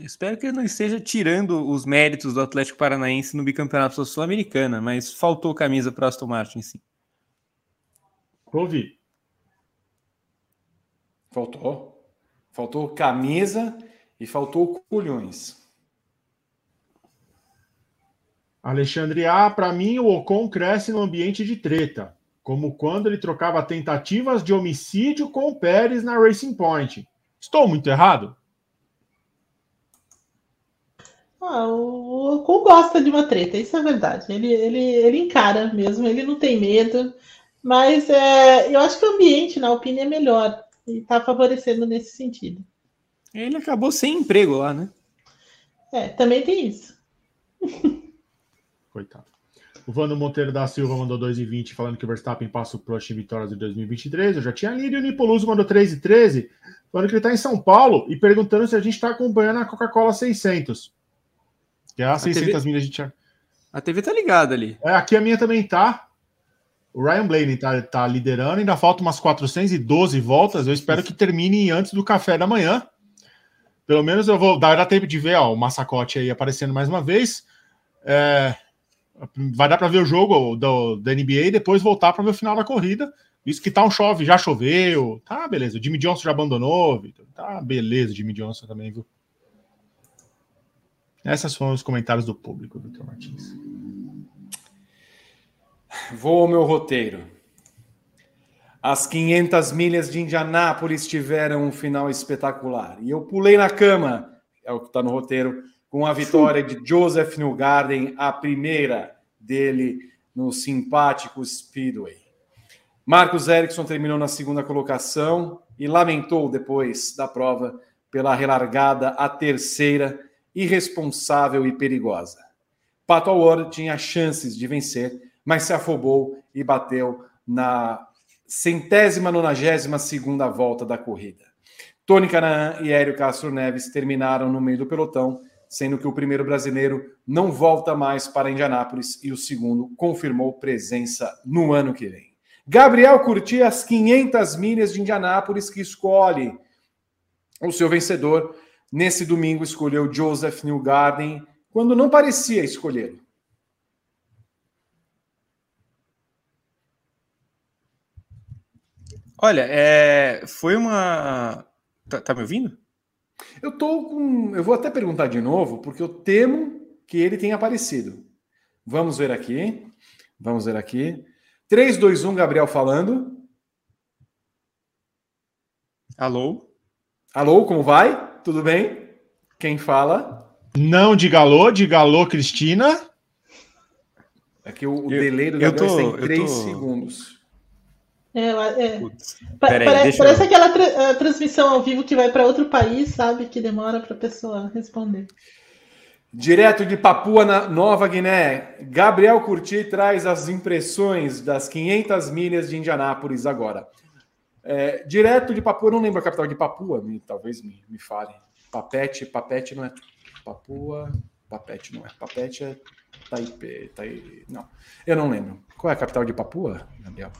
Espero que ele não esteja tirando os méritos do Atlético Paranaense no bicampeonato Sul-Americana, mas faltou camisa para Aston Martin, sim. Ouvi. Faltou. Faltou camisa e faltou culhões. Alexandre A, para mim o Ocon cresce no ambiente de treta, como quando ele trocava tentativas de homicídio com o Pérez na Racing Point. Estou muito errado? Ah, o Ocon gosta de uma treta, isso é verdade. Ele, ele, ele encara mesmo, ele não tem medo. Mas é, eu acho que o ambiente na Alpine é melhor e está favorecendo nesse sentido. Ele acabou sem emprego lá, né? É, também tem isso. Coitado. O Vando Monteiro da Silva mandou 2,20 falando que o Verstappen passa o Prost em vitórias de 2023. Eu já tinha lido e o Nipoluso mandou 3,13 falando que ele está em São Paulo e perguntando se a gente está acompanhando a Coca-Cola 600. Que é a, a 600 TV... milhas a gente... A TV tá ligada ali. É, aqui a minha também tá. O Ryan Blaney tá, tá liderando, ainda falta umas 412 voltas. Eu espero que termine antes do café da manhã. Pelo menos eu vou dar tempo de ver ó, o massacote aí aparecendo mais uma vez. É, vai dar para ver o jogo do, da NBA e depois voltar para ver o final da corrida. Isso que tá um chove, já choveu, tá beleza. O Jimmy Johnson já abandonou, Victor. Tá beleza, Jimmy Johnson também, viu? Esses foram os comentários do público, Victor Martins. Vou ao meu roteiro. As 500 milhas de Indianápolis tiveram um final espetacular. E eu pulei na cama, é o que está no roteiro, com a vitória de Joseph Newgarden, a primeira dele no simpático Speedway. Marcos Ericsson terminou na segunda colocação e lamentou depois da prova pela relargada a terceira, irresponsável e perigosa. Pato Award tinha chances de vencer, mas se afobou e bateu na centésima nonagésima segunda volta da corrida. Tony Canaan e Hélio Castro Neves terminaram no meio do pelotão, sendo que o primeiro brasileiro não volta mais para Indianápolis e o segundo confirmou presença no ano que vem. Gabriel Curti as 500 milhas de Indianápolis que escolhe o seu vencedor. Nesse domingo escolheu Joseph Newgarden, quando não parecia escolher. Olha, é, foi uma. Tá, tá, me ouvindo? Eu tô com. Eu vou até perguntar de novo, porque eu temo que ele tenha aparecido. Vamos ver aqui. Vamos ver aqui. 3, 2, 1, Gabriel falando. Alô? Alô, como vai? Tudo bem? Quem fala? Não diga alô, diga alô, Cristina. É que o, o delay do Gabriel tô, está em 3 tô... segundos. É, é. Peraí, parece, parece eu... aquela tra transmissão ao vivo que vai para outro país, sabe? Que demora para a pessoa responder. Direto de Papua na Nova Guiné, Gabriel Curti traz as impressões das 500 milhas de Indianápolis agora. É, direto de Papua, não lembro a capital de Papua, me, talvez me, me fale. Papete, Papete não é Papua, Papete não é. Papete é Taipei, Taipei, não. Eu não lembro. Qual é a capital de Papua, Gabriel?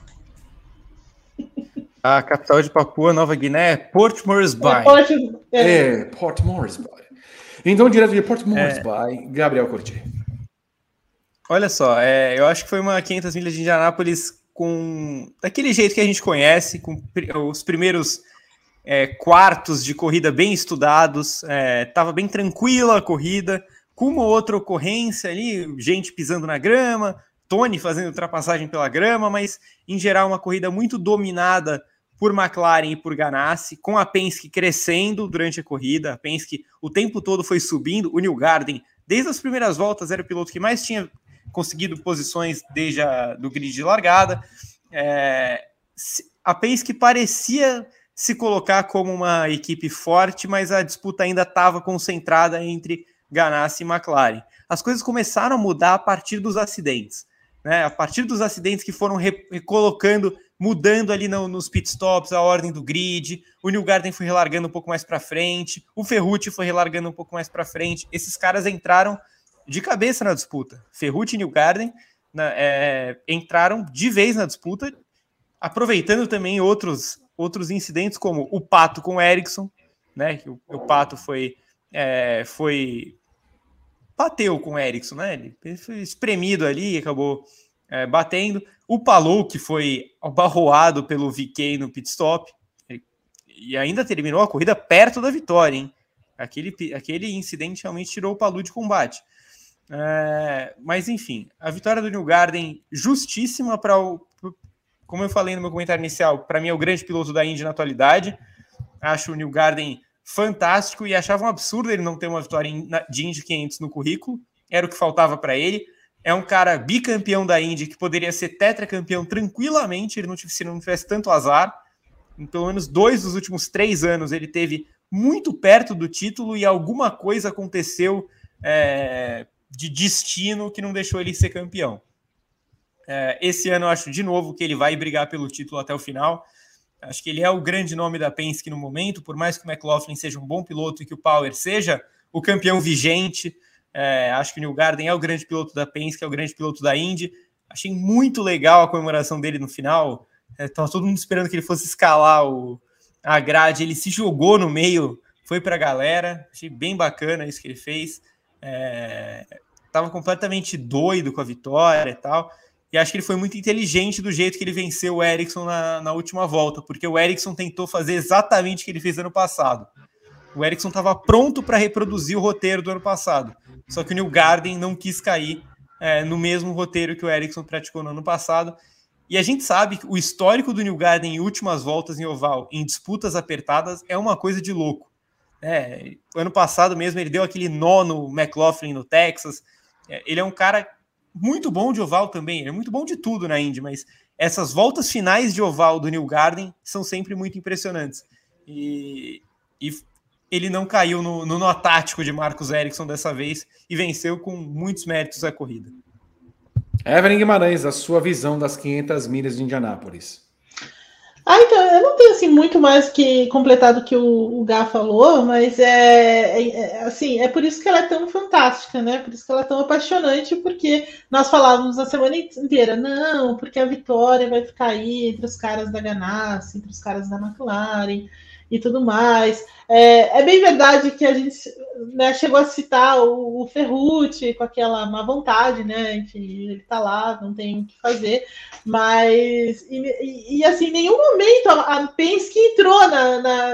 A capital de Papua Nova Guiné é Port Moresby. É, Port, é. é Port Moresby. Então, direto de Port Moresby, é. Gabriel Curti. Olha só, é, eu acho que foi uma 500 milhas de Indianápolis com daquele jeito que a gente conhece, com os primeiros é, quartos de corrida bem estudados, estava é, bem tranquila a corrida, com uma outra ocorrência ali, gente pisando na grama, Tony fazendo ultrapassagem pela grama, mas em geral uma corrida muito dominada por McLaren e por Ganassi, com a Penske crescendo durante a corrida. A Penske o tempo todo foi subindo. O New Garden, desde as primeiras voltas, era o piloto que mais tinha conseguido posições desde a, do grid de largada. É, a Penske parecia se colocar como uma equipe forte, mas a disputa ainda estava concentrada entre Ganassi e McLaren. As coisas começaram a mudar a partir dos acidentes né? A partir dos acidentes que foram recolocando, mudando ali no, nos pitstops a ordem do grid, o New Garden foi relargando um pouco mais para frente, o Ferrucci foi relargando um pouco mais para frente. Esses caras entraram de cabeça na disputa. Ferrucci e New Garden na, é, entraram de vez na disputa, aproveitando também outros outros incidentes como o Pato com o Ericsson, né? O, o Pato foi é, foi bateu com o Erickson, né? Ele foi espremido ali, acabou é, batendo. O Palou, que foi abarroado pelo VK no pit stop, e ainda terminou a corrida perto da vitória, hein? Aquele, aquele incidente realmente tirou o Palou de combate. É, mas enfim, a vitória do New Garden justíssima para o. Como eu falei no meu comentário inicial, para mim é o grande piloto da Indy na atualidade. Acho o New Garden fantástico e achava um absurdo ele não ter uma vitória de Indy 500 no currículo. Era o que faltava para ele. É um cara bicampeão da Indy que poderia ser tetracampeão tranquilamente ele não, se não tivesse tanto azar. Em pelo menos dois dos últimos três anos ele teve muito perto do título e alguma coisa aconteceu é, de destino que não deixou ele ser campeão. É, esse ano eu acho de novo que ele vai brigar pelo título até o final. Acho que ele é o grande nome da Penske no momento, por mais que o McLaughlin seja um bom piloto e que o Power seja o campeão vigente. É, acho que o New Garden é o grande piloto da Penske, é o grande piloto da Indy. Achei muito legal a comemoração dele no final. Estava é, todo mundo esperando que ele fosse escalar o, a grade. Ele se jogou no meio, foi para a galera. Achei bem bacana isso que ele fez. É, estava completamente doido com a vitória e tal. E acho que ele foi muito inteligente do jeito que ele venceu o Ericsson na, na última volta, porque o Ericsson tentou fazer exatamente o que ele fez ano passado. O Ericsson estava pronto para reproduzir o roteiro do ano passado, só que o New Garden não quis cair é, no mesmo roteiro que o Ericsson praticou no ano passado. E a gente sabe que o histórico do New Garden em últimas voltas em oval, em disputas apertadas, é uma coisa de louco. É, ano passado mesmo ele deu aquele nó no McLaughlin no Texas. É, ele é um cara muito bom de oval também, ele é muito bom de tudo na Indy, mas essas voltas finais de oval do New Garden são sempre muito impressionantes. E, e ele não caiu no, no nó tático de Marcos Ericsson dessa vez e venceu com muitos méritos a corrida. Evelyn Guimarães, a sua visão das 500 milhas de Indianápolis. Ah, então, eu não tenho assim muito mais que completar do que o, o Gá falou, mas é, é, é, assim, é por isso que ela é tão fantástica, né? Por isso que ela é tão apaixonante, porque nós falávamos a semana inteira, não, porque a vitória vai ficar aí entre os caras da Ganassi, entre os caras da McLaren e tudo mais. É, é bem verdade que a gente né, chegou a citar o, o com aquela má vontade, né? Enfim, ele tá lá, não tem o que fazer, mas e, e, e assim, em nenhum momento a, a Penske entrou na, na,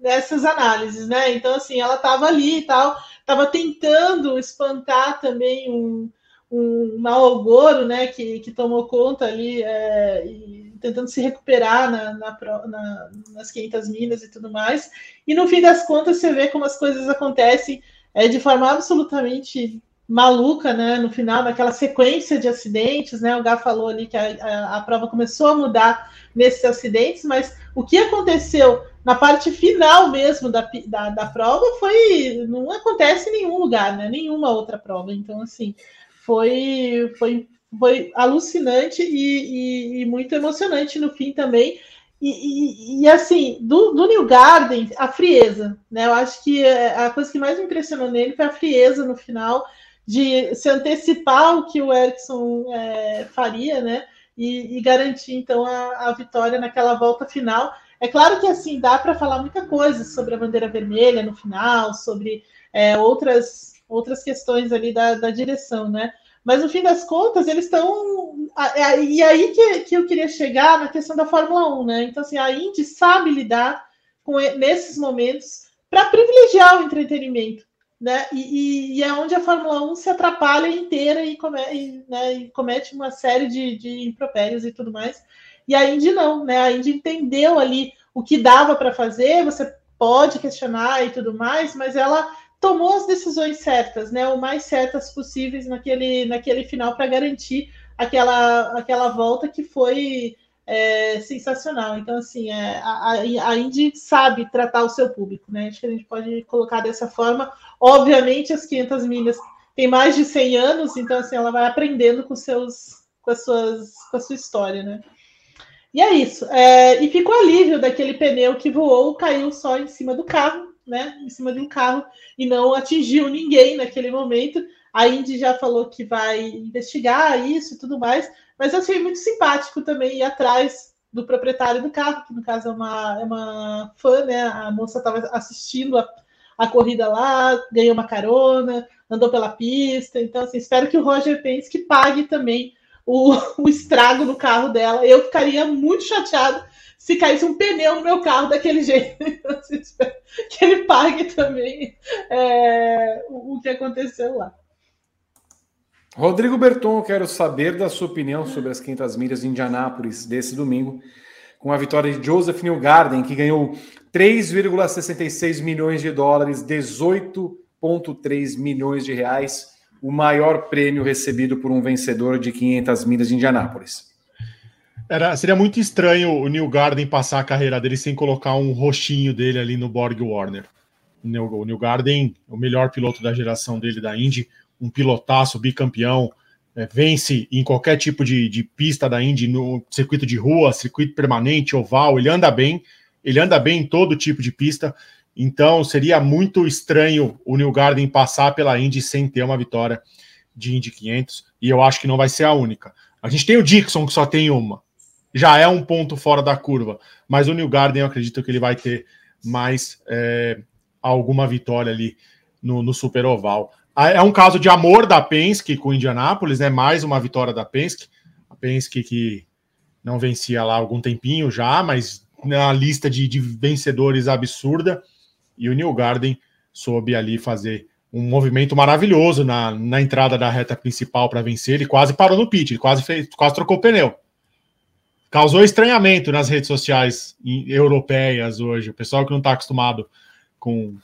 nessas análises, né? Então, assim, ela estava ali e tal, estava tentando espantar também um, um mau agouro, né? Que, que tomou conta ali é, e, tentando se recuperar na, na, na, nas 500 milhas e tudo mais. E no fim das contas, você vê como as coisas acontecem é, de forma absolutamente maluca, né? No final, daquela sequência de acidentes, né? O Gá falou ali que a, a, a, prova começou a mudar nesses acidentes, mas o que aconteceu na parte final mesmo da, da, da prova foi. não acontece em nenhum lugar, né? Nenhuma outra prova. Então, assim, foi, foi foi alucinante e, e, e, muito emocionante no fim também. E, e assim, do, do, New Garden, a frieza, né? Eu acho que é, a coisa que mais me impressionou nele foi a frieza no final, de se antecipar o que o Erickson é, faria, né? E, garantir então a, a vitória naquela volta final. É claro que assim dá para falar muita coisa sobre a bandeira vermelha no final, sobre é, outras outras questões ali da, da direção, né? Mas no fim das contas, eles estão. E aí que, que eu queria chegar na questão da Fórmula 1, né? Então, assim, a Indy sabe lidar com nesses momentos para privilegiar o entretenimento. Né? E, e, e, é onde a Fórmula 1 se atrapalha inteira e, come, e, né, e comete uma série de, de impropérios e tudo mais. E a Indy não, né? A Indy entendeu ali o que dava para fazer, você pode questionar e tudo mais, mas ela tomou as decisões certas, né, o mais certas possíveis naquele, naquele final para garantir aquela, aquela volta que foi é, sensacional. Então, assim, é, a, a Indy sabe tratar o seu público, né? Acho que a gente pode colocar dessa forma. Obviamente, as 500 milhas têm mais de 100 anos, então, assim, ela vai aprendendo com, seus, com, as suas, com a sua história, né? E é isso. É, e ficou alívio daquele pneu que voou, caiu só em cima do carro né, em cima de um carro e não atingiu ninguém naquele momento. A Indy já falou que vai investigar isso e tudo mais, mas eu achei muito simpático também ir atrás do proprietário do carro, que no caso é uma, é uma fã, né? A moça estava assistindo a, a corrida lá, ganhou uma carona, andou pela pista. Então, assim, espero que o Roger Penske pague também o, o estrago no carro dela. Eu ficaria muito chateado se caísse um pneu no meu carro daquele jeito. que ele pague também é, o, o que aconteceu lá. Rodrigo Berton, quero saber da sua opinião sobre as 500 milhas de Indianápolis desse domingo, com a vitória de Joseph Newgarden, que ganhou 3,66 milhões de dólares, 18,3 milhões de reais, o maior prêmio recebido por um vencedor de 500 milhas de Indianápolis. Era, seria muito estranho o Neil Garden passar a carreira dele sem colocar um roxinho dele ali no Borg Warner. O Neil, o Neil Garden, o melhor piloto da geração dele da Indy, um pilotaço, bicampeão, é, vence em qualquer tipo de, de, pista da Indy, no circuito de rua, circuito permanente, oval, ele anda bem, ele anda bem em todo tipo de pista, então seria muito estranho o Neil Garden passar pela Indy sem ter uma vitória de Indy 500, e eu acho que não vai ser a única. A gente tem o Dixon, que só tem uma, já é um ponto fora da curva. Mas o New Garden, eu acredito que ele vai ter mais é, alguma vitória ali no, no Super Oval. é um caso de amor da Penske com o Indianápolis, né? Mais uma vitória da Penske. A Penske que não vencia lá algum tempinho já, mas na lista de, de vencedores absurda. E o New Garden soube ali fazer um movimento maravilhoso na, na entrada da reta principal para vencer. Ele quase parou no pit, ele quase, fez, quase trocou o pneu. Causou estranhamento nas redes sociais europeias hoje. O pessoal que não está acostumado com,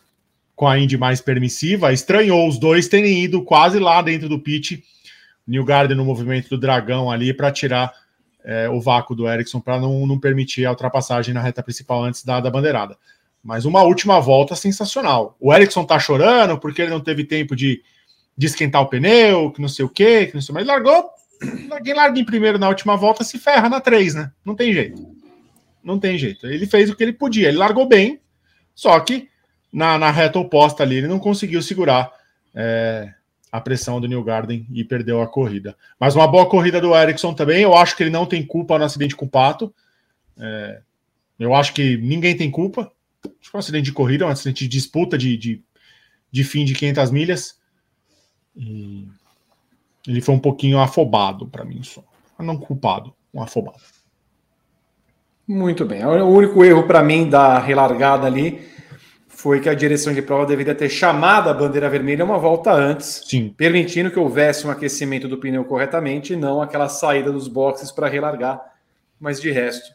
com a Indy mais permissiva estranhou os dois terem ido quase lá dentro do pit. New Garden no movimento do dragão ali para tirar é, o vácuo do Ericsson para não, não permitir a ultrapassagem na reta principal antes da, da bandeirada. Mas uma última volta sensacional. O Ericsson tá chorando porque ele não teve tempo de, de esquentar o pneu, que não sei o quê, que não sei mais. Largou. Quem larga em primeiro na última volta se ferra na 3, né? Não tem jeito. Não tem jeito. Ele fez o que ele podia. Ele largou bem, só que na, na reta oposta ali ele não conseguiu segurar é, a pressão do New Garden e perdeu a corrida. Mas uma boa corrida do Ericsson também. Eu acho que ele não tem culpa no acidente com o Pato. É, eu acho que ninguém tem culpa acho que é um acidente de corrida, um acidente de disputa de, de, de fim de 500 milhas. E ele foi um pouquinho afobado para mim só. Não culpado, um afobado. Muito bem. O único erro para mim da relargada ali foi que a direção de prova deveria ter chamado a bandeira vermelha uma volta antes, Sim. permitindo que houvesse um aquecimento do pneu corretamente e não aquela saída dos boxes para relargar. Mas de resto,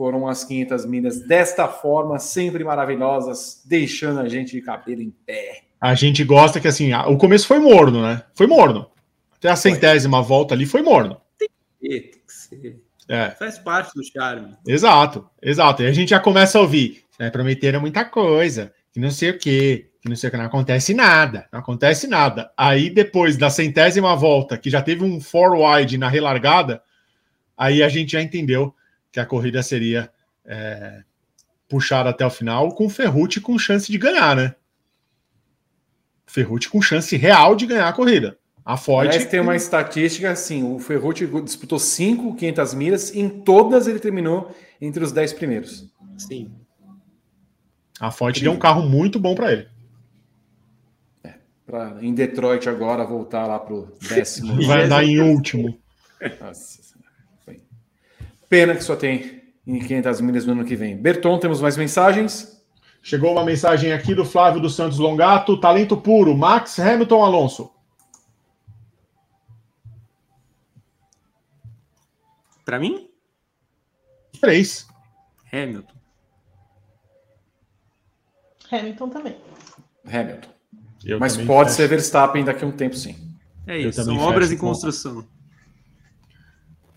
foram as 500 milhas desta forma, sempre maravilhosas, deixando a gente de cabelo em pé. A gente gosta que assim, o começo foi morno, né? Foi morno. Até a centésima volta ali foi morno. Tem que ser. É. Faz parte do charme. Exato, exato. E a gente já começa a ouvir. Né, prometeram muita coisa, que não sei o quê, que não sei o que, não acontece nada, não acontece nada. Aí depois da centésima volta, que já teve um forward na relargada, aí a gente já entendeu que a corrida seria é, puxada até o final, com o Ferrucci com chance de ganhar, né? Ferrucci com chance real de ganhar a corrida. A Ford. Aliás, tem uma estatística assim: o Ferrucci disputou 5 500 milhas, em todas ele terminou entre os 10 primeiros. Sim. A Ford deu um carro muito bom para ele. É, pra, em Detroit agora voltar lá pro décimo. Vai andar em último. Nossa. Pena que só tem em 500 milhas no ano que vem. Berton, temos mais mensagens? Chegou uma mensagem aqui do Flávio dos Santos Longato, talento puro, Max Hamilton Alonso. Para mim? Três. Hamilton. Hamilton também. Hamilton. Eu Mas pode fecho. ser Verstappen daqui a um tempo, sim. É isso, são obras em construção.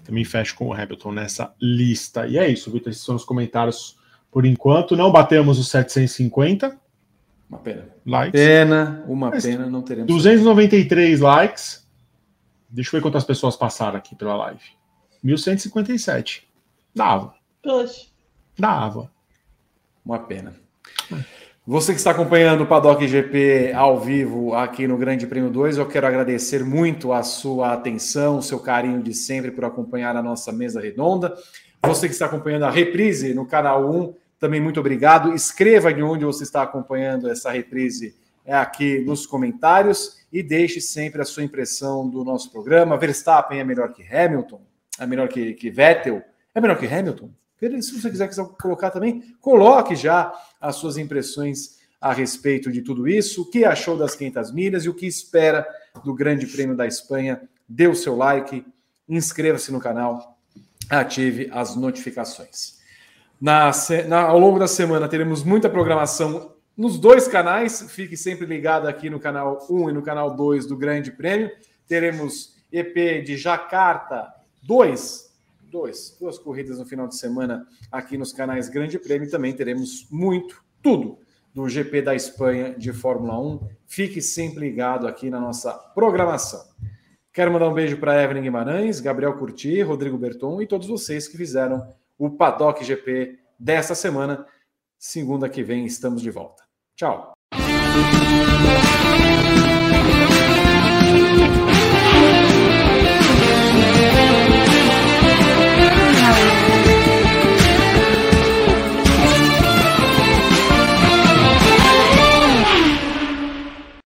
Também fecho com o Hamilton nessa lista. E é isso, Vitor. Esses são os comentários por enquanto. Não batemos os 750. Uma pena. Likes. Pena, uma Mas pena, não teremos. 293 likes. Deixa eu ver quantas pessoas passaram aqui pela live. 1157. Dava. Poxa. Dava. Uma pena. É. Você que está acompanhando o Paddock GP ao vivo aqui no Grande Prêmio 2, eu quero agradecer muito a sua atenção, o seu carinho de sempre por acompanhar a nossa mesa redonda. Você que está acompanhando a reprise no canal 1, também muito obrigado. Escreva de onde você está acompanhando essa reprise aqui nos comentários e deixe sempre a sua impressão do nosso programa. Verstappen é melhor que Hamilton? É melhor que, que Vettel? É melhor que Hamilton? Se você quiser, colocar também, coloque já as suas impressões a respeito de tudo isso, o que achou das 500 milhas e o que espera do Grande Prêmio da Espanha. Dê o seu like, inscreva-se no canal, ative as notificações. Na, na, ao longo da semana teremos muita programação nos dois canais. Fique sempre ligado aqui no canal 1 e no canal 2 do Grande Prêmio. Teremos EP de Jacarta 2 dois, duas corridas no final de semana aqui nos canais Grande Prêmio. Também teremos muito, tudo do GP da Espanha de Fórmula 1. Fique sempre ligado aqui na nossa programação. Quero mandar um beijo para Evelyn Guimarães, Gabriel Curti, Rodrigo Berton e todos vocês que fizeram o Paddock GP desta semana. Segunda que vem estamos de volta. Tchau.